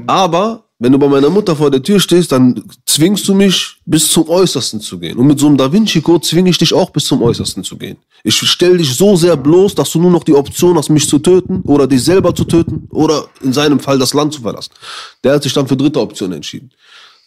[SPEAKER 3] Aber wenn du bei meiner Mutter vor der Tür stehst, dann zwingst du mich bis zum Äußersten zu gehen. Und mit so einem Da Vinci Code zwinge ich dich auch bis zum Äußersten zu gehen. Ich stelle dich so sehr bloß, dass du nur noch die Option hast, mich zu töten oder dich selber zu töten oder in seinem Fall das Land zu verlassen. Der hat sich dann für dritte Option entschieden.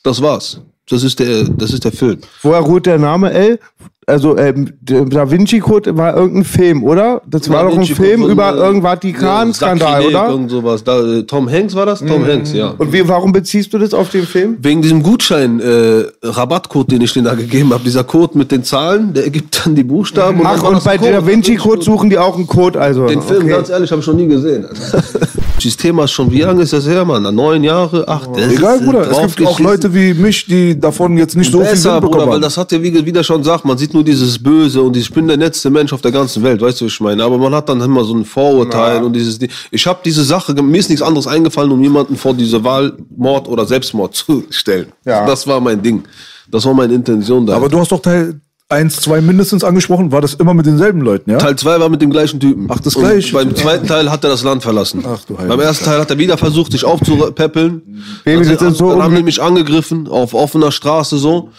[SPEAKER 3] Das war's. Das ist der, das ist der Film.
[SPEAKER 2] Woher ruht der Name L? Also, ähm, der Da Vinci Code war irgendein Film, oder? Das war
[SPEAKER 3] Da
[SPEAKER 2] doch ein
[SPEAKER 3] Vinci Code
[SPEAKER 2] Film über
[SPEAKER 3] äh,
[SPEAKER 2] irgendein Vatikan-Skandal,
[SPEAKER 3] Sakrileg,
[SPEAKER 2] oder?
[SPEAKER 3] Irgend sowas. Da, äh, Tom Hanks war das? Tom Hanks, ja.
[SPEAKER 2] Und wie, warum beziehst du das auf den Film?
[SPEAKER 3] Wegen diesem Gutschein, äh, Rabattcode, den ich denen da gegeben habe, dieser Code mit den Zahlen, der ergibt dann die Buchstaben. dann
[SPEAKER 2] Ach,
[SPEAKER 3] war
[SPEAKER 2] und bei
[SPEAKER 3] ein Code.
[SPEAKER 2] Da Vinci Code suchen die auch einen Code, also.
[SPEAKER 3] Den Film,
[SPEAKER 2] okay.
[SPEAKER 3] ganz ehrlich, habe ich noch nie gesehen. Dieses Thema ist schon, wie lange ist das her, Mann? Neun Jahre? Acht? Das
[SPEAKER 4] Egal, Bruder.
[SPEAKER 3] äh,
[SPEAKER 4] Es gibt auch. Leute wie mich, die davon jetzt nicht so viel
[SPEAKER 3] Besser, Bruder,
[SPEAKER 4] mitbekommen
[SPEAKER 3] weil
[SPEAKER 4] haben.
[SPEAKER 3] das hat ja, wie, wie der schon sagt, man sieht nur dieses Böse und ich bin der letzte Mensch auf der ganzen Welt, weißt du, was ich meine? Aber man hat dann immer so ein Vorurteil und dieses, ich habe diese Sache, mir ist nichts anderes eingefallen, um jemanden vor diese Wahl, Mord oder Selbstmord zu stellen.
[SPEAKER 2] Ja.
[SPEAKER 3] Das war mein Ding. Das war meine Intention da.
[SPEAKER 4] Aber du hast doch Teil 1, 2 mindestens angesprochen. War das immer mit denselben Leuten, ja?
[SPEAKER 3] Teil 2 war mit dem gleichen Typen.
[SPEAKER 4] Ach, das gleiche.
[SPEAKER 3] Beim zweiten Teil hat er das Land verlassen.
[SPEAKER 4] Ach, du Heilige
[SPEAKER 3] beim ersten Teil hat er wieder versucht, sich aufzupäppeln.
[SPEAKER 2] Baby,
[SPEAKER 3] dann
[SPEAKER 2] ist so
[SPEAKER 3] dann haben die mich angegriffen, auf offener Straße so.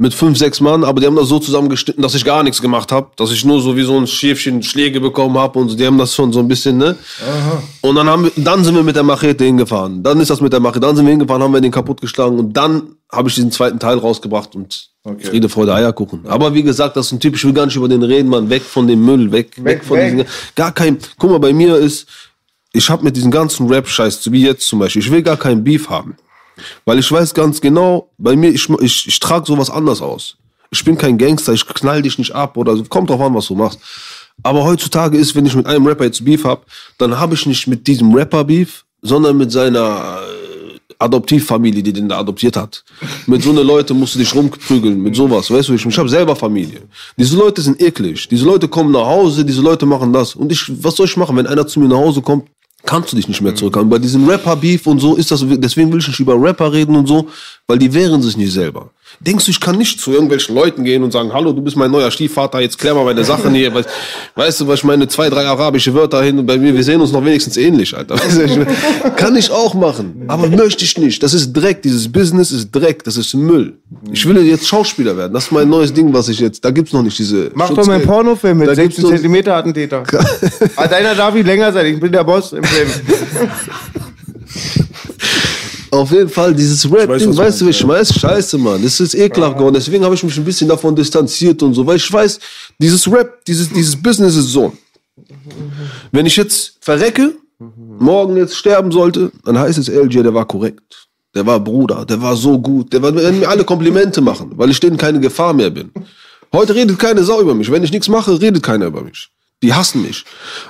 [SPEAKER 3] Mit fünf, sechs Mann, aber die haben das so zusammengeschnitten, dass ich gar nichts gemacht habe. Dass ich nur so wie so ein Schäfchen Schläge bekommen habe und so. die haben das schon so ein bisschen, ne? Und dann, haben wir, dann sind wir mit der Machete hingefahren. Dann ist das mit der Machete. Dann sind wir hingefahren, haben wir den kaputtgeschlagen und dann habe ich diesen zweiten Teil rausgebracht und Friede, Freude, Eierkuchen. Aber wie gesagt, das ist ein Typ, ich will gar nicht über den reden, Mann. Weg von dem Müll, weg, weg, von
[SPEAKER 2] weg.
[SPEAKER 3] diesen. Gar kein. Guck mal, bei mir ist, ich habe mit diesem ganzen Rap-Scheiß, wie jetzt zum Beispiel, ich will gar keinen Beef haben. Weil ich weiß ganz genau, bei mir, ich, ich, ich trage sowas anders aus. Ich bin kein Gangster, ich knall dich nicht ab oder so. Kommt drauf an, was du machst. Aber heutzutage ist, wenn ich mit einem Rapper jetzt Beef hab, dann habe ich nicht mit diesem Rapper Beef, sondern mit seiner äh, Adoptivfamilie, die den da adoptiert hat. Mit so ne Leute musst du dich rumprügeln, mit sowas, weißt du, ich, ich habe selber Familie. Diese Leute sind eklig. Diese Leute kommen nach Hause, diese Leute machen das. Und ich, was soll ich machen, wenn einer zu mir nach Hause kommt, kannst du dich nicht mehr zurückhalten. Bei diesem Rapper-Beef und so ist das, deswegen will ich nicht über Rapper reden und so, weil die wehren sich nicht selber. Denkst du, ich kann nicht zu irgendwelchen Leuten gehen und sagen, hallo, du bist mein neuer Stiefvater, jetzt klär mal meine Sachen hier. Weißt, weißt du, was ich meine, zwei, drei arabische Wörter hin und bei mir, wir sehen uns noch wenigstens ähnlich, Alter. Weißt du, kann ich auch machen, aber möchte ich nicht. Das ist Dreck, dieses Business ist Dreck, das ist Müll. Ich will jetzt Schauspieler werden, das ist mein neues Ding, was ich jetzt, da gibt's noch nicht diese...
[SPEAKER 2] Mach doch mal einen. Pornofilm mit
[SPEAKER 3] Da gibt's
[SPEAKER 2] 16
[SPEAKER 3] so-
[SPEAKER 2] Zentimeter Attentäter. deiner darf ich länger sein, ich bin der Boss im Film.
[SPEAKER 3] Auf jeden Fall, dieses Rap-Ding,
[SPEAKER 4] du
[SPEAKER 3] weißt du, ich weiß, scheiße, Mann. Das ist ekelhaft geworden. Deswegen habe ich mich ein bisschen davon distanziert und so, weil ich weiß, dieses Rap, dieses, dieses Business ist so. Wenn ich jetzt verrecke, morgen jetzt sterben sollte, dann heißt es LJ, der war korrekt. Der war Bruder, der war so gut, der war mir alle Komplimente machen, weil ich denen keine Gefahr mehr bin. Heute redet keine Sau über mich. Wenn ich nichts mache, redet keiner über mich. Die hassen mich.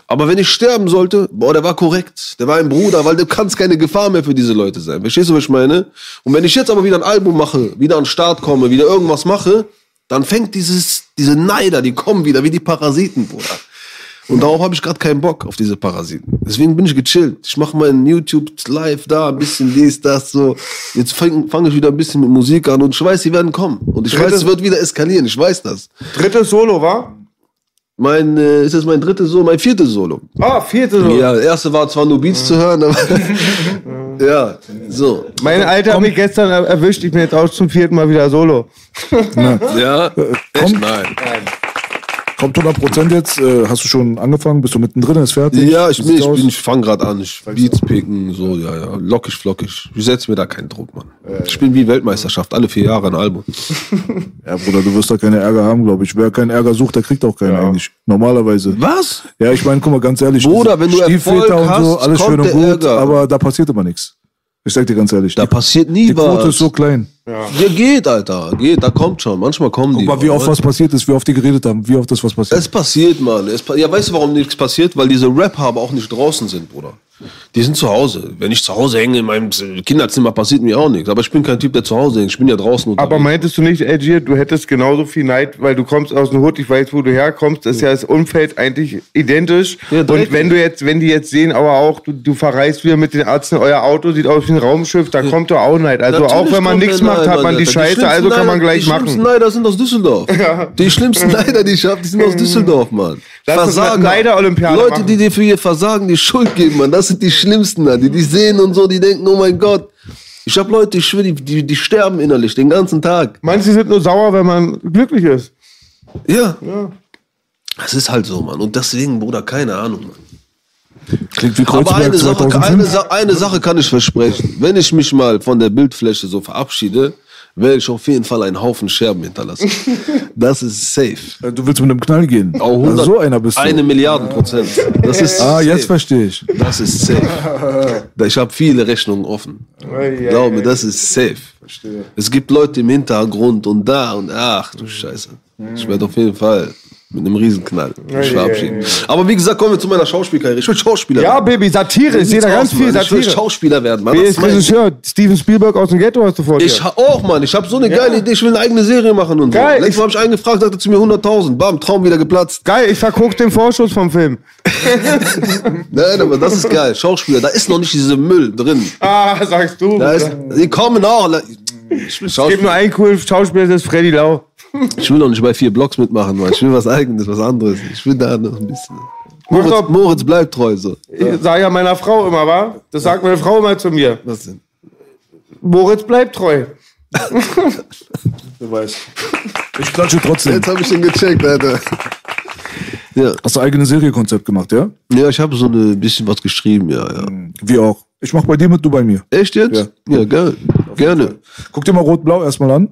[SPEAKER 3] Aber wenn ich sterben sollte, boah, der war korrekt. Der war ein Bruder, weil du kannst keine Gefahr mehr für diese Leute sein. Verstehst du, was ich meine? Und wenn ich jetzt aber wieder ein Album mache, wieder an den Start komme, wieder irgendwas mache, dann fängt dieses, diese Neider, die kommen wieder wie die Parasiten, Bruder. Und darauf habe ich gerade keinen Bock auf diese Parasiten. Deswegen bin ich gechillt. Ich mache mein YouTube live da, ein bisschen dies, das, so. Jetzt fange fang ich wieder ein bisschen mit Musik an und ich weiß, die werden kommen. Und ich weiß, es wird wieder eskalieren. Ich weiß das.
[SPEAKER 2] Drittes Solo, war?
[SPEAKER 3] Mein, äh, ist das mein drittes Solo, mein viertes Solo.
[SPEAKER 2] Ah, vierte Solo.
[SPEAKER 3] Ja, das erste war zwar nur Beats zu hören, aber ja, so.
[SPEAKER 2] Mein Alter hat mich gestern er- erwischt, ich bin jetzt auch zum vierten Mal wieder Solo.
[SPEAKER 3] Ja, echt nein.
[SPEAKER 4] Kommt 100 Prozent jetzt? Äh, hast du schon angefangen? Bist du mittendrin? Ist fertig?
[SPEAKER 3] Ja, ich
[SPEAKER 4] sieht's
[SPEAKER 3] ich, bin, ich fange gerade an. Ich Beats picken, so, ja, ja. Lockig, flockig. Ich setze mir da keinen Druck, Mann. Ich bin wie Weltmeisterschaft, alle vier Jahre ein Album.
[SPEAKER 4] Ja, Bruder, du wirst da keine Ärger haben, glaube ich. Wer keinen Ärger sucht, der kriegt auch keinen eigentlich. Normalerweise.
[SPEAKER 3] Was?
[SPEAKER 4] Ja, ich meine, guck mal, ganz ehrlich.
[SPEAKER 3] Bruder, wenn du
[SPEAKER 4] Stiefväter
[SPEAKER 3] Erfolg
[SPEAKER 4] und so,
[SPEAKER 3] hast,
[SPEAKER 4] alles
[SPEAKER 3] kommt
[SPEAKER 4] schön und
[SPEAKER 3] der
[SPEAKER 4] gut,
[SPEAKER 3] Ärger.
[SPEAKER 4] aber da passiert immer nichts. Ich sag dir ganz ehrlich.
[SPEAKER 3] Da
[SPEAKER 4] die,
[SPEAKER 3] passiert nie
[SPEAKER 4] die Quote
[SPEAKER 3] was.
[SPEAKER 4] ist so klein.
[SPEAKER 3] Ja, geht, Alter. Geht, da kommt schon. Manchmal kommen die.
[SPEAKER 4] Guck mal, wie oft was passiert ist, wie oft die geredet haben, wie oft das was passiert.
[SPEAKER 3] Es passiert, Mann. Es pa ja, weißt du, warum nichts passiert? Weil diese Rapper aber auch nicht draußen sind, Bruder. Die sind zu Hause. Wenn ich zu Hause hänge in meinem Kinderzimmer, passiert mir auch nichts. Aber ich bin kein Typ, der zu Hause hängt. Ich bin ja draußen unterwegs.
[SPEAKER 2] Aber meintest du nicht, Edgy, du hättest genauso viel Neid, weil du kommst aus dem Hut, ich weiß, wo du herkommst, ist ja das Umfeld eigentlich identisch.
[SPEAKER 3] Ja,
[SPEAKER 2] und wenn du jetzt, wenn die jetzt sehen, aber auch, du, du verreist wieder mit den Ärzten, euer Auto sieht aus wie ein Raumschiff, da kommt doch auch Neid. Also
[SPEAKER 3] Natürlich
[SPEAKER 2] auch wenn man nichts macht,
[SPEAKER 3] Neider,
[SPEAKER 2] hat man die
[SPEAKER 3] Alter.
[SPEAKER 2] Scheiße,
[SPEAKER 3] schlimmsten
[SPEAKER 2] also kann man
[SPEAKER 3] Neider-
[SPEAKER 2] gleich
[SPEAKER 3] Die schlimmsten
[SPEAKER 2] machen.
[SPEAKER 3] Neider sind aus Düsseldorf. Die schlimmsten Neider, die ich habe, die sind aus Düsseldorf, Mann.
[SPEAKER 2] Lass uns eine Neider-Olympiade
[SPEAKER 3] Leute,
[SPEAKER 2] machen.
[SPEAKER 3] die dir für ihr Versagen die Schuld geben, Mann. Das sind die schlimmsten, Mann. Die die sehen und so, die denken, oh mein Gott. Ich habe Leute, ich schwöre, die, die, die sterben innerlich den ganzen Tag.
[SPEAKER 2] Manche sind nur sauer, wenn man glücklich ist.
[SPEAKER 3] Ja. Das ist halt so, Mann. Und deswegen, Bruder, keine Ahnung, Mann.
[SPEAKER 4] Klingt wie
[SPEAKER 3] Aber
[SPEAKER 4] Kreuzberg
[SPEAKER 3] eine Sache,
[SPEAKER 4] 2005.
[SPEAKER 3] eine, Sa eine Sache kann ich versprechen. Wenn ich mich mal von der Bildfläche so verabschiede, werde ich auf jeden Fall einen Haufen Scherben hinterlassen. Das ist safe.
[SPEAKER 4] Äh, Du willst mit einem Knall gehen.
[SPEAKER 3] Auch 100,
[SPEAKER 4] so einer bist du.
[SPEAKER 3] Eine Milliarde Prozent. Das ist
[SPEAKER 4] ah, jetzt
[SPEAKER 3] safe.
[SPEAKER 4] verstehe ich.
[SPEAKER 3] Das ist safe. Ich habe viele Rechnungen offen. Glaub mir, das ist safe. Es gibt Leute im Hintergrund und da und ach du Scheiße. Ich werde auf jeden Fall mit einem Riesenknall mich verabschieden. Aber wie gesagt, kommen wir zu meiner Schauspielkarriere. Ich will Schauspieler
[SPEAKER 2] Ja,
[SPEAKER 3] werden.
[SPEAKER 2] Baby, Satire. Ich sehe da ganz viel
[SPEAKER 3] Ich will
[SPEAKER 2] Satire.
[SPEAKER 3] Schauspieler werden, Mann.
[SPEAKER 2] Wer
[SPEAKER 3] Das
[SPEAKER 2] ist
[SPEAKER 3] mein
[SPEAKER 2] Regisseur? Steven Spielberg aus dem Ghetto hast du vor dir.
[SPEAKER 3] ich ha- auch, Mann. Ich habe so eine geile Idee. Ich will eine eigene Serie machen und
[SPEAKER 2] Geil.
[SPEAKER 3] so. Letztes Mal habe ich einen gefragt, sagte zu mir 100.000. Bam, Traum wieder geplatzt.
[SPEAKER 2] Geil, ich verguck den Vorschuss vom Film.
[SPEAKER 3] Nein, aber das ist geil. Schauspieler, da ist noch nicht diese Müll drin.
[SPEAKER 2] Ah, sagst du.
[SPEAKER 3] Da ist, die kommen auch. Ich will,
[SPEAKER 2] Es gibt nur
[SPEAKER 3] Schauspieler.
[SPEAKER 2] einen coolen Schauspieler, das ist Freddy Lau.
[SPEAKER 3] Ich will noch nicht bei vier Blocks mitmachen, Mann. Ich will was Eigenes, was anderes. Ich will da noch ein bisschen. Moritz,
[SPEAKER 2] doch-
[SPEAKER 3] Moritz bleibt treu so.
[SPEAKER 2] Ich sage ja meiner Frau immer, wa? Das sagt meine Frau immer zu mir.
[SPEAKER 3] Was denn?
[SPEAKER 2] Moritz bleibt treu.
[SPEAKER 4] Wer weiß. Ich klatsche trotzdem.
[SPEAKER 3] Jetzt habe ich den gecheckt, Alter. Ja,
[SPEAKER 4] Hast du eigene Seriekonzept gemacht, ja?
[SPEAKER 3] ja ich habe so ein bisschen was geschrieben, ja, ja.
[SPEAKER 4] Wir auch. Ich mach bei dir mit, du bei mir.
[SPEAKER 3] Echt jetzt? Ja, geil. Gerne.
[SPEAKER 4] Guck dir mal Rot-Blau erstmal an.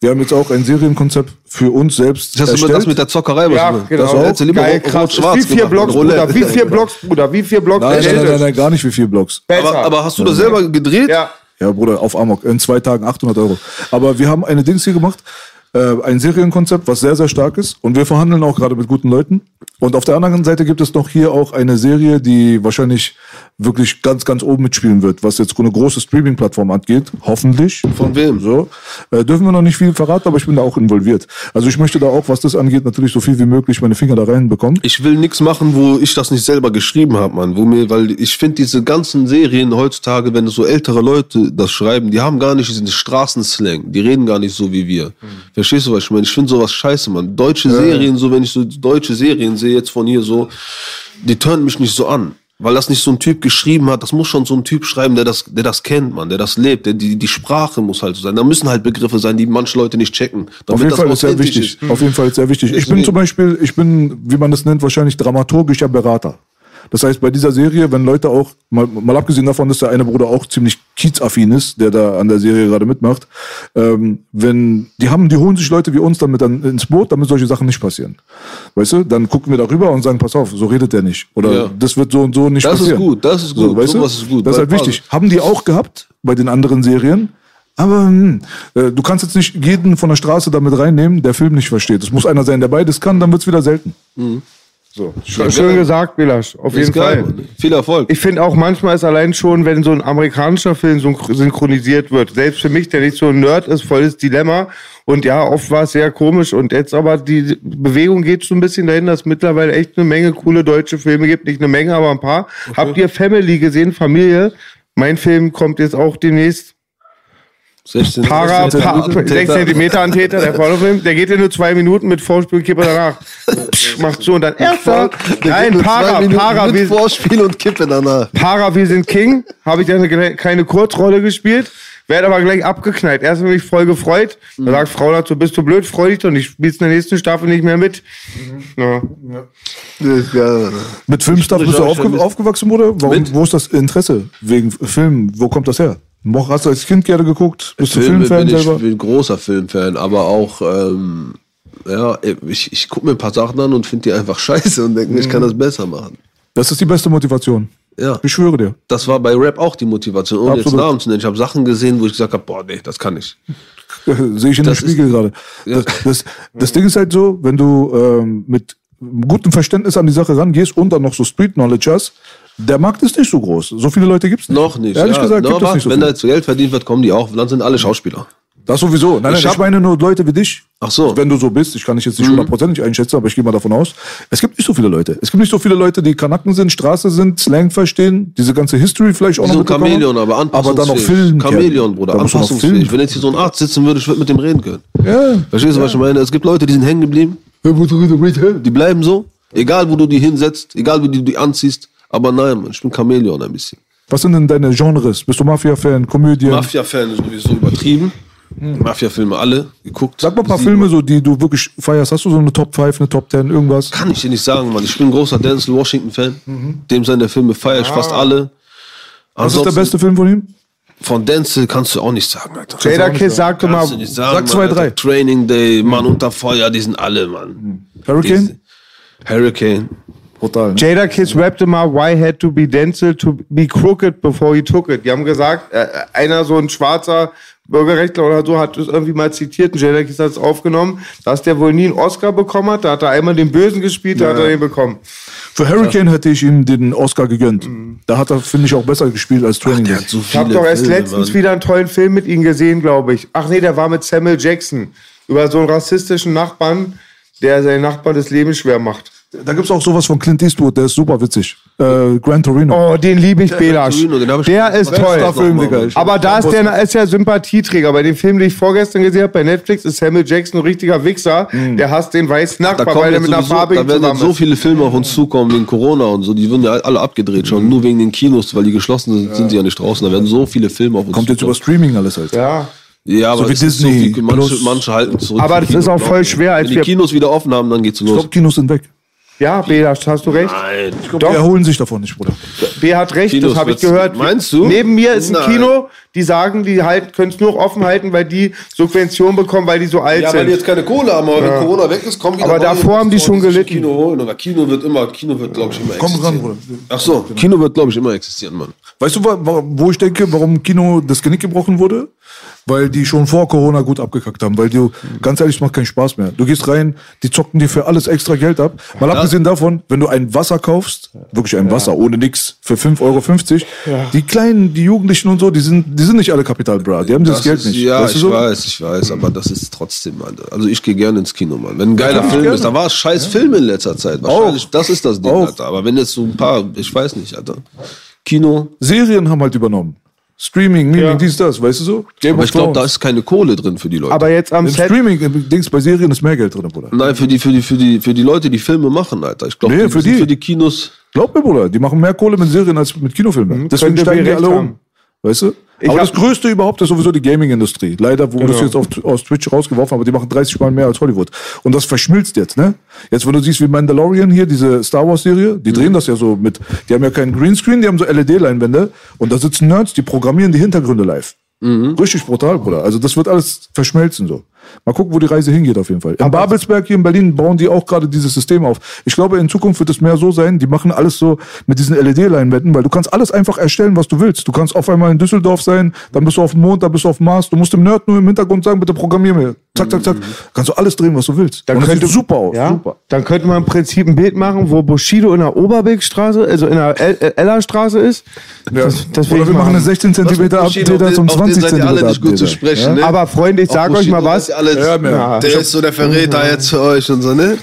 [SPEAKER 4] Wir haben jetzt auch ein Serienkonzept für uns selbst
[SPEAKER 3] Das, ist
[SPEAKER 4] erstellt.
[SPEAKER 3] das mit der Zockerei, was
[SPEAKER 2] Ja, genau.
[SPEAKER 3] Das auch. Du lieber
[SPEAKER 2] Geil,
[SPEAKER 3] rot,
[SPEAKER 2] krass.
[SPEAKER 3] rot, schwarz
[SPEAKER 2] wie vier
[SPEAKER 3] gemacht,
[SPEAKER 2] Blocks. Bruder. Wie vier Blocks, Bruder. Wie vier Blocks.
[SPEAKER 4] nein, nein, nein, nein, nein, gar nicht wie vier Blocks.
[SPEAKER 3] Aber, aber hast du das selber gedreht?
[SPEAKER 2] ja.
[SPEAKER 4] Ja, Bruder, auf Amok. In zwei Tagen 800 Euro. Aber wir haben eine Dings hier gemacht. Äh, ein Serienkonzept, was sehr, sehr stark ist. Und wir verhandeln auch gerade mit guten Leuten. Und auf der anderen Seite gibt es noch hier auch eine Serie, die wahrscheinlich wirklich ganz, ganz oben mitspielen wird, was jetzt eine große Streaming-Plattform angeht. Hoffentlich.
[SPEAKER 3] Von wem?
[SPEAKER 4] So. Äh, dürfen wir noch nicht viel verraten, aber ich bin da auch involviert. Also ich möchte da auch, was das angeht, natürlich so viel wie möglich meine Finger da reinbekommen.
[SPEAKER 3] Ich will nichts machen, wo ich das nicht selber geschrieben habe, Mann. Wo mir, weil ich finde diese ganzen Serien heutzutage, wenn so ältere Leute das schreiben, die haben gar nicht diesen Straßenslang. Die reden gar nicht so wie wir. Verstehst du, was ich meine? Ich finde sowas scheiße, Mann. Deutsche Serien, so wenn ich so deutsche Serien sehe, jetzt von hier so, die turnen mich nicht so an. Weil das nicht so ein Typ geschrieben hat, das muss schon so ein Typ schreiben, der das, der das kennt, man, der das lebt, der, die, die Sprache muss halt so sein. Da müssen halt Begriffe sein, die manche Leute nicht checken.
[SPEAKER 4] Auf jeden Fall ist sehr wichtig. Auf jeden Fall ist sehr wichtig. Ich bin zum Beispiel, ich bin, wie man das nennt, wahrscheinlich dramaturgischer Berater. Das heißt, bei dieser Serie, wenn Leute auch, mal, mal abgesehen davon, dass der eine Bruder auch ziemlich kiezaffin ist, der da an der Serie gerade mitmacht, ähm, wenn, die haben, die holen sich Leute wie uns dann mit dann ins Boot, damit solche Sachen nicht passieren. Weißt du? Dann gucken wir darüber und sagen, pass auf, so redet der nicht. Oder
[SPEAKER 3] Ja.
[SPEAKER 4] das wird so und so nicht
[SPEAKER 3] Das ist
[SPEAKER 4] passieren.
[SPEAKER 3] gut, das ist
[SPEAKER 4] So,
[SPEAKER 3] gut.
[SPEAKER 4] weißt du?
[SPEAKER 3] Ist gut.
[SPEAKER 4] Das ist halt wichtig. Haben die auch gehabt bei den anderen Serien. Aber hm, äh, du kannst jetzt nicht jeden von der Straße damit reinnehmen, der Film nicht versteht. Es muss einer sein, der beides kann, dann wird's wieder selten. So.
[SPEAKER 2] Schön, schön gesagt, Belasch. Auf jeden
[SPEAKER 3] geil,
[SPEAKER 2] Fall.
[SPEAKER 3] Mann. Viel Erfolg.
[SPEAKER 2] Ich finde auch manchmal ist allein schon, wenn so ein amerikanischer Film synch- synchronisiert wird, selbst für mich, der nicht so ein Nerd ist, volles Dilemma. Und ja, oft war es sehr komisch. Und jetzt aber die Bewegung geht so ein bisschen dahin, dass es mittlerweile echt eine Menge coole deutsche Filme gibt. Nicht eine Menge, aber ein paar. Habt ihr Family gesehen, Familie? Mein Film kommt jetzt auch demnächst.
[SPEAKER 3] 16
[SPEAKER 2] Para, pa,
[SPEAKER 3] 16
[SPEAKER 2] 6 Zentimeter Antäter, der Pornofilm, der geht ja nur zwei Minuten mit Vorspielkippe danach. Psch, Macht so und dann erster. Nein, Para, Para,
[SPEAKER 3] mit
[SPEAKER 2] wir,
[SPEAKER 3] Vorspiel und Kippe danach.
[SPEAKER 2] Para, wir sind King. Habe ich dann eine kleine Kurzrolle gespielt. Werde aber gleich abgeknallt. Erst bin ich voll gefreut. Da sagt Frau dazu, bist du blöd, freu dich doch nicht. Spielst in der nächsten Staffel nicht mehr mit. Ja.
[SPEAKER 3] Ist geil, Alter.
[SPEAKER 4] Mit Filmstuff bist du aufge aufgewachsen, Bruder? Warum,
[SPEAKER 3] Mit?
[SPEAKER 4] wo ist das Interesse wegen Film? Wo kommt das her? Mo- Hast du als Kind gerne geguckt? Bist du
[SPEAKER 3] Filme
[SPEAKER 4] Filmfan
[SPEAKER 3] bin ich
[SPEAKER 4] selber?
[SPEAKER 3] bin großer Filmfan, aber auch, ähm, ja, ich, ich gucke mir ein paar Sachen an und finde die einfach scheiße und denke mir, ich
[SPEAKER 4] Mhm.
[SPEAKER 3] kann das besser machen.
[SPEAKER 4] Das ist die beste Motivation.
[SPEAKER 3] Ja.
[SPEAKER 4] Ich schwöre dir.
[SPEAKER 3] Das war bei Rap auch die Motivation, ohne jetzt
[SPEAKER 4] Absolut.
[SPEAKER 3] Namen zu nennen. Ich habe Sachen gesehen, wo ich gesagt habe, boah, nee, das kann ich.
[SPEAKER 4] Sehe ich in dem
[SPEAKER 3] Das ist-
[SPEAKER 4] Spiegel gerade.
[SPEAKER 3] Ja.
[SPEAKER 4] Das, das, das Ding ist halt so, wenn du ähm, mit gutem Verständnis an die Sache rangehst und dann noch so Street Knowledge hast, der Markt ist nicht so groß. So viele Leute gibt's nicht.
[SPEAKER 3] Noch nicht.
[SPEAKER 4] Ehrlich
[SPEAKER 3] ja.
[SPEAKER 4] gesagt, gibt es nicht so
[SPEAKER 3] wenn da jetzt Geld verdient wird, kommen die auch. Dann sind alle Schauspieler.
[SPEAKER 4] Das sowieso. Nein, nein,
[SPEAKER 3] Ich
[SPEAKER 4] ich,
[SPEAKER 3] hab-
[SPEAKER 4] meine nur Leute wie dich.
[SPEAKER 3] Ach so. Mhm.
[SPEAKER 4] Wenn du so bist, ich kann dich jetzt nicht hundertprozentig einschätzen, aber ich gehe mal davon aus. Es gibt nicht so viele Leute. Es gibt nicht so viele Leute, die Kanaken sind, Straße sind, Slang verstehen, diese ganze History vielleicht auch
[SPEAKER 3] Wie
[SPEAKER 4] noch
[SPEAKER 3] so ein. Chamäleon, aber
[SPEAKER 4] Aber dann
[SPEAKER 3] anpassungsfähig.
[SPEAKER 4] Film.
[SPEAKER 3] Chamäleon, Bruder,
[SPEAKER 4] Da
[SPEAKER 3] anpassungsfähig. Wenn jetzt hier so ein Arzt sitzen würde, ich würde mit dem reden können.
[SPEAKER 4] Ja.
[SPEAKER 3] Verstehst du, was ich meine? Es gibt Leute, die sind hängen geblieben. Die bleiben so. Egal, wo du die hinsetzt, egal, wie du die anziehst. Aber nein, Mann, ich bin Chamäleon ein bisschen.
[SPEAKER 4] Was sind denn deine Genres? Bist du Mafia-Fan, Komödien?
[SPEAKER 3] Mafia-Fan ist sowieso übertrieben. Mafia-Filme alle geguckt.
[SPEAKER 4] Sag mal ein paar. Filme, so, die du wirklich feierst. Hast du so eine Top 5, eine Top 10, irgendwas?
[SPEAKER 3] Kann ich dir nicht sagen, Mann. Ich bin ein großer Denzel Washington-Fan. Dem seine Filme feiere ich fast alle.
[SPEAKER 4] Was ist der beste Film von ihm?
[SPEAKER 3] Von Denzel kannst du auch nicht sagen, Alter.
[SPEAKER 2] Jada Kiss sagte mal,
[SPEAKER 3] sagen,
[SPEAKER 4] Sag zwei,
[SPEAKER 3] Mann,
[SPEAKER 4] drei.
[SPEAKER 3] Alter. Training Day, Mann unter Feuer, die sind alle, Mann.
[SPEAKER 4] Hurricane?
[SPEAKER 3] Hurricane.
[SPEAKER 4] Brutal. Ne?
[SPEAKER 2] Jada Kiss rappte mal, why had to be Denzel to be crooked before he took it. Die haben gesagt, äh, einer so ein schwarzer Bürgerrechtler oder so hat es irgendwie mal zitiert und Jada Kiss hat es aufgenommen, dass der wohl nie einen Oscar bekommen hat. Da hat er einmal den Bösen gespielt, da hat er den bekommen.
[SPEAKER 4] Für Hurricane hätte ich ihm den Oscar gegönnt. Da hat er, finde ich, auch besser gespielt als Training
[SPEAKER 3] hat so
[SPEAKER 2] Ich habe doch erst
[SPEAKER 3] Filme,
[SPEAKER 2] letztens
[SPEAKER 3] Mann.
[SPEAKER 2] wieder einen tollen Film mit ihm gesehen, glaube ich. Ach nee, der war mit Samuel Jackson. Über so einen rassistischen Nachbarn, der seinen Nachbarn das Leben schwer macht.
[SPEAKER 4] Da gibt es auch sowas von Clint Eastwood, der ist super witzig. Äh, Gran Torino.
[SPEAKER 2] Oh, den liebe ich, Belasch.
[SPEAKER 3] Torino, den hab ich-
[SPEAKER 2] Der ist toll.
[SPEAKER 4] Film. Digga.
[SPEAKER 2] Aber da ist der ist ja Sympathieträger. Bei dem Film, den ich vorgestern gesehen habe bei Netflix, ist Samuel Jackson ein richtiger Wichser. Der hasst den weißen Nachbar, weil er mit einer Farbe
[SPEAKER 3] da werden so viele Filme auf uns zukommen wegen Corona und so. Die würden ja alle abgedreht schon. Nur wegen den Kinos, weil die geschlossen sind, sind die ja nicht draußen. Da werden so viele Filme auf uns
[SPEAKER 4] Kommt jetzt über
[SPEAKER 3] zukommen.
[SPEAKER 4] Streaming alles halt.
[SPEAKER 2] Ja.
[SPEAKER 3] Ja, aber
[SPEAKER 4] wie
[SPEAKER 3] es ist
[SPEAKER 4] Disney
[SPEAKER 3] so viel, manche, manche halten zurück.
[SPEAKER 2] Aber das
[SPEAKER 3] Kino,
[SPEAKER 2] ist auch voll schwer, als
[SPEAKER 3] Wenn die
[SPEAKER 2] wir-
[SPEAKER 3] Kinos wieder offen haben, dann geht's los.
[SPEAKER 4] Top-Kinos sind weg.
[SPEAKER 2] Ja, Belasch, hast du recht.
[SPEAKER 3] Nein.
[SPEAKER 4] Die
[SPEAKER 2] Doch,
[SPEAKER 4] erholen sich davon nicht, Bruder.
[SPEAKER 2] B hat recht,
[SPEAKER 3] Kinos
[SPEAKER 2] das habe ich gehört.
[SPEAKER 3] Meinst du?
[SPEAKER 2] Neben mir ist ein
[SPEAKER 3] Nein.
[SPEAKER 2] Kino, die sagen, die halt, können es nur offen halten, weil die Subventionen bekommen, weil die so alt
[SPEAKER 3] Ja, weil die
[SPEAKER 2] sind.
[SPEAKER 3] jetzt keine Kohle haben, aber wenn Corona weg ist, kommen wieder
[SPEAKER 2] Aber
[SPEAKER 3] neue
[SPEAKER 2] davor haben die
[SPEAKER 3] Investoren,
[SPEAKER 2] schon
[SPEAKER 3] sich
[SPEAKER 2] gelitten.
[SPEAKER 3] Kino holen. Aber Kino wird immer, Kino wird, glaube ich, immer
[SPEAKER 4] Komm ran,
[SPEAKER 3] existieren.
[SPEAKER 4] Bruder.
[SPEAKER 3] Ach so, Kino wird, glaube ich, immer existieren, Mann.
[SPEAKER 4] Weißt du, wa- wa- wo ich denke, warum Kino das Genick gebrochen wurde? Weil die schon vor Corona gut abgekackt haben. Weil du, ganz ehrlich, es macht keinen Spaß mehr. Du gehst rein, die zocken dir für alles extra Geld ab. Mal abgesehen davon, wenn du ein Wasser kaufst, wirklich ein Wasser ohne nix, für 5,50 Euro, die Kleinen, die Jugendlichen und so, die sind, die sind nicht alle Kapital, bra. Die haben dieses
[SPEAKER 3] Das
[SPEAKER 4] Geld
[SPEAKER 3] ist,
[SPEAKER 4] nicht.
[SPEAKER 3] Ja,
[SPEAKER 4] Weißt
[SPEAKER 3] ich
[SPEAKER 4] so?
[SPEAKER 3] weiß, ich weiß, aber das ist trotzdem, Alter. Also ich gehe gerne ins Kino, Mann. Wenn ein geiler Film
[SPEAKER 4] gerne.
[SPEAKER 3] ist, da war es scheiß Film in letzter Zeit. Wahrscheinlich, das ist das Ding,
[SPEAKER 4] Auch.
[SPEAKER 3] Alter. Aber wenn jetzt so ein paar, ich weiß nicht, Alter. Kino.
[SPEAKER 4] Serien haben halt übernommen. Streaming, Miming,
[SPEAKER 2] Ja.
[SPEAKER 4] dies, das, weißt du so? Game
[SPEAKER 3] Aber ich glaube, da ist keine Kohle drin für die Leute.
[SPEAKER 2] Aber jetzt am
[SPEAKER 4] Im
[SPEAKER 2] Set,
[SPEAKER 4] Streaming, im Dings, bei Serien ist mehr Geld drin, Bruder.
[SPEAKER 3] Nein, für die, für die, für die, für die Leute, die Filme machen, Alter. Ich glaube,
[SPEAKER 4] Nee,
[SPEAKER 3] die
[SPEAKER 4] für die.
[SPEAKER 3] für die Kinos.
[SPEAKER 4] Glaub mir, Bruder, die machen mehr Kohle mit Serien als mit Kinofilmen. Deswegen
[SPEAKER 2] könnte
[SPEAKER 4] steigen die alle um.
[SPEAKER 2] haben.
[SPEAKER 4] Weißt du?
[SPEAKER 2] Ich
[SPEAKER 4] aber das Größte überhaupt ist sowieso die Gaming-Industrie. Leider wurde
[SPEAKER 2] Genau.
[SPEAKER 4] das jetzt auf, aus Twitch rausgeworfen, aber die machen 30 Mal mehr als Hollywood. Und das verschmilzt jetzt, ne? Jetzt, wenn du siehst, wie Mandalorian hier, diese Star Wars-Serie, die drehen das ja so mit, die haben ja keinen Greenscreen, die haben so LED-Leinwände und da sitzen Nerds, die programmieren die Hintergründe live. Richtig brutal, Bruder. Also das wird alles verschmelzen so. Mal gucken, wo die Reise hingeht auf jeden Fall. In Babelsberg hier in Berlin bauen die auch gerade dieses System auf. Ich glaube, in Zukunft wird es mehr so sein, die machen alles so mit diesen LED-Leinwänden, weil du kannst alles einfach erstellen, was du willst. Du kannst auf einmal in Düsseldorf sein, dann bist du auf dem Mond, dann bist du auf dem Mars. Du musst dem Nerd nur im Hintergrund sagen, bitte programmier mir. Zack, zack, zack. Kannst du alles drehen, was du willst.
[SPEAKER 2] Dann
[SPEAKER 4] Und das
[SPEAKER 2] könnte-
[SPEAKER 4] sieht super aus.
[SPEAKER 2] ja,
[SPEAKER 4] Super.
[SPEAKER 2] dann könnte man im Prinzip ein Bild machen, wo Bushido in der Oberbeckstraße, also in der El- El- Ellerstraße ist. Das, das will
[SPEAKER 4] Oder wir machen eine 16 cm Updater zum 20
[SPEAKER 3] seid ihr alle
[SPEAKER 4] cm
[SPEAKER 3] nicht gut zu sprechen, ne?
[SPEAKER 2] Aber Freunde, ich sag euch mal was.
[SPEAKER 3] Ja,
[SPEAKER 2] Ja.
[SPEAKER 3] Der ist so der Verräter jetzt für euch und so, ne?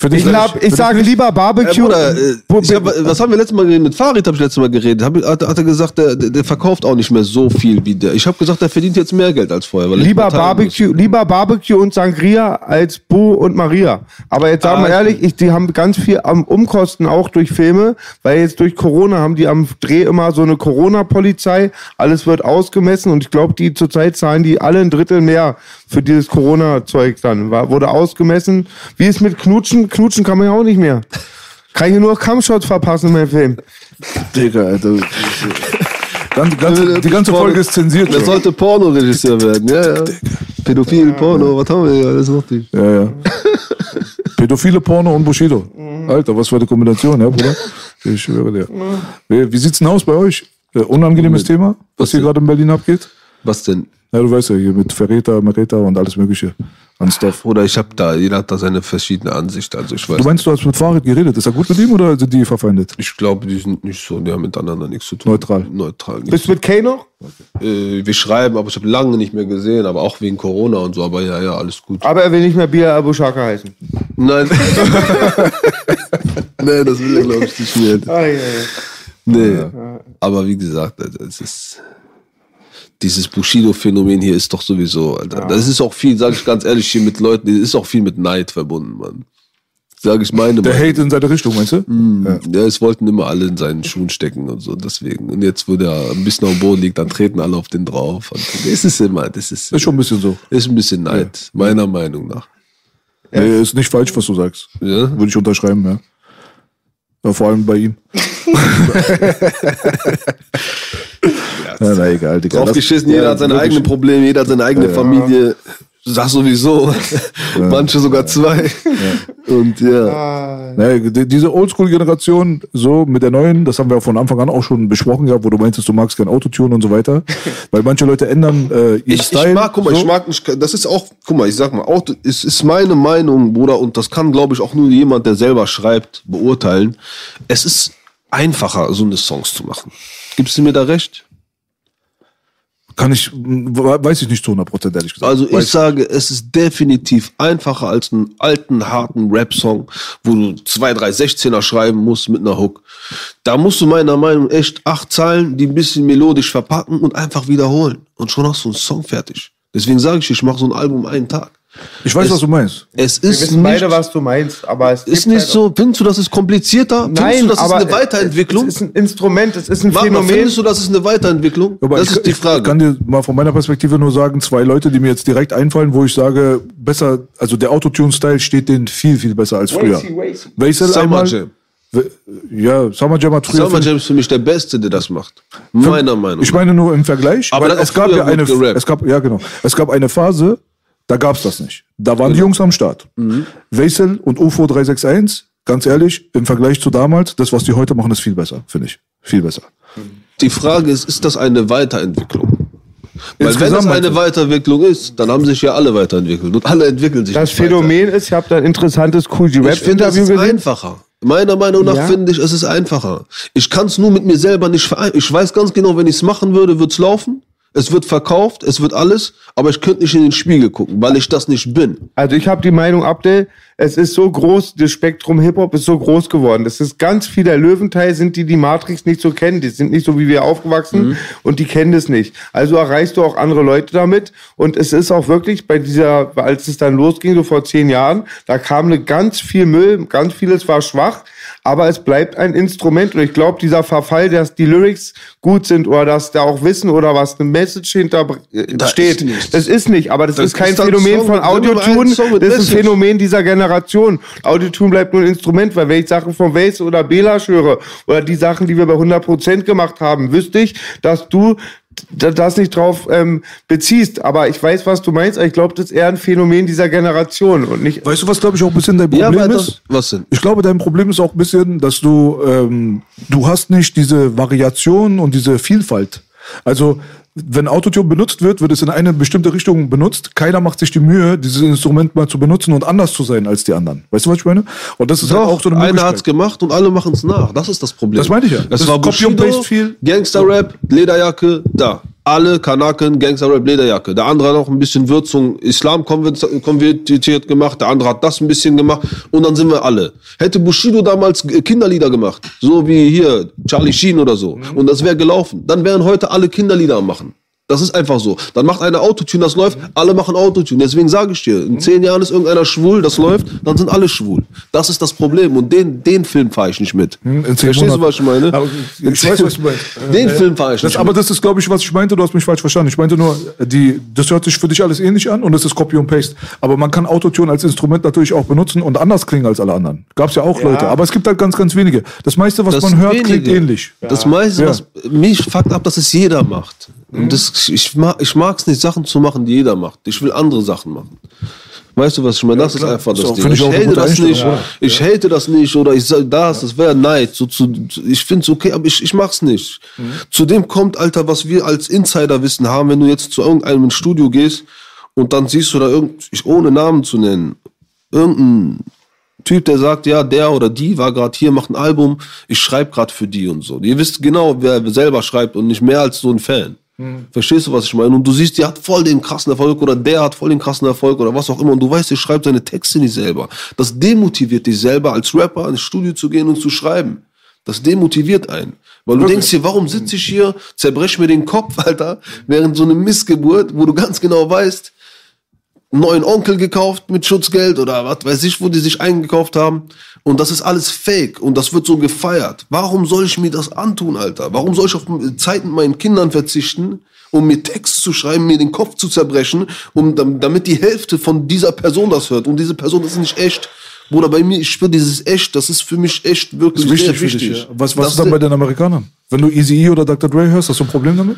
[SPEAKER 4] Für dich
[SPEAKER 2] Ich, glaub, ich sage lieber Barbecue.
[SPEAKER 3] Bruder, äh,
[SPEAKER 2] Wo-
[SPEAKER 3] ich hab, was haben wir letztes Mal geredet? Mit Farid habe ich letztes Mal geredet. Hab, hat, hat er gesagt, der, der der verkauft auch nicht mehr so viel wie der. Ich habe gesagt, der verdient jetzt mehr Geld als vorher. Weil er
[SPEAKER 2] Lieber Barbecue, lieber Barbecue und Sangria als Bo und Maria. Aber jetzt sagen wir
[SPEAKER 3] Ah,
[SPEAKER 2] ehrlich, ich, die haben ganz viel am Umkosten auch durch Filme, weil jetzt durch Corona haben die am Dreh immer so eine Corona-Polizei. Alles wird ausgemessen und ich glaube, die zurzeit zahlen die alle ein Drittel mehr für dieses Corona-Zeug dann. War, wurde ausgemessen. Wie ist mit Knutschen? Knutschen kann man ja auch nicht mehr. Kann ich nur Kampfshots verpassen in meinem Film.
[SPEAKER 4] Digga, Alter. Ganz, ganz, die ganze Folge ist zensiert.
[SPEAKER 3] Der sollte Pornoregisseur werden, ja, ja. Pädophil, Porno, was haben wir hier alles noch? Die?
[SPEAKER 4] Ja, ja. Pädophile Porno und Bushido. Alter, was für eine Kombination, ja, Bruder? Ich schwöre dir. Wie, wie sieht's denn aus bei euch? Äh, unangenehmes Thema, was hier gerade in Berlin abgeht?
[SPEAKER 3] Was denn?
[SPEAKER 4] Ja, du weißt ja, hier mit Verräter, Mereta und alles Mögliche an Stuff.
[SPEAKER 3] Oder ich habe da, jeder hat da seine verschiedene Ansicht. Also ich weiß,
[SPEAKER 4] Du meinst, du hast mit Farid geredet. Ist er gut mit ihm oder sind die verfeindet?
[SPEAKER 3] ich glaube, die sind nicht so, die haben miteinander nichts zu tun.
[SPEAKER 4] Neutral.
[SPEAKER 3] Neutral.
[SPEAKER 2] Bist du mit Kay noch?
[SPEAKER 3] Äh, wir schreiben, aber ich habe lange nicht mehr gesehen, aber auch wegen Corona und so. Aber ja, ja, alles gut.
[SPEAKER 2] Aber er will nicht mehr Bia Abu Shaka heißen.
[SPEAKER 3] Nein. Nein, das will er, glaube ich, nicht mehr. Nee. Aber wie gesagt, Alter, es ist. Dieses Bushido-Phänomen hier ist doch sowieso, Alter. Das ist auch viel, sage ich ganz ehrlich, hier mit Leuten, das ist auch viel mit Neid verbunden, Mann. Sage ich meine
[SPEAKER 4] Der. Hate in seine Richtung, meinst du?
[SPEAKER 3] Ja, es wollten immer alle in seinen Schuhen stecken und so, deswegen. Und jetzt, wo der ein bisschen am Boden liegt, dann treten alle auf den drauf. Und das ist immer, das ist,
[SPEAKER 4] Ist schon ein bisschen so.
[SPEAKER 3] ist ein bisschen Neid, meiner Meinung nach.
[SPEAKER 4] Nee, ist nicht falsch, was du sagst.
[SPEAKER 3] Ja?
[SPEAKER 4] Würde ich unterschreiben, ja. ja vor allem bei ihm. ja, na egal, Digga.
[SPEAKER 3] Drauf
[SPEAKER 4] Das-
[SPEAKER 3] geschissen, jeder
[SPEAKER 4] ja,
[SPEAKER 3] hat seine
[SPEAKER 4] wirklich.
[SPEAKER 3] eigenen Probleme, jeder hat seine eigene Familie. Sag sowieso. Manche sogar zwei. Und ja.
[SPEAKER 4] Nee, die- diese Oldschool-Generation, so mit der neuen, das haben wir von Anfang an auch schon besprochen gehabt, wo du meintest, du magst kein Autotune und so weiter. Weil manche Leute ändern äh, ihren
[SPEAKER 3] Ich,
[SPEAKER 4] Style.
[SPEAKER 3] ich mag, guck mal,
[SPEAKER 4] so.
[SPEAKER 3] ich mag nicht, das ist auch, guck mal, ich sag mal, auch, es ist meine Meinung, Bruder, und das kann, glaube ich, auch nur jemand, der selber schreibt, beurteilen. Es ist einfacher, so eine Songs zu machen. Gibst du mir da recht?
[SPEAKER 4] Kann ich, we- weiß ich nicht zu 100% ehrlich gesagt.
[SPEAKER 3] Also ich
[SPEAKER 4] Weiß
[SPEAKER 3] sage, es ist definitiv einfacher als einen alten, harten Rap-Song, wo du zwei, drei 16er schreiben musst mit einer Hook. Da musst du meiner Meinung nach echt acht Zeilen, die ein bisschen melodisch verpacken und einfach wiederholen. Und schon hast du einen Song fertig. Deswegen sage ich, ich mache so ein Album einen Tag.
[SPEAKER 4] Ich weiß,
[SPEAKER 3] es-
[SPEAKER 4] was du meinst.
[SPEAKER 3] Es
[SPEAKER 2] Wir
[SPEAKER 3] ist
[SPEAKER 2] wissen
[SPEAKER 3] nicht,
[SPEAKER 2] beide, was du meinst, aber es
[SPEAKER 3] ist nicht
[SPEAKER 2] halt
[SPEAKER 3] so, findest du, das ist komplizierter?
[SPEAKER 2] Nein,
[SPEAKER 3] findest du, das
[SPEAKER 2] aber
[SPEAKER 3] ist eine Weiterentwicklung?
[SPEAKER 2] Es ist ein Instrument, es ist ein
[SPEAKER 3] Warte mal,
[SPEAKER 2] Phänomen.
[SPEAKER 3] findest du, das ist eine Weiterentwicklung?
[SPEAKER 4] Aber
[SPEAKER 3] das
[SPEAKER 4] ich,
[SPEAKER 3] ist die
[SPEAKER 4] Ich
[SPEAKER 3] Frage.
[SPEAKER 4] kann dir mal von meiner Perspektive nur sagen, zwei Leute, die mir jetzt direkt einfallen, wo ich sage, besser, also der Autotune-Style steht denen viel, viel besser als früher.
[SPEAKER 2] Wacy, Wacy.
[SPEAKER 4] Welcher
[SPEAKER 3] Summer
[SPEAKER 4] einmal?
[SPEAKER 3] Jam.
[SPEAKER 4] Ja, Summer Jam hat früher.
[SPEAKER 3] Summer Jam ist für mich der Beste, der das macht. Meiner Meinung
[SPEAKER 4] Ich
[SPEAKER 3] nach.
[SPEAKER 4] meine nur im Vergleich,
[SPEAKER 3] Aber
[SPEAKER 4] es gab ja eine,
[SPEAKER 3] gerappt.
[SPEAKER 4] es gab, ja genau, es gab eine Phase, da gab's das nicht. Da waren die Jungs am Start.
[SPEAKER 3] Mhm.
[SPEAKER 4] Wesel und UFO 361, ganz ehrlich, im Vergleich zu damals, das, was die heute machen, ist viel besser, finde ich. Viel besser.
[SPEAKER 3] Die Frage ist, ist das eine Weiterentwicklung? Weil wenn
[SPEAKER 4] Insgesamt
[SPEAKER 3] das
[SPEAKER 4] meinst
[SPEAKER 3] eine? Weiterentwicklung ist, dann haben sich ja alle weiterentwickelt. Und alle entwickeln sich
[SPEAKER 2] Das
[SPEAKER 3] nicht weiter.
[SPEAKER 2] Phänomen ist, ich habe da ein interessantes Cool G
[SPEAKER 3] Ich
[SPEAKER 2] Rap
[SPEAKER 3] finde, es
[SPEAKER 2] Interview
[SPEAKER 3] ist
[SPEAKER 2] gesehen.
[SPEAKER 3] einfacher. Meiner Meinung nach
[SPEAKER 2] Ja.
[SPEAKER 3] finde ich, es ist einfacher. Ich kann es nur mit mir selber nicht vereinbaren. Ich weiß ganz genau, wenn ich es machen würde, wird es laufen. Es wird verkauft, es wird alles, aber ich könnte nicht in den Spiegel gucken, weil ich das nicht bin.
[SPEAKER 2] Also ich habe die Meinung, Abdel, es ist so groß, das Spektrum Hip-Hop ist so groß geworden. Das ist ganz viel, der Löwenteil sind die, die Matrix nicht so kennen. Die sind nicht so wie wir aufgewachsen und die kennen das nicht. Also erreichst du auch andere Leute damit. Und es ist auch wirklich bei dieser, als es dann losging, so vor zehn Jahren, da kam eine ganz viel Müll, ganz vieles war schwach. Aber es bleibt ein Instrument und ich glaube, dieser Verfall, dass die Lyrics gut sind oder dass da auch Wissen oder was eine Message hinter äh,
[SPEAKER 3] Da
[SPEAKER 2] steht,
[SPEAKER 3] ist
[SPEAKER 2] das ist nicht. Aber das,
[SPEAKER 3] Das
[SPEAKER 2] ist kein
[SPEAKER 3] ist
[SPEAKER 2] Phänomen
[SPEAKER 3] Song-
[SPEAKER 2] von Audiotune, das ist ein. Phänomen dieser Generation. Autotune bleibt nur ein Instrument, weil wenn ich Sachen von Waze oder Bela höre oder die Sachen, die wir bei 100% gemacht haben, wüsste ich, dass du das nicht drauf ähm, beziehst. Aber ich weiß, was du meinst. aber Ich glaube, das ist eher ein Phänomen dieser Generation und nicht.
[SPEAKER 4] Weißt du, was glaube ich auch ein bisschen dein
[SPEAKER 3] Ja,
[SPEAKER 4] Problem
[SPEAKER 3] aber
[SPEAKER 4] ist?
[SPEAKER 3] das- was denn?
[SPEAKER 4] Ich glaube, dein Problem ist auch ein bisschen, dass du, ähm, du hast nicht diese Variation und diese Vielfalt. Also, wenn Autotune benutzt wird, wird es in eine bestimmte Richtung benutzt. Keiner macht sich die Mühe, dieses Instrument mal zu benutzen und anders zu sein als die anderen. Weißt du, was ich meine? Und das ist halt auch so eine
[SPEAKER 3] einer
[SPEAKER 4] Möglichkeit.
[SPEAKER 3] hat's gemacht und alle machen es nach. Das ist das Problem.
[SPEAKER 4] Das meinte ich ja.
[SPEAKER 3] Das,
[SPEAKER 4] Das
[SPEAKER 3] war Bushido. Gangster-Rap, Lederjacke, da. Alle Kanaken, Gangster-Rap, Lederjacke. Der andere hat noch ein bisschen Würzung, Islam konvert- konvertiert gemacht, der andere hat das ein bisschen gemacht und dann sind wir alle. Hätte Bushido damals äh, Kinderlieder gemacht, so wie hier Charlie Sheen oder so,
[SPEAKER 4] Mhm.
[SPEAKER 3] und das wäre gelaufen, dann wären heute alle Kinderlieder am machen. Das ist einfach so. Dann macht einer Autotune, das läuft, alle machen Autotune. Deswegen sage ich dir, in zehn Jahren ist irgendeiner schwul, das läuft, dann sind alle schwul. Das ist das Problem. Und den, den Film fahre ich nicht mit.
[SPEAKER 4] in zehn
[SPEAKER 3] Verstehst du, was ich meine?
[SPEAKER 4] Aber ich weiß, was du meinst.
[SPEAKER 3] Den Film fahre ich
[SPEAKER 4] Das,
[SPEAKER 3] nicht
[SPEAKER 4] aber
[SPEAKER 3] mit.
[SPEAKER 4] das ist, glaube ich, was ich meinte. Du hast mich falsch verstanden. Ich meinte nur, die, das hört sich für dich alles ähnlich an und das ist Copy und Paste. Aber man kann Autotune als Instrument natürlich auch benutzen und anders klingen als alle anderen. Gab's ja auch Leute. Aber es gibt halt ganz, ganz wenige. Das meiste, was
[SPEAKER 3] Das
[SPEAKER 4] man hört,
[SPEAKER 3] wenige.
[SPEAKER 4] klingt ähnlich.
[SPEAKER 3] Das meiste,
[SPEAKER 4] Ja.
[SPEAKER 3] was mich fuckt ab, dass es jeder macht. Und das, ich mag ich mag's nicht, Sachen zu machen, die jeder macht. Ich will andere Sachen machen. Weißt du, was ich meine? Das ist einfach das
[SPEAKER 4] auch-
[SPEAKER 3] Ding.
[SPEAKER 4] ich
[SPEAKER 3] Ich
[SPEAKER 4] gute
[SPEAKER 3] das nicht.
[SPEAKER 4] Ja.
[SPEAKER 3] Ich hate das nicht oder ich sag das, das wäre Neid. So zu, ich finde es okay, aber ich, ich mach's nicht.
[SPEAKER 4] Mhm.
[SPEAKER 3] Zudem kommt, Alter, was wir als Insiderwissen haben, wenn du jetzt zu irgendeinem Studio gehst und dann siehst du da irgend, ich, ohne Namen zu nennen, irgendein Typ, der sagt, ja, der oder die war gerade hier, macht ein Album, ich schreibe gerade für die und so. Ihr wisst genau, wer selber schreibt und nicht mehr als so ein Fan. Verstehst du, was ich meine? Und du siehst, die hat voll den krassen Erfolg oder der hat voll den krassen Erfolg oder was auch immer. Und du weißt, der schreibt seine Texte nicht selber. Das demotiviert dich selber als Rapper ins Studio zu gehen und zu schreiben. Das demotiviert einen. Weil du denkst dir, warum sitze ich hier, zerbrech mir den Kopf, Alter, während so eine Missgeburt, wo du ganz genau weißt, einen neuen Onkel gekauft mit Schutzgeld oder was weiß ich, wo die sich eingekauft haben. Und das ist alles fake und das wird so gefeiert. Warum soll ich mir das antun, Alter? Warum soll ich auf Zeit mit meinen Kindern verzichten, um mir Text zu schreiben, mir den Kopf zu zerbrechen, um, dam- damit die Hälfte von dieser Person das hört? Und diese Person das ist nicht echt. Bruder, bei mir, ich spüre dieses echt, das ist für mich echt wirklich
[SPEAKER 4] Das ist wichtig für dich.
[SPEAKER 3] wichtig.
[SPEAKER 4] Ja. Was, was
[SPEAKER 3] Das
[SPEAKER 4] ist dann bei den Amerikanern? Wenn du Easy E oder Dr. Dre hörst, hast du ein Problem damit?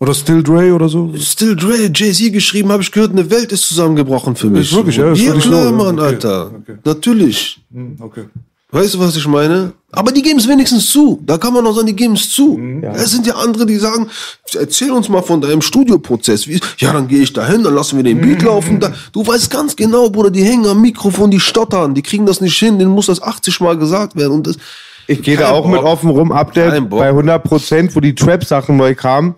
[SPEAKER 4] Oder Still Dre oder so?
[SPEAKER 3] Still Dre, Jay-Z geschrieben, habe ich gehört, eine Welt ist zusammengebrochen für mich.
[SPEAKER 4] Ist wirklich, ja, ist
[SPEAKER 3] ja
[SPEAKER 4] wirklich
[SPEAKER 3] klar,
[SPEAKER 4] ja.
[SPEAKER 3] Mann,
[SPEAKER 4] Okay,
[SPEAKER 3] Alter.
[SPEAKER 4] okay.
[SPEAKER 3] Natürlich.
[SPEAKER 4] Hm, Okay.
[SPEAKER 3] Weißt du, was ich meine? Aber die geben es wenigstens zu. Da kann man auch sagen, die geben es zu.
[SPEAKER 4] Mhm.
[SPEAKER 3] Es sind ja andere, die sagen, erzähl uns mal von deinem Studioprozess. Wie, ja, dann gehe ich dahin, dann lassen wir den
[SPEAKER 4] Mhm.
[SPEAKER 3] Beat laufen. Da, du weißt ganz genau, Bruder, die hängen am Mikrofon, die stottern, die kriegen das nicht hin, denen muss das 80 Mal gesagt werden. Und das,
[SPEAKER 2] Ich gehe da auch mit
[SPEAKER 3] Bock.
[SPEAKER 2] offen rum. Update bei 100 Prozent, wo die Trap-Sachen neu kamen.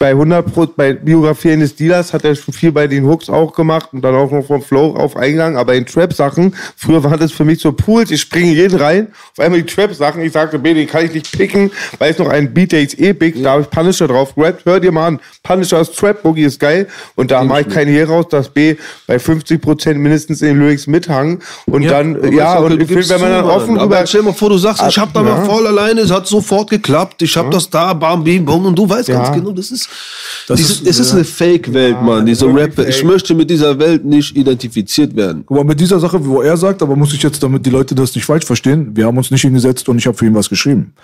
[SPEAKER 2] Bei 100 Prozent, bei Biografien des Dealers hat er schon viel bei den Hooks auch gemacht und dann auch noch vom Flow auf Eingang. Aber in Trap-Sachen, früher waren das für mich so Pools, ich springe jeden rein. Auf einmal die Trap-Sachen, ich sagte, B, den kann ich nicht picken, weil es noch ein Beat, der ist epic, da habe ich Punisher drauf gerappt. Hör dir mal an, Punishers Trap Boogie ist geil. Und da mache ich keinen Hehl raus, dass B bei 50 Prozent mindestens in den Lyrics mithangen. Und dann, äh, ja, und ich finde, wenn man dann offen
[SPEAKER 3] aber
[SPEAKER 2] über...
[SPEAKER 3] stell dir mal vor, du sagst, ich hab da mal
[SPEAKER 2] Ja.
[SPEAKER 3] voll alleine, es hat sofort geklappt, ich hab das da, bam, bim, bom, und du weißt
[SPEAKER 2] Ja.
[SPEAKER 3] ganz genau, das ist,
[SPEAKER 4] Das ist-
[SPEAKER 3] es ist eine Fake-Welt, Mann, diese Rap. Ich
[SPEAKER 2] fake.
[SPEAKER 3] möchte mit dieser Welt nicht identifiziert werden.
[SPEAKER 4] Guck mal, mit dieser Sache, wo er sagt, aber muss ich jetzt, damit die Leute das nicht falsch verstehen, wir haben uns nicht hingesetzt und ich habe für ihn was geschrieben.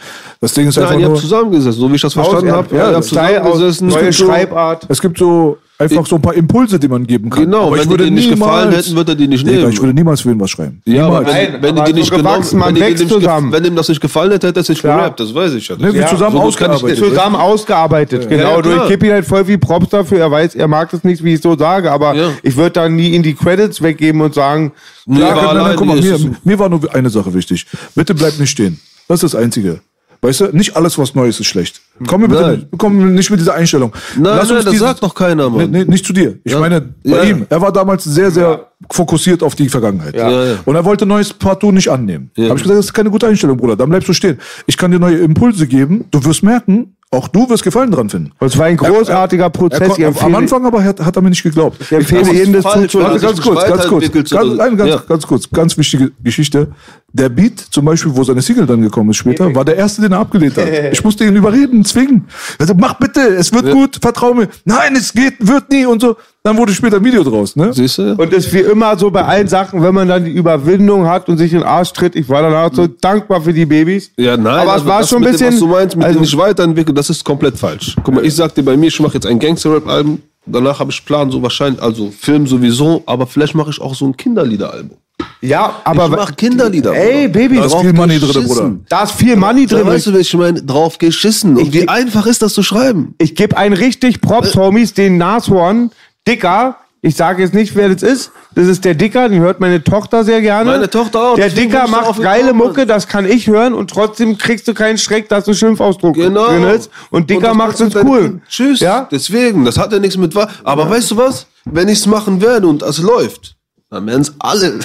[SPEAKER 4] Das Ding ist einfach
[SPEAKER 3] Nein, ihr
[SPEAKER 4] nur,
[SPEAKER 3] habt zusammengesessen, so wie ich das verstanden
[SPEAKER 2] ja,
[SPEAKER 3] habe.
[SPEAKER 2] ja,
[SPEAKER 3] ihr habt zusammengesessen.
[SPEAKER 2] neue
[SPEAKER 3] gibt so-
[SPEAKER 2] Schreibart.
[SPEAKER 4] es gibt so einfach so ein paar Impulse, die man geben kann.
[SPEAKER 3] Genau,
[SPEAKER 4] aber
[SPEAKER 3] wenn
[SPEAKER 4] ich
[SPEAKER 3] die
[SPEAKER 4] würde
[SPEAKER 3] dir nicht gefallen hätten, wird er die nicht
[SPEAKER 4] Digga,
[SPEAKER 3] nehmen.
[SPEAKER 4] ich würde niemals für ihn was schreiben.
[SPEAKER 3] Ja, aber
[SPEAKER 4] niemals.
[SPEAKER 3] wenn,
[SPEAKER 2] Nein,
[SPEAKER 3] wenn die
[SPEAKER 2] aber
[SPEAKER 3] dir nicht genommen, wenn die
[SPEAKER 2] zusammen.
[SPEAKER 3] wenn ihm das nicht gefallen hätte, hätte er
[SPEAKER 2] Klar.
[SPEAKER 3] gerappt, das weiß ich ja.
[SPEAKER 4] Ne, wir
[SPEAKER 2] Ja,
[SPEAKER 4] zusammen
[SPEAKER 3] so ich
[SPEAKER 4] ausgearbeitet.
[SPEAKER 3] nicht.
[SPEAKER 2] zusammen ausgearbeitet, genau.
[SPEAKER 3] Ja,
[SPEAKER 2] du,
[SPEAKER 3] klar.
[SPEAKER 2] ich gebe ihm halt voll viel Props dafür. Er weiß, er mag das nicht, wie ich so sage, aber
[SPEAKER 3] Ja.
[SPEAKER 2] ich würde dann nie in die Credits weggeben und sagen,
[SPEAKER 3] Nee,
[SPEAKER 4] Ja,
[SPEAKER 3] war
[SPEAKER 4] nein, guck mal, mir, mir war nur eine Sache wichtig. Bitte bleib nicht stehen. Das ist das Einzige. Weißt du, nicht alles, was neu ist, ist schlecht. Komm mir bitte
[SPEAKER 3] Nein.
[SPEAKER 4] nicht, komm nicht mit dieser Einstellung.
[SPEAKER 3] Nein,
[SPEAKER 4] Lass
[SPEAKER 3] nein, das
[SPEAKER 4] dieses-
[SPEAKER 3] sagt doch keiner, Mann.
[SPEAKER 4] Nee, nee, nicht zu dir. Ich
[SPEAKER 3] Ja.
[SPEAKER 4] meine, bei
[SPEAKER 3] Ja.
[SPEAKER 4] ihm. Er war damals sehr, sehr fokussiert auf die Vergangenheit.
[SPEAKER 3] Ja, ja.
[SPEAKER 4] Und er wollte neues Partout nicht annehmen.
[SPEAKER 3] Ja.
[SPEAKER 4] Habe ich gesagt, das ist keine gute Einstellung, Bruder. Dann bleibst du stehen. Ich kann dir neue Impulse geben. Du wirst merken, auch du wirst Gefallen dran finden.
[SPEAKER 2] es war ein großartiger
[SPEAKER 4] Er,
[SPEAKER 2] Prozess.
[SPEAKER 4] kon-
[SPEAKER 2] Ich
[SPEAKER 4] am Anfang aber hat, hat er mir nicht geglaubt.
[SPEAKER 2] Ich empfehle jedem das
[SPEAKER 3] er
[SPEAKER 4] ganz
[SPEAKER 3] sich
[SPEAKER 4] kurz, ganz kurz. Ganz, nein, ganz,
[SPEAKER 3] Ja.
[SPEAKER 4] ganz kurz. Ganz wichtige Geschichte. Der Beat, zum Beispiel, wo seine Single dann gekommen ist später, war der erste, den er abgelehnt hat. Ich musste ihn überreden, zwingen. Er sagt, mach bitte, es wird gut, vertrau mir. Nein, es geht, wird nie und so. Dann wurde später ein Video draus, ne?
[SPEAKER 3] Siehst du?
[SPEAKER 2] Und es ist wie immer so bei allen Sachen, wenn man dann die Überwindung hat und sich in den Arsch tritt. Ich war danach so dankbar für die Babys.
[SPEAKER 3] Ja, nein,
[SPEAKER 2] aber es
[SPEAKER 3] also
[SPEAKER 2] war
[SPEAKER 3] das
[SPEAKER 2] schon ein
[SPEAKER 3] mit dem,
[SPEAKER 2] bisschen.
[SPEAKER 3] was du meinst, mit
[SPEAKER 2] also,
[SPEAKER 3] dem nicht weiterentwickeln, das ist komplett falsch. Guck mal, ich sag dir bei mir, ich mache jetzt ein Gangster-Rap-Album. Danach habe ich Plan, so wahrscheinlich, also Film sowieso, aber vielleicht mache ich auch so ein Kinderlieder-Album.
[SPEAKER 2] ja, aber
[SPEAKER 3] ich mach Kinderlieder.
[SPEAKER 2] Ey. Baby,
[SPEAKER 4] Da ist
[SPEAKER 3] Drauf
[SPEAKER 4] viel Money drin,
[SPEAKER 3] geschissen.
[SPEAKER 4] Bruder.
[SPEAKER 2] da ist viel Money
[SPEAKER 3] Da
[SPEAKER 2] drin.
[SPEAKER 3] weißt du, was ich meine? Drauf geschissen. Und
[SPEAKER 2] Ich-
[SPEAKER 3] wie einfach ist das zu schreiben?
[SPEAKER 2] Ich gebe einen richtig Props, Homies, den Nashorn, Dicker. Ich sage jetzt nicht, wer das ist. Das ist der Dicker, den hört meine Tochter sehr gerne.
[SPEAKER 3] Meine Tochter auch,
[SPEAKER 2] Der Dicker macht geile. Mucke, das kann ich hören und trotzdem kriegst du keinen Schreck, dass ein Schimpfausdruck
[SPEAKER 3] Genau.
[SPEAKER 2] drin ist. Und Dicker
[SPEAKER 3] das
[SPEAKER 2] macht
[SPEAKER 3] du deine
[SPEAKER 2] cool.
[SPEAKER 3] Tschüss.
[SPEAKER 2] Ja?
[SPEAKER 3] Deswegen, das hat ja nichts mit wahr. Aber weißt du was? Wenn ich es machen werde und es läuft, dann werden es alle.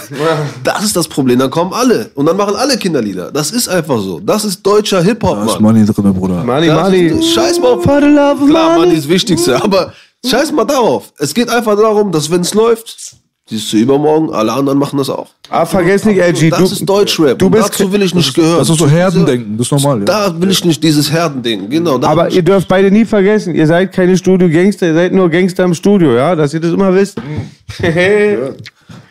[SPEAKER 3] Das ist das Problem. Dann kommen alle. Und dann machen alle Kinderlieder. Das ist einfach so. Das ist deutscher Hip-Hop,
[SPEAKER 4] Da ist. Money drin, Bruder.
[SPEAKER 2] Money,
[SPEAKER 3] Das
[SPEAKER 2] Money.
[SPEAKER 3] ist, scheiß mal Klar,
[SPEAKER 2] money.
[SPEAKER 3] Money ist das Wichtigste. Aber scheiß mal darauf. Es geht einfach darum, dass wenn es läuft, siehst du übermorgen, alle anderen machen das auch.
[SPEAKER 2] Ah, vergiss nicht, LG.
[SPEAKER 3] Das
[SPEAKER 2] du,
[SPEAKER 3] ist Deutschrap.
[SPEAKER 2] Du bist,
[SPEAKER 3] dazu will ich nicht gehören.
[SPEAKER 4] Das ist so Herdendenken, das ist normal. Ja.
[SPEAKER 3] Da will ich nicht dieses Herdending. Genau.
[SPEAKER 2] Aber ihr dürft beide nie vergessen, ihr seid keine Studio-Gangster, ihr seid nur Gangster im Studio, ja? Dass ihr das immer wisst.
[SPEAKER 4] Ja,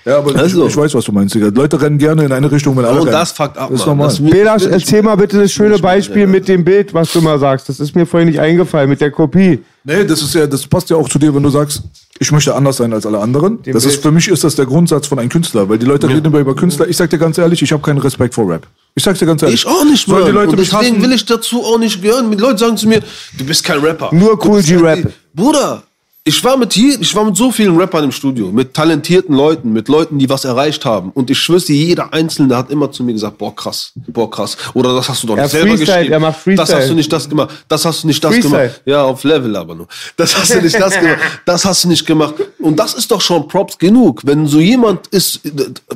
[SPEAKER 4] aber
[SPEAKER 3] Also.
[SPEAKER 4] ich, ich weiß, was du meinst, Digga. Leute rennen gerne in eine Richtung, wenn alle
[SPEAKER 3] und
[SPEAKER 4] rennen.
[SPEAKER 3] das fuckt ab,
[SPEAKER 4] Das ist normal.
[SPEAKER 3] Das
[SPEAKER 2] Belasch, erzähl mal bitte das schöne Beispiel mit dem Bild, was du mal sagst. Das ist mir vorhin nicht eingefallen, mit der Kopie.
[SPEAKER 4] Nee, das ist ja, das passt ja auch zu dir, wenn du sagst, ich möchte anders sein als alle anderen. Das ist, für mich ist das der Grundsatz von einem Künstler, weil die Leute reden immer über Künstler. Ich sag dir ganz ehrlich, ich habe keinen Respekt vor Rap. Ich sag's dir ganz ehrlich.
[SPEAKER 3] Ich auch nicht, Mann.
[SPEAKER 4] die Leute
[SPEAKER 3] und
[SPEAKER 4] mich
[SPEAKER 3] deswegen
[SPEAKER 4] hassen?
[SPEAKER 3] will ich dazu auch nicht gehören. Die Leute sagen zu mir, du bist kein Rapper.
[SPEAKER 2] Nur Cool G-Rap.
[SPEAKER 3] Bruder, ich war mit hier, ich war mit so vielen Rappern im Studio, mit talentierten Leuten, mit Leuten, die was erreicht haben. Und ich schwör's dir, jeder Einzelne hat immer zu mir gesagt, boah, krass, boah, krass. Oder das hast du doch nicht selber
[SPEAKER 2] freestylt,
[SPEAKER 3] geschrieben.
[SPEAKER 2] er macht Freestyle.
[SPEAKER 3] Das hast du nicht das gemacht. Das hast du nicht das
[SPEAKER 2] Freestyle.
[SPEAKER 3] gemacht. Ja, auf Level aber nur. Das hast du nicht das gemacht. Das hast du nicht gemacht. Und das ist doch schon Props genug. Wenn so jemand ist,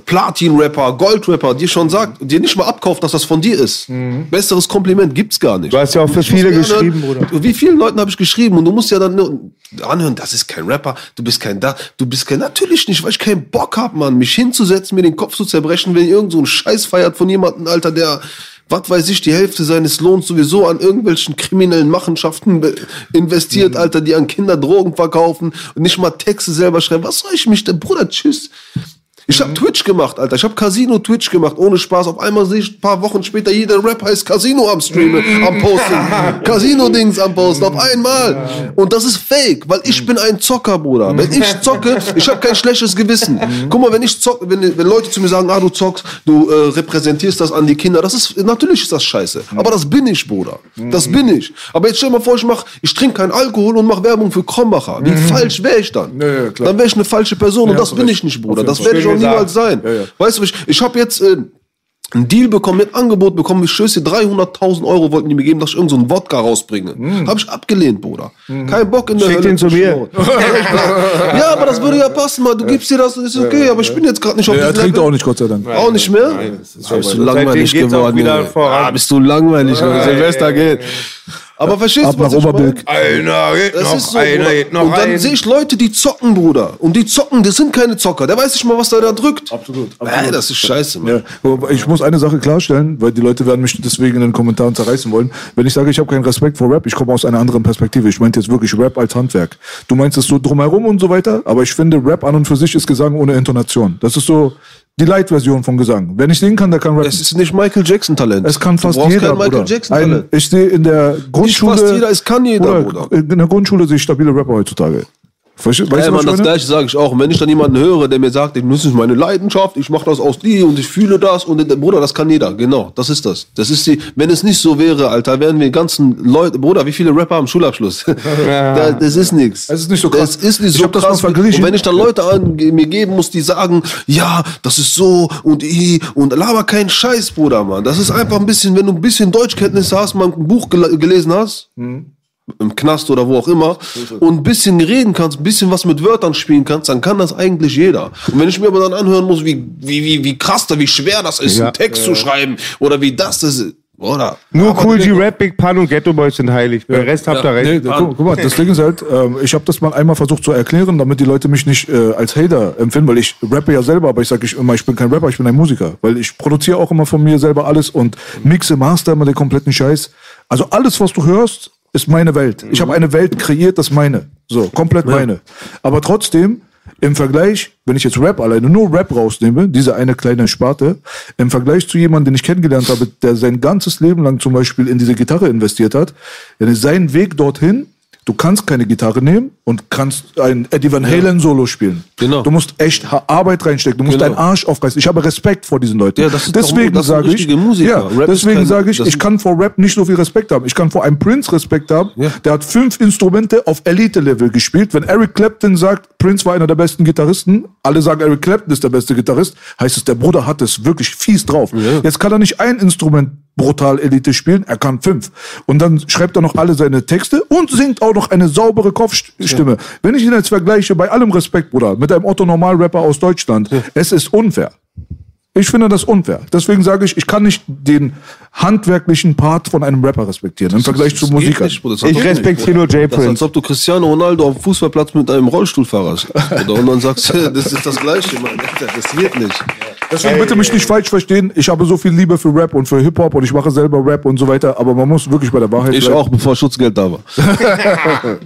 [SPEAKER 3] Platin-Rapper, Gold-Rapper, dir schon sagt, dir nicht mal abkauft, dass das von dir ist. Besseres Kompliment gibt's gar nicht.
[SPEAKER 2] Du hast ja auch für viele geschrieben, Bruder.
[SPEAKER 3] Wie vielen Leuten habe ich geschrieben? Und du musst ja dann nur anhören, das ist kein Rapper, du bist kein da, du bist kein, natürlich nicht, weil ich keinen Bock hab, Mann, mich hinzusetzen, mir den Kopf zu zerbrechen, wenn irgend so ein Scheiß feiert von jemandem, Alter, der, was weiß ich, die Hälfte seines Lohns sowieso an irgendwelchen kriminellen Machenschaften investiert, Alter, die an Kinder Drogen verkaufen und nicht mal Texte selber schreiben. Was soll ich mich denn, Bruder, tschüss. Ich habe Twitch gemacht, Alter. Ich habe Casino Twitch gemacht, ohne Spaß. Auf einmal sehe ich ein paar Wochen später, jeder Rapper ist Casino am Streamen, am Posten. Casino-Dings am Posten, auf einmal. Und das ist fake, weil ich bin ein Zocker, Bruder. Wenn ich zocke, ich habe kein schlechtes Gewissen. Guck mal, wenn ich zocke, wenn, wenn Leute zu mir sagen, ah, du zockst, du äh, repräsentierst das an die Kinder, das ist, natürlich ist das scheiße. Aber das bin ich, Bruder. Das bin ich. Aber jetzt stell dir mal vor, ich mach, ich trinke keinen Alkohol und mache Werbung für Krombacher. Wie falsch wäre ich dann?
[SPEAKER 4] Ja, ja.
[SPEAKER 3] Dann wäre ich eine falsche Person und das bin ich nicht, Bruder. Das werde ich auch
[SPEAKER 2] Schön
[SPEAKER 3] niemals sein.
[SPEAKER 2] gesagt.
[SPEAKER 3] Weißt du, ich, ich habe jetzt äh, einen Deal bekommen, ein Angebot bekommen, ich schwöre dir, 300.000 Euro wollten die mir geben, dass ich irgendeinen so einen Wodka rausbringe. Habe ich abgelehnt, Bruder. Kein Bock in der
[SPEAKER 2] Schick
[SPEAKER 3] Hölle
[SPEAKER 2] den zu mir.
[SPEAKER 3] ja, aber das würde ja passen, mal. Du gibst dir das, ist okay, aber ich bin jetzt gerade nicht auf
[SPEAKER 4] Er
[SPEAKER 3] diesem
[SPEAKER 4] trinkt
[SPEAKER 3] Level.
[SPEAKER 4] auch nicht, Gott sei Dank.
[SPEAKER 3] Auch nicht mehr? Ah, bist du langweilig
[SPEAKER 2] Seitdem geht's auch
[SPEAKER 3] geworden. Ah, bist du langweilig. Silvester geht. Aber verstehst
[SPEAKER 4] Ab
[SPEAKER 3] du, was
[SPEAKER 4] nach
[SPEAKER 3] ich meine?
[SPEAKER 4] Oberbilk.
[SPEAKER 2] Einer geht
[SPEAKER 3] Das
[SPEAKER 2] noch,
[SPEAKER 3] ist so,
[SPEAKER 2] einer geht noch
[SPEAKER 3] Und dann sehe ich Leute, die zocken, Bruder. Und die zocken, das sind keine Zocker. Der weiß nicht mal, was da, da drückt.
[SPEAKER 4] Absolut,
[SPEAKER 3] Ey, das ist scheiße, Mann.
[SPEAKER 4] Ja, ich muss eine Sache klarstellen, weil die Leute werden mich deswegen in den Kommentaren zerreißen wollen. Wenn ich sage, ich habe keinen Respekt vor Rap, ich komme aus einer anderen Perspektive. Ich meinte jetzt wirklich Rap als Handwerk. Du meinst es so drumherum und so weiter, aber ich finde, Rap an und für sich ist Gesang ohne Intonation. Das ist so die Light-Version von Gesang. Wer nicht singen kann, der kann rappen.
[SPEAKER 3] Es ist nicht Michael Jackson Talent.
[SPEAKER 4] Es kann fast jeder,
[SPEAKER 3] Michael
[SPEAKER 4] Bruder.
[SPEAKER 3] Jackson
[SPEAKER 4] Ein,
[SPEAKER 3] Talent.
[SPEAKER 4] ich sehe in der Grundschule...
[SPEAKER 3] fast jeder, es kann jeder, Bruder.
[SPEAKER 4] In der Grundschule sehe ich stabile Rapper heutzutage. Verste- Weißt
[SPEAKER 3] Ey,
[SPEAKER 4] du,
[SPEAKER 3] Mann,
[SPEAKER 4] ich
[SPEAKER 3] das gleiche sage ich auch. Und wenn ich dann jemanden höre, der mir sagt, das ist meine Leidenschaft, ich mache das aus dir und ich fühle das und der Bruder, das kann jeder. Genau, das ist das. Das ist die. Wenn es nicht so wäre, Alter, wären wir ganzen Leute. Bruder, wie viele Rapper haben Schulabschluss? da, das ist nichts.
[SPEAKER 4] Es ist nicht so krass.
[SPEAKER 3] Das ist nicht
[SPEAKER 4] Ich
[SPEAKER 3] so
[SPEAKER 4] das
[SPEAKER 3] krass.
[SPEAKER 4] verglichen.
[SPEAKER 3] Und wenn ich dann Leute an, mir geben muss, die sagen, ja, das ist so und i und laber keinen Scheiß, Bruder, Mann. Das ist einfach ein bisschen, wenn du ein bisschen Deutschkenntnisse hast, mal ein Buch gel gelesen hast im Knast oder wo auch immer und ein bisschen reden kannst, ein bisschen was mit Wörtern spielen kannst, dann kann das eigentlich jeder. Und wenn ich mir aber dann anhören muss, wie, wie, wie, wie krass da, wie schwer das ist,
[SPEAKER 2] Ja.
[SPEAKER 3] einen Text zu schreiben oder wie das das ist, oder?
[SPEAKER 2] Nur Cool G-Rap, Big Pun und Ghetto Boys sind heilig. Bei Rest habt ihr
[SPEAKER 4] Nee,
[SPEAKER 2] recht.
[SPEAKER 4] guck, guck mal, das Ding ist halt, ähm, ich habe das mal einmal versucht zu erklären, damit die Leute mich nicht äh, als Hater empfinden, weil ich rappe ja selber, aber ich sage ich immer, ich bin kein Rapper, ich bin ein Musiker, weil ich produziere auch immer von mir selber alles und mixe, master immer den kompletten Scheiß. Also alles, was du hörst, ist meine Welt. Ich habe eine Welt kreiert, das ist meine. So, komplett meine. Aber trotzdem, im Vergleich, wenn ich jetzt Rap alleine, nur Rap rausnehme, diese eine kleine Sparte, im Vergleich zu jemandem, den ich kennengelernt habe, der sein ganzes Leben lang zum Beispiel in diese Gitarre investiert hat, dann ist sein Weg dorthin, du kannst keine Gitarre nehmen und kannst ein Eddie Van Halen Solo spielen.
[SPEAKER 3] Genau.
[SPEAKER 4] Du musst echt Arbeit reinstecken, du musst
[SPEAKER 3] Genau.
[SPEAKER 4] deinen Arsch aufreißen. Ich habe Respekt vor diesen Leuten.
[SPEAKER 3] Ja, das ist doch-
[SPEAKER 4] deswegen
[SPEAKER 3] sind
[SPEAKER 4] sage ich, ja,
[SPEAKER 3] Rap
[SPEAKER 4] deswegen
[SPEAKER 3] kein-
[SPEAKER 4] sage ich, ich kann vor Rap nicht so viel Respekt haben. Ich kann vor einem Prince Respekt haben.
[SPEAKER 3] Ja.
[SPEAKER 4] Der hat fünf Instrumente auf Elite-Level gespielt. Wenn Eric Clapton sagt, Prince war einer der besten Gitarristen, alle sagen, Eric Clapton ist der beste Gitarrist, heißt es, der Bruder hat es wirklich fies drauf. Jetzt kann er nicht ein Instrument brutal Elite spielen, er kann fünf. Und dann schreibt er noch alle seine Texte und singt auch noch eine saubere Kopfstimme. Wenn ich ihn jetzt vergleiche, bei allem Respekt, Bruder, mit einem Otto-Normal-Rapper aus Deutschland, es ist unfair. Ich finde das unfair. Deswegen sage ich, ich kann nicht den handwerklichen Part von einem Rapper respektieren im Vergleich zu Musikern.
[SPEAKER 2] Ich respektiere nur.
[SPEAKER 3] Das ist, als
[SPEAKER 2] Prince.
[SPEAKER 3] ob du Cristiano Ronaldo auf dem Fußballplatz mit einem Rollstuhlfahrer hast. Oder? Und dann sagst du, das ist das Gleiche, Mann. Alter, Das wird nicht.
[SPEAKER 4] Deswegen bitte mich nicht falsch verstehen. Ich habe so viel Liebe für Rap und für Hip-Hop und ich mache selber Rap und so weiter. Aber man muss wirklich bei der Wahrheit
[SPEAKER 3] Ich
[SPEAKER 4] bleiben.
[SPEAKER 3] auch, bevor Schutzgeld da war.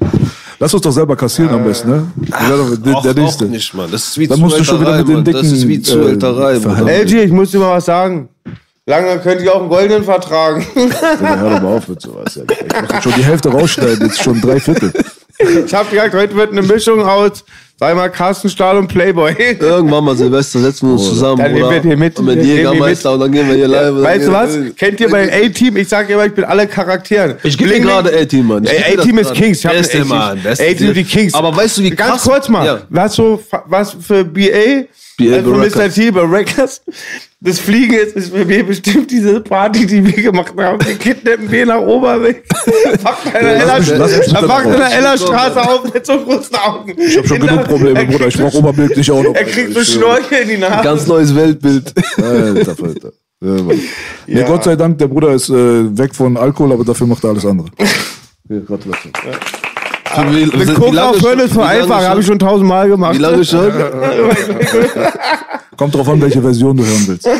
[SPEAKER 4] Lass uns doch selber kassieren am besten, ne? Der, der,
[SPEAKER 3] Auch,
[SPEAKER 4] der
[SPEAKER 3] auch
[SPEAKER 4] nächste.
[SPEAKER 3] nicht, Mann. Das ist wie
[SPEAKER 4] Dann musst du schon wieder mit den
[SPEAKER 3] Mann. Das ist wie
[SPEAKER 4] dicken,
[SPEAKER 3] Zuhälterei,
[SPEAKER 4] äh,
[SPEAKER 2] LG, ich muss dir mal was sagen. Lange könnte ich auch einen goldenen vertragen.
[SPEAKER 4] Ja, hör doch mal auf mit sowas. Ich mach jetzt schon die Hälfte rausschneiden, jetzt schon drei Viertel.
[SPEAKER 2] Ich habe gesagt, heute wird eine Mischung aus, sag mal, Carsten Stahl und Playboy.
[SPEAKER 3] Irgendwann mal Silvester setzen wir uns zusammen,
[SPEAKER 2] Dann nehmen wir den mit.
[SPEAKER 3] Und mit Jägermeister und dann gehen wir hier live.
[SPEAKER 2] Weißt du was? Kennt ihr beim A-Team? Ich sag immer, ich bin alle Charakteren.
[SPEAKER 3] Ich gebe dir
[SPEAKER 2] Bling,
[SPEAKER 3] gerade A-Team, Mann.
[SPEAKER 2] A-Team ist. Kings. Ich hab
[SPEAKER 3] Beste. Mann.
[SPEAKER 2] A-Team die Kings.
[SPEAKER 3] Aber weißt du, wie
[SPEAKER 2] Ganz kurz mal.
[SPEAKER 3] Ja.
[SPEAKER 2] Was so, was für BA?
[SPEAKER 3] BA
[SPEAKER 2] also Mr. Bei Records. Das Fliegen ist, ist für mich bestimmt diese Party, die wir gemacht haben. Wir kidnappen B nach Oberweg. Fuckt einer Ella,
[SPEAKER 4] mich- lass mich
[SPEAKER 2] da
[SPEAKER 4] bitte
[SPEAKER 2] fuckt
[SPEAKER 4] drauf.
[SPEAKER 2] einer Ella Straße auf mit so großen Augen.
[SPEAKER 4] Ich hab schon genug Probleme, Bruder. Ich brauch Oberbild nicht auch noch.
[SPEAKER 2] Er kriegt so Schnorchel in die Nase.
[SPEAKER 3] Ganz neues Weltbild.
[SPEAKER 4] Alter, Alter. Ja,
[SPEAKER 2] Ja.
[SPEAKER 4] Gott sei Dank, der Bruder ist äh, weg von Alkohol, aber dafür macht er alles andere. Ja, Gratulation.
[SPEAKER 3] Wie, wie lange
[SPEAKER 2] auf Hölle ist einfach, habe ich schon tausendmal gemacht.
[SPEAKER 3] Wie lange schon?
[SPEAKER 4] Kommt drauf an, welche Version du hören willst.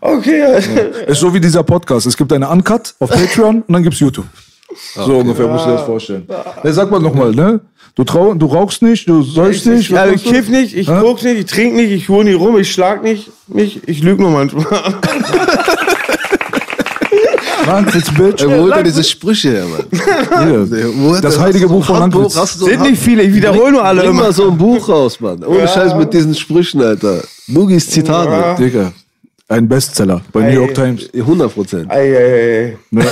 [SPEAKER 2] Okay.
[SPEAKER 4] Ist so wie dieser Podcast. Es gibt eine Uncut auf Patreon und dann gibt's YouTube. So ungefähr musst du dir das vorstellen. Ja, sag mal nochmal, ne? Du, trau du rauchst nicht, du sollst nicht.
[SPEAKER 2] Ich,
[SPEAKER 4] was
[SPEAKER 2] also ich kiff nicht, ich guck nicht, ich trink nicht, ich hole nie rum, ich schlag nicht mich, ich lüge nur manchmal.
[SPEAKER 4] Jetzt Bitch.
[SPEAKER 3] Ey, wo holt er diese Sprüche her, Mann? Hat
[SPEAKER 4] Das heilige Buch von? Landwitz.
[SPEAKER 2] Sind nicht viele, ich wiederhole nur alle
[SPEAKER 3] Bring
[SPEAKER 2] immer.
[SPEAKER 3] so ein Buch raus, Mann. Ohne Scheiß mit diesen Sprüchen, Alter. Boogies Zitate.
[SPEAKER 4] Digga. Ein Bestseller bei New York Times.
[SPEAKER 3] 100 Prozent.
[SPEAKER 4] Ne?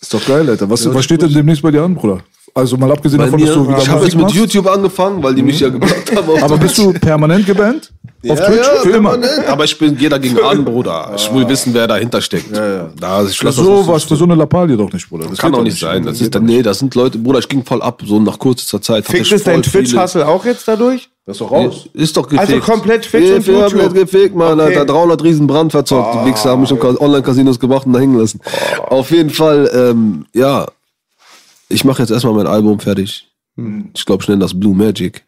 [SPEAKER 4] Ist doch geil, Alter. Was, was steht denn demnächst bei dir an, Bruder? Also mal abgesehen
[SPEAKER 3] Bei
[SPEAKER 4] davon,
[SPEAKER 3] mir,
[SPEAKER 4] dass du wieder
[SPEAKER 3] ich habe jetzt mit. YouTube angefangen, weil die mich ja geblockt haben. auf
[SPEAKER 4] Aber bist du permanent gebannt? Auf
[SPEAKER 3] Ja,
[SPEAKER 4] Twitch?
[SPEAKER 3] ja,
[SPEAKER 4] Für immer?
[SPEAKER 3] permanent. Aber ich bin jeder gegen an, Bruder. Ich will wissen, wer dahinter steckt. Da, ich
[SPEAKER 4] Für so was, für so eine Lappalie doch nicht, Bruder. Das
[SPEAKER 3] Kann
[SPEAKER 4] doch
[SPEAKER 3] nicht sein. Das ist, nee, das sind Leute, Bruder, ich ging voll ab, so nach kurzer Zeit. ich
[SPEAKER 2] es dein Twitch-Hustle auch jetzt dadurch?
[SPEAKER 4] Das ist doch raus.
[SPEAKER 3] Ist doch gefickt.
[SPEAKER 2] Also komplett Twitch und
[SPEAKER 3] Ja,
[SPEAKER 2] YouTube?
[SPEAKER 3] komplett gefickt, Mann.
[SPEAKER 2] Okay.
[SPEAKER 3] Alter, 300 riesen Brand verzockt. Die Wichser haben mich im Online-Casinos gebracht und da hängen lassen. Auf jeden Fall, ähm, ja. Ich mache jetzt erstmal mein Album fertig. Ich glaube, ich nenne das Blue Magic.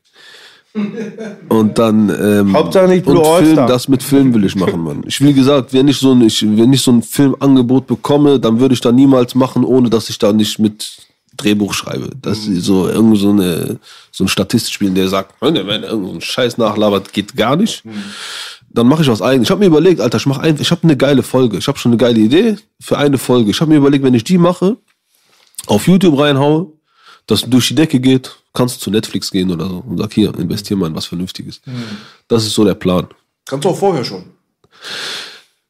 [SPEAKER 3] Und dann ähm,
[SPEAKER 2] Hauptsache nicht Blue
[SPEAKER 3] und Film, das mit Film will ich machen, Mann. Ich wie gesagt, wenn ich so ein, ich, wenn ich so ein Filmangebot bekomme, dann würde ich da niemals machen, ohne dass ich da nicht mit Drehbuch schreibe. Das ist so irgend so eine so ein Statist spielen, der sagt, wenn irgendeinen so Scheiß nachlabert, geht gar nicht. Dann mache ich was eigenes. Ich habe mir überlegt, Alter, ich mache ein, ich habe eine geile Folge. Ich habe schon eine geile Idee für eine Folge. Ich habe mir überlegt, wenn ich die mache, auf YouTube reinhaue, das durch die Decke geht, kannst du zu Netflix gehen oder so und sag hier, investier mal in was Vernünftiges. Das ist so der Plan.
[SPEAKER 4] Kannst du auch vorher schon.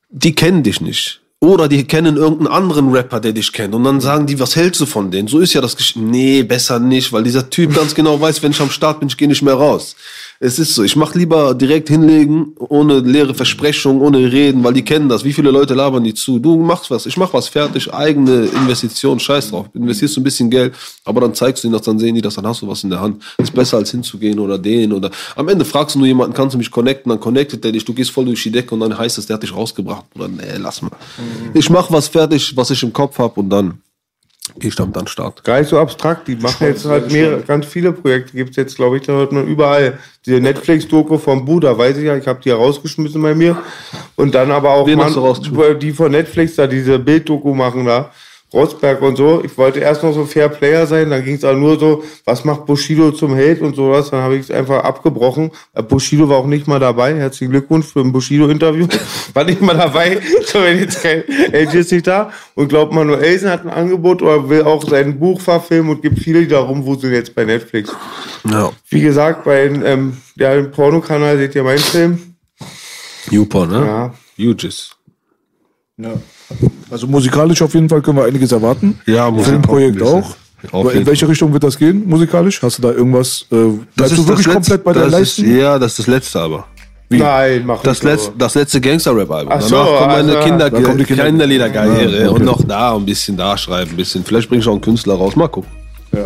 [SPEAKER 3] Die kennen dich nicht. Oder die kennen irgendeinen anderen Rapper, der dich kennt. Und dann sagen die, was hältst du von denen? So ist ja das Gesch Nee, besser nicht, weil dieser Typ ganz genau weiß, wenn ich am Start bin, ich gehe nicht mehr raus. Es ist so, ich mach lieber direkt hinlegen, ohne leere Versprechungen, ohne reden, weil die kennen das. Wie viele Leute labern die zu? Du machst was, ich mach was fertig, eigene Investition, scheiß drauf. Investierst du ein bisschen Geld, aber dann zeigst du ihnen das, dann sehen die das, dann hast du was in der Hand. Ist besser als hinzugehen oder den oder. Am Ende fragst du nur jemanden, kannst du mich connecten, dann connectet der dich, du gehst voll durch die Decke und dann heißt es, der hat dich rausgebracht. Oder nee, lass mal. Ich mach was fertig, was ich im Kopf hab und dann geh ich damit an Start.
[SPEAKER 2] Gar nicht so abstrakt. Die machen jetzt halt mehrere, ganz viele Projekte. Gibt es jetzt, glaube ich, da hört man überall. Diese Netflix-Doku vom Buddha, weiß ich ja, ich habe die ja rausgeschmissen bei mir. Und dann aber auch
[SPEAKER 3] rausgeschmissen?
[SPEAKER 2] die von Netflix da diese Bilddoku machen da. Rosberg und so. Ich wollte erst noch so Fair Player sein, dann ging es aber nur so, was macht Bushido zum Held und sowas. Dann habe ich es einfach abgebrochen. Äh, Bushido war auch nicht mal dabei. Herzlichen Glückwunsch für ein Bushido-Interview. war nicht mal dabei. So, wenn jetzt kein LG ist nicht da. Und glaubt Manuelsen hat ein Angebot oder will auch sein Buch verfilmen und gibt viele, die da rumwuseln jetzt bei Netflix.
[SPEAKER 3] Ja.
[SPEAKER 2] Wie gesagt, bei ähm, ja, dem Pornokanal seht ihr meinen Film.
[SPEAKER 3] Jupa, ne?
[SPEAKER 2] Ja.
[SPEAKER 3] Hughes.
[SPEAKER 4] Ja. Also musikalisch auf jeden Fall können wir einiges erwarten.
[SPEAKER 3] Ja,
[SPEAKER 4] Filmprojekt
[SPEAKER 3] auch
[SPEAKER 4] auch.
[SPEAKER 3] Auf
[SPEAKER 4] in welche Richtung wird das gehen, musikalisch? Hast du da irgendwas? Äh, bleibst du wirklich komplett bei
[SPEAKER 3] das ist,
[SPEAKER 4] Leisten?
[SPEAKER 3] Ja, das ist das letzte aber.
[SPEAKER 2] Nein, mach
[SPEAKER 3] Das,
[SPEAKER 2] nicht
[SPEAKER 3] letz,
[SPEAKER 2] so.
[SPEAKER 3] das letzte Gangster-Rap-Album.
[SPEAKER 2] Ach
[SPEAKER 3] Danach
[SPEAKER 2] so,
[SPEAKER 3] kommt meine
[SPEAKER 2] also-
[SPEAKER 3] Kinder,
[SPEAKER 4] Da kommt die Kinder-
[SPEAKER 3] Kinderliederkarriere
[SPEAKER 4] Ja, okay.
[SPEAKER 3] und noch da ein bisschen da schreiben, ein bisschen. Vielleicht bringe ich auch einen Künstler raus, mal gucken.
[SPEAKER 4] Ja.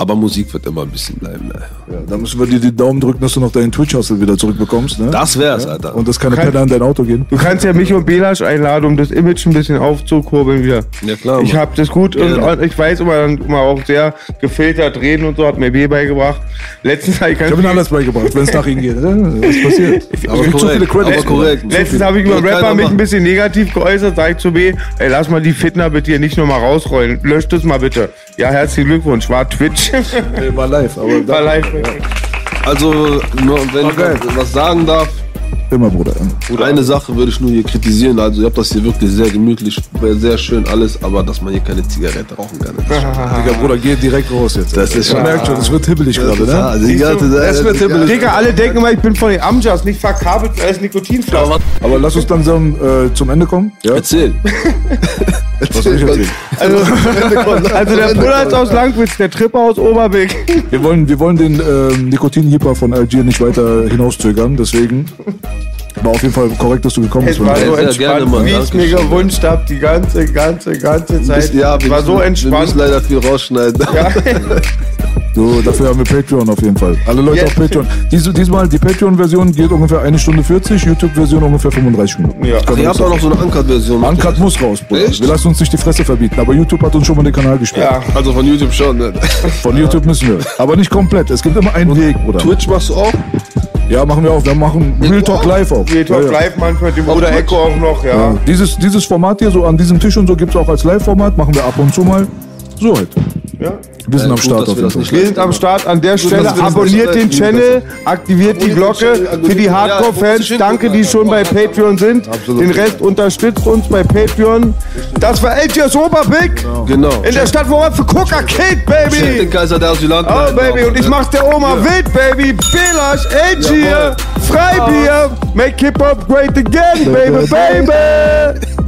[SPEAKER 3] Aber Musik wird immer ein bisschen bleiben. Ne?
[SPEAKER 4] Ja, da müssen wir dir die Daumen drücken, dass du noch deinen Twitch-Hustle wieder zurückbekommst. Ne?
[SPEAKER 3] Das wär's, Alter.
[SPEAKER 4] Und dass keine Penner in dein Auto gehen.
[SPEAKER 2] Du kannst ja mich und Belasch einladen, um das Image ein bisschen aufzukurbeln wieder.
[SPEAKER 3] Ja, klar,
[SPEAKER 2] Ich hab das gut und, und ich weiß immer, dann immer auch sehr gefiltert reden und so, hat mir B beigebracht. Letztens habe ich ganz
[SPEAKER 4] Ich habe ihnen
[SPEAKER 2] viel-
[SPEAKER 4] alles beigebracht, wenn es nach ihnen geht. ne? Was passiert?
[SPEAKER 3] Aber
[SPEAKER 4] zu
[SPEAKER 3] korrekt,
[SPEAKER 4] viele Credits.
[SPEAKER 3] aber korrekt.
[SPEAKER 2] Letztens habe ich über Rapper mich ein bisschen negativ geäußert, sag ich zu B, ey, lass mal die Fitner bitte hier nicht nochmal rausrollen. Löscht es mal bitte. Ja, herzlichen Glückwunsch, war Twitch.
[SPEAKER 4] Nee, War live, aber
[SPEAKER 2] war live.
[SPEAKER 3] Also, nur wenn ich was sagen darf,
[SPEAKER 4] immer, Bruder.
[SPEAKER 3] eine Sache würde ich nur hier kritisieren. Also, ihr habt das hier wirklich sehr gemütlich, sehr schön alles, aber dass man hier keine Zigarette rauchen kann.
[SPEAKER 4] Digga, Bruder, geh direkt raus jetzt.
[SPEAKER 3] Das ist schon-
[SPEAKER 4] merkt schon, es wird hibbelig gerade, ne?
[SPEAKER 3] Die ganze Zeit-
[SPEAKER 4] Es wird hibbelig.
[SPEAKER 2] Digga, alle denken immer, ich bin von den Amjas, nicht verkabelt als Nikotinflaschen.
[SPEAKER 4] Aber lass uns langsam äh, zum Ende kommen. Ja?
[SPEAKER 3] Erzähl.
[SPEAKER 4] Was soll ich erzählen?
[SPEAKER 2] Also, also der Bruder ist aus Langwitz, der Tripper aus Oberbeck.
[SPEAKER 4] Wir wollen, wir wollen den ähm, Nikotin-Jipper von Algier nicht weiter hinauszögern, deswegen war auf jeden Fall korrekt, dass du gekommen bist.
[SPEAKER 2] Es war
[SPEAKER 3] Ja,
[SPEAKER 2] so entspannt,
[SPEAKER 3] gerne, Mann.
[SPEAKER 2] wie ich es mir gewünscht habe, die ganze, ganze, ganze Zeit.
[SPEAKER 3] Ja, wir
[SPEAKER 2] war so
[SPEAKER 3] Wir
[SPEAKER 2] entspannt.
[SPEAKER 3] müssen leider viel rausschneiden.
[SPEAKER 2] Ja.
[SPEAKER 4] So, dafür haben wir Patreon auf jeden Fall. Alle Leute auf Patreon. Diese, diesmal die Patreon-Version geht ungefähr eine Stunde 40, YouTube-Version ungefähr 35 Minuten.
[SPEAKER 2] Ja.
[SPEAKER 4] Kann
[SPEAKER 3] Ihr habt auch noch so eine Uncut-Version.
[SPEAKER 4] Uncut muss raus, Bruder.
[SPEAKER 3] Echt?
[SPEAKER 4] Wir lassen uns nicht die Fresse verbieten. Aber YouTube hat uns schon mal den Kanal gesperrt.
[SPEAKER 2] Ja.
[SPEAKER 3] Also von YouTube schon, ne?
[SPEAKER 4] Von YouTube müssen wir. Aber nicht komplett. Es gibt immer einen Weg, Bruder.
[SPEAKER 3] Twitch machst du auch?
[SPEAKER 4] Ja, machen wir auch. Wir machen Real Talk Live auch.
[SPEAKER 2] Real Talk
[SPEAKER 4] ja, ja.
[SPEAKER 2] Live manchmal, dem Bruder Echo auch noch, ja.
[SPEAKER 4] Ja. Dieses, dieses Format hier, so an diesem Tisch und so, gibt es auch als Live-Format. Machen wir ab und zu mal. So halt.
[SPEAKER 2] Ja.
[SPEAKER 4] Wir sind
[SPEAKER 3] Ja,
[SPEAKER 4] am
[SPEAKER 3] gut,
[SPEAKER 4] Start auf
[SPEAKER 3] wir
[SPEAKER 4] jeden
[SPEAKER 3] das
[SPEAKER 4] Fall.
[SPEAKER 2] Wir sind am Start an der Stelle. Abonniert den Channel, aktiviert die Glocke für die Hardcore-Fans. Danke, die schon bei Patreon sind. Den Rest unterstützt uns bei Patreon. Das war LGS Oberbig
[SPEAKER 3] Genau.
[SPEAKER 2] in der Stadt, wo man für Coca
[SPEAKER 3] Den
[SPEAKER 2] Baby.
[SPEAKER 3] Kaiser der Asylant.
[SPEAKER 2] Oh, Baby, und ich mach's der Oma wild, Baby. Belasch, Algier, Freibier. Make Hip-Hop great again, baby, baby.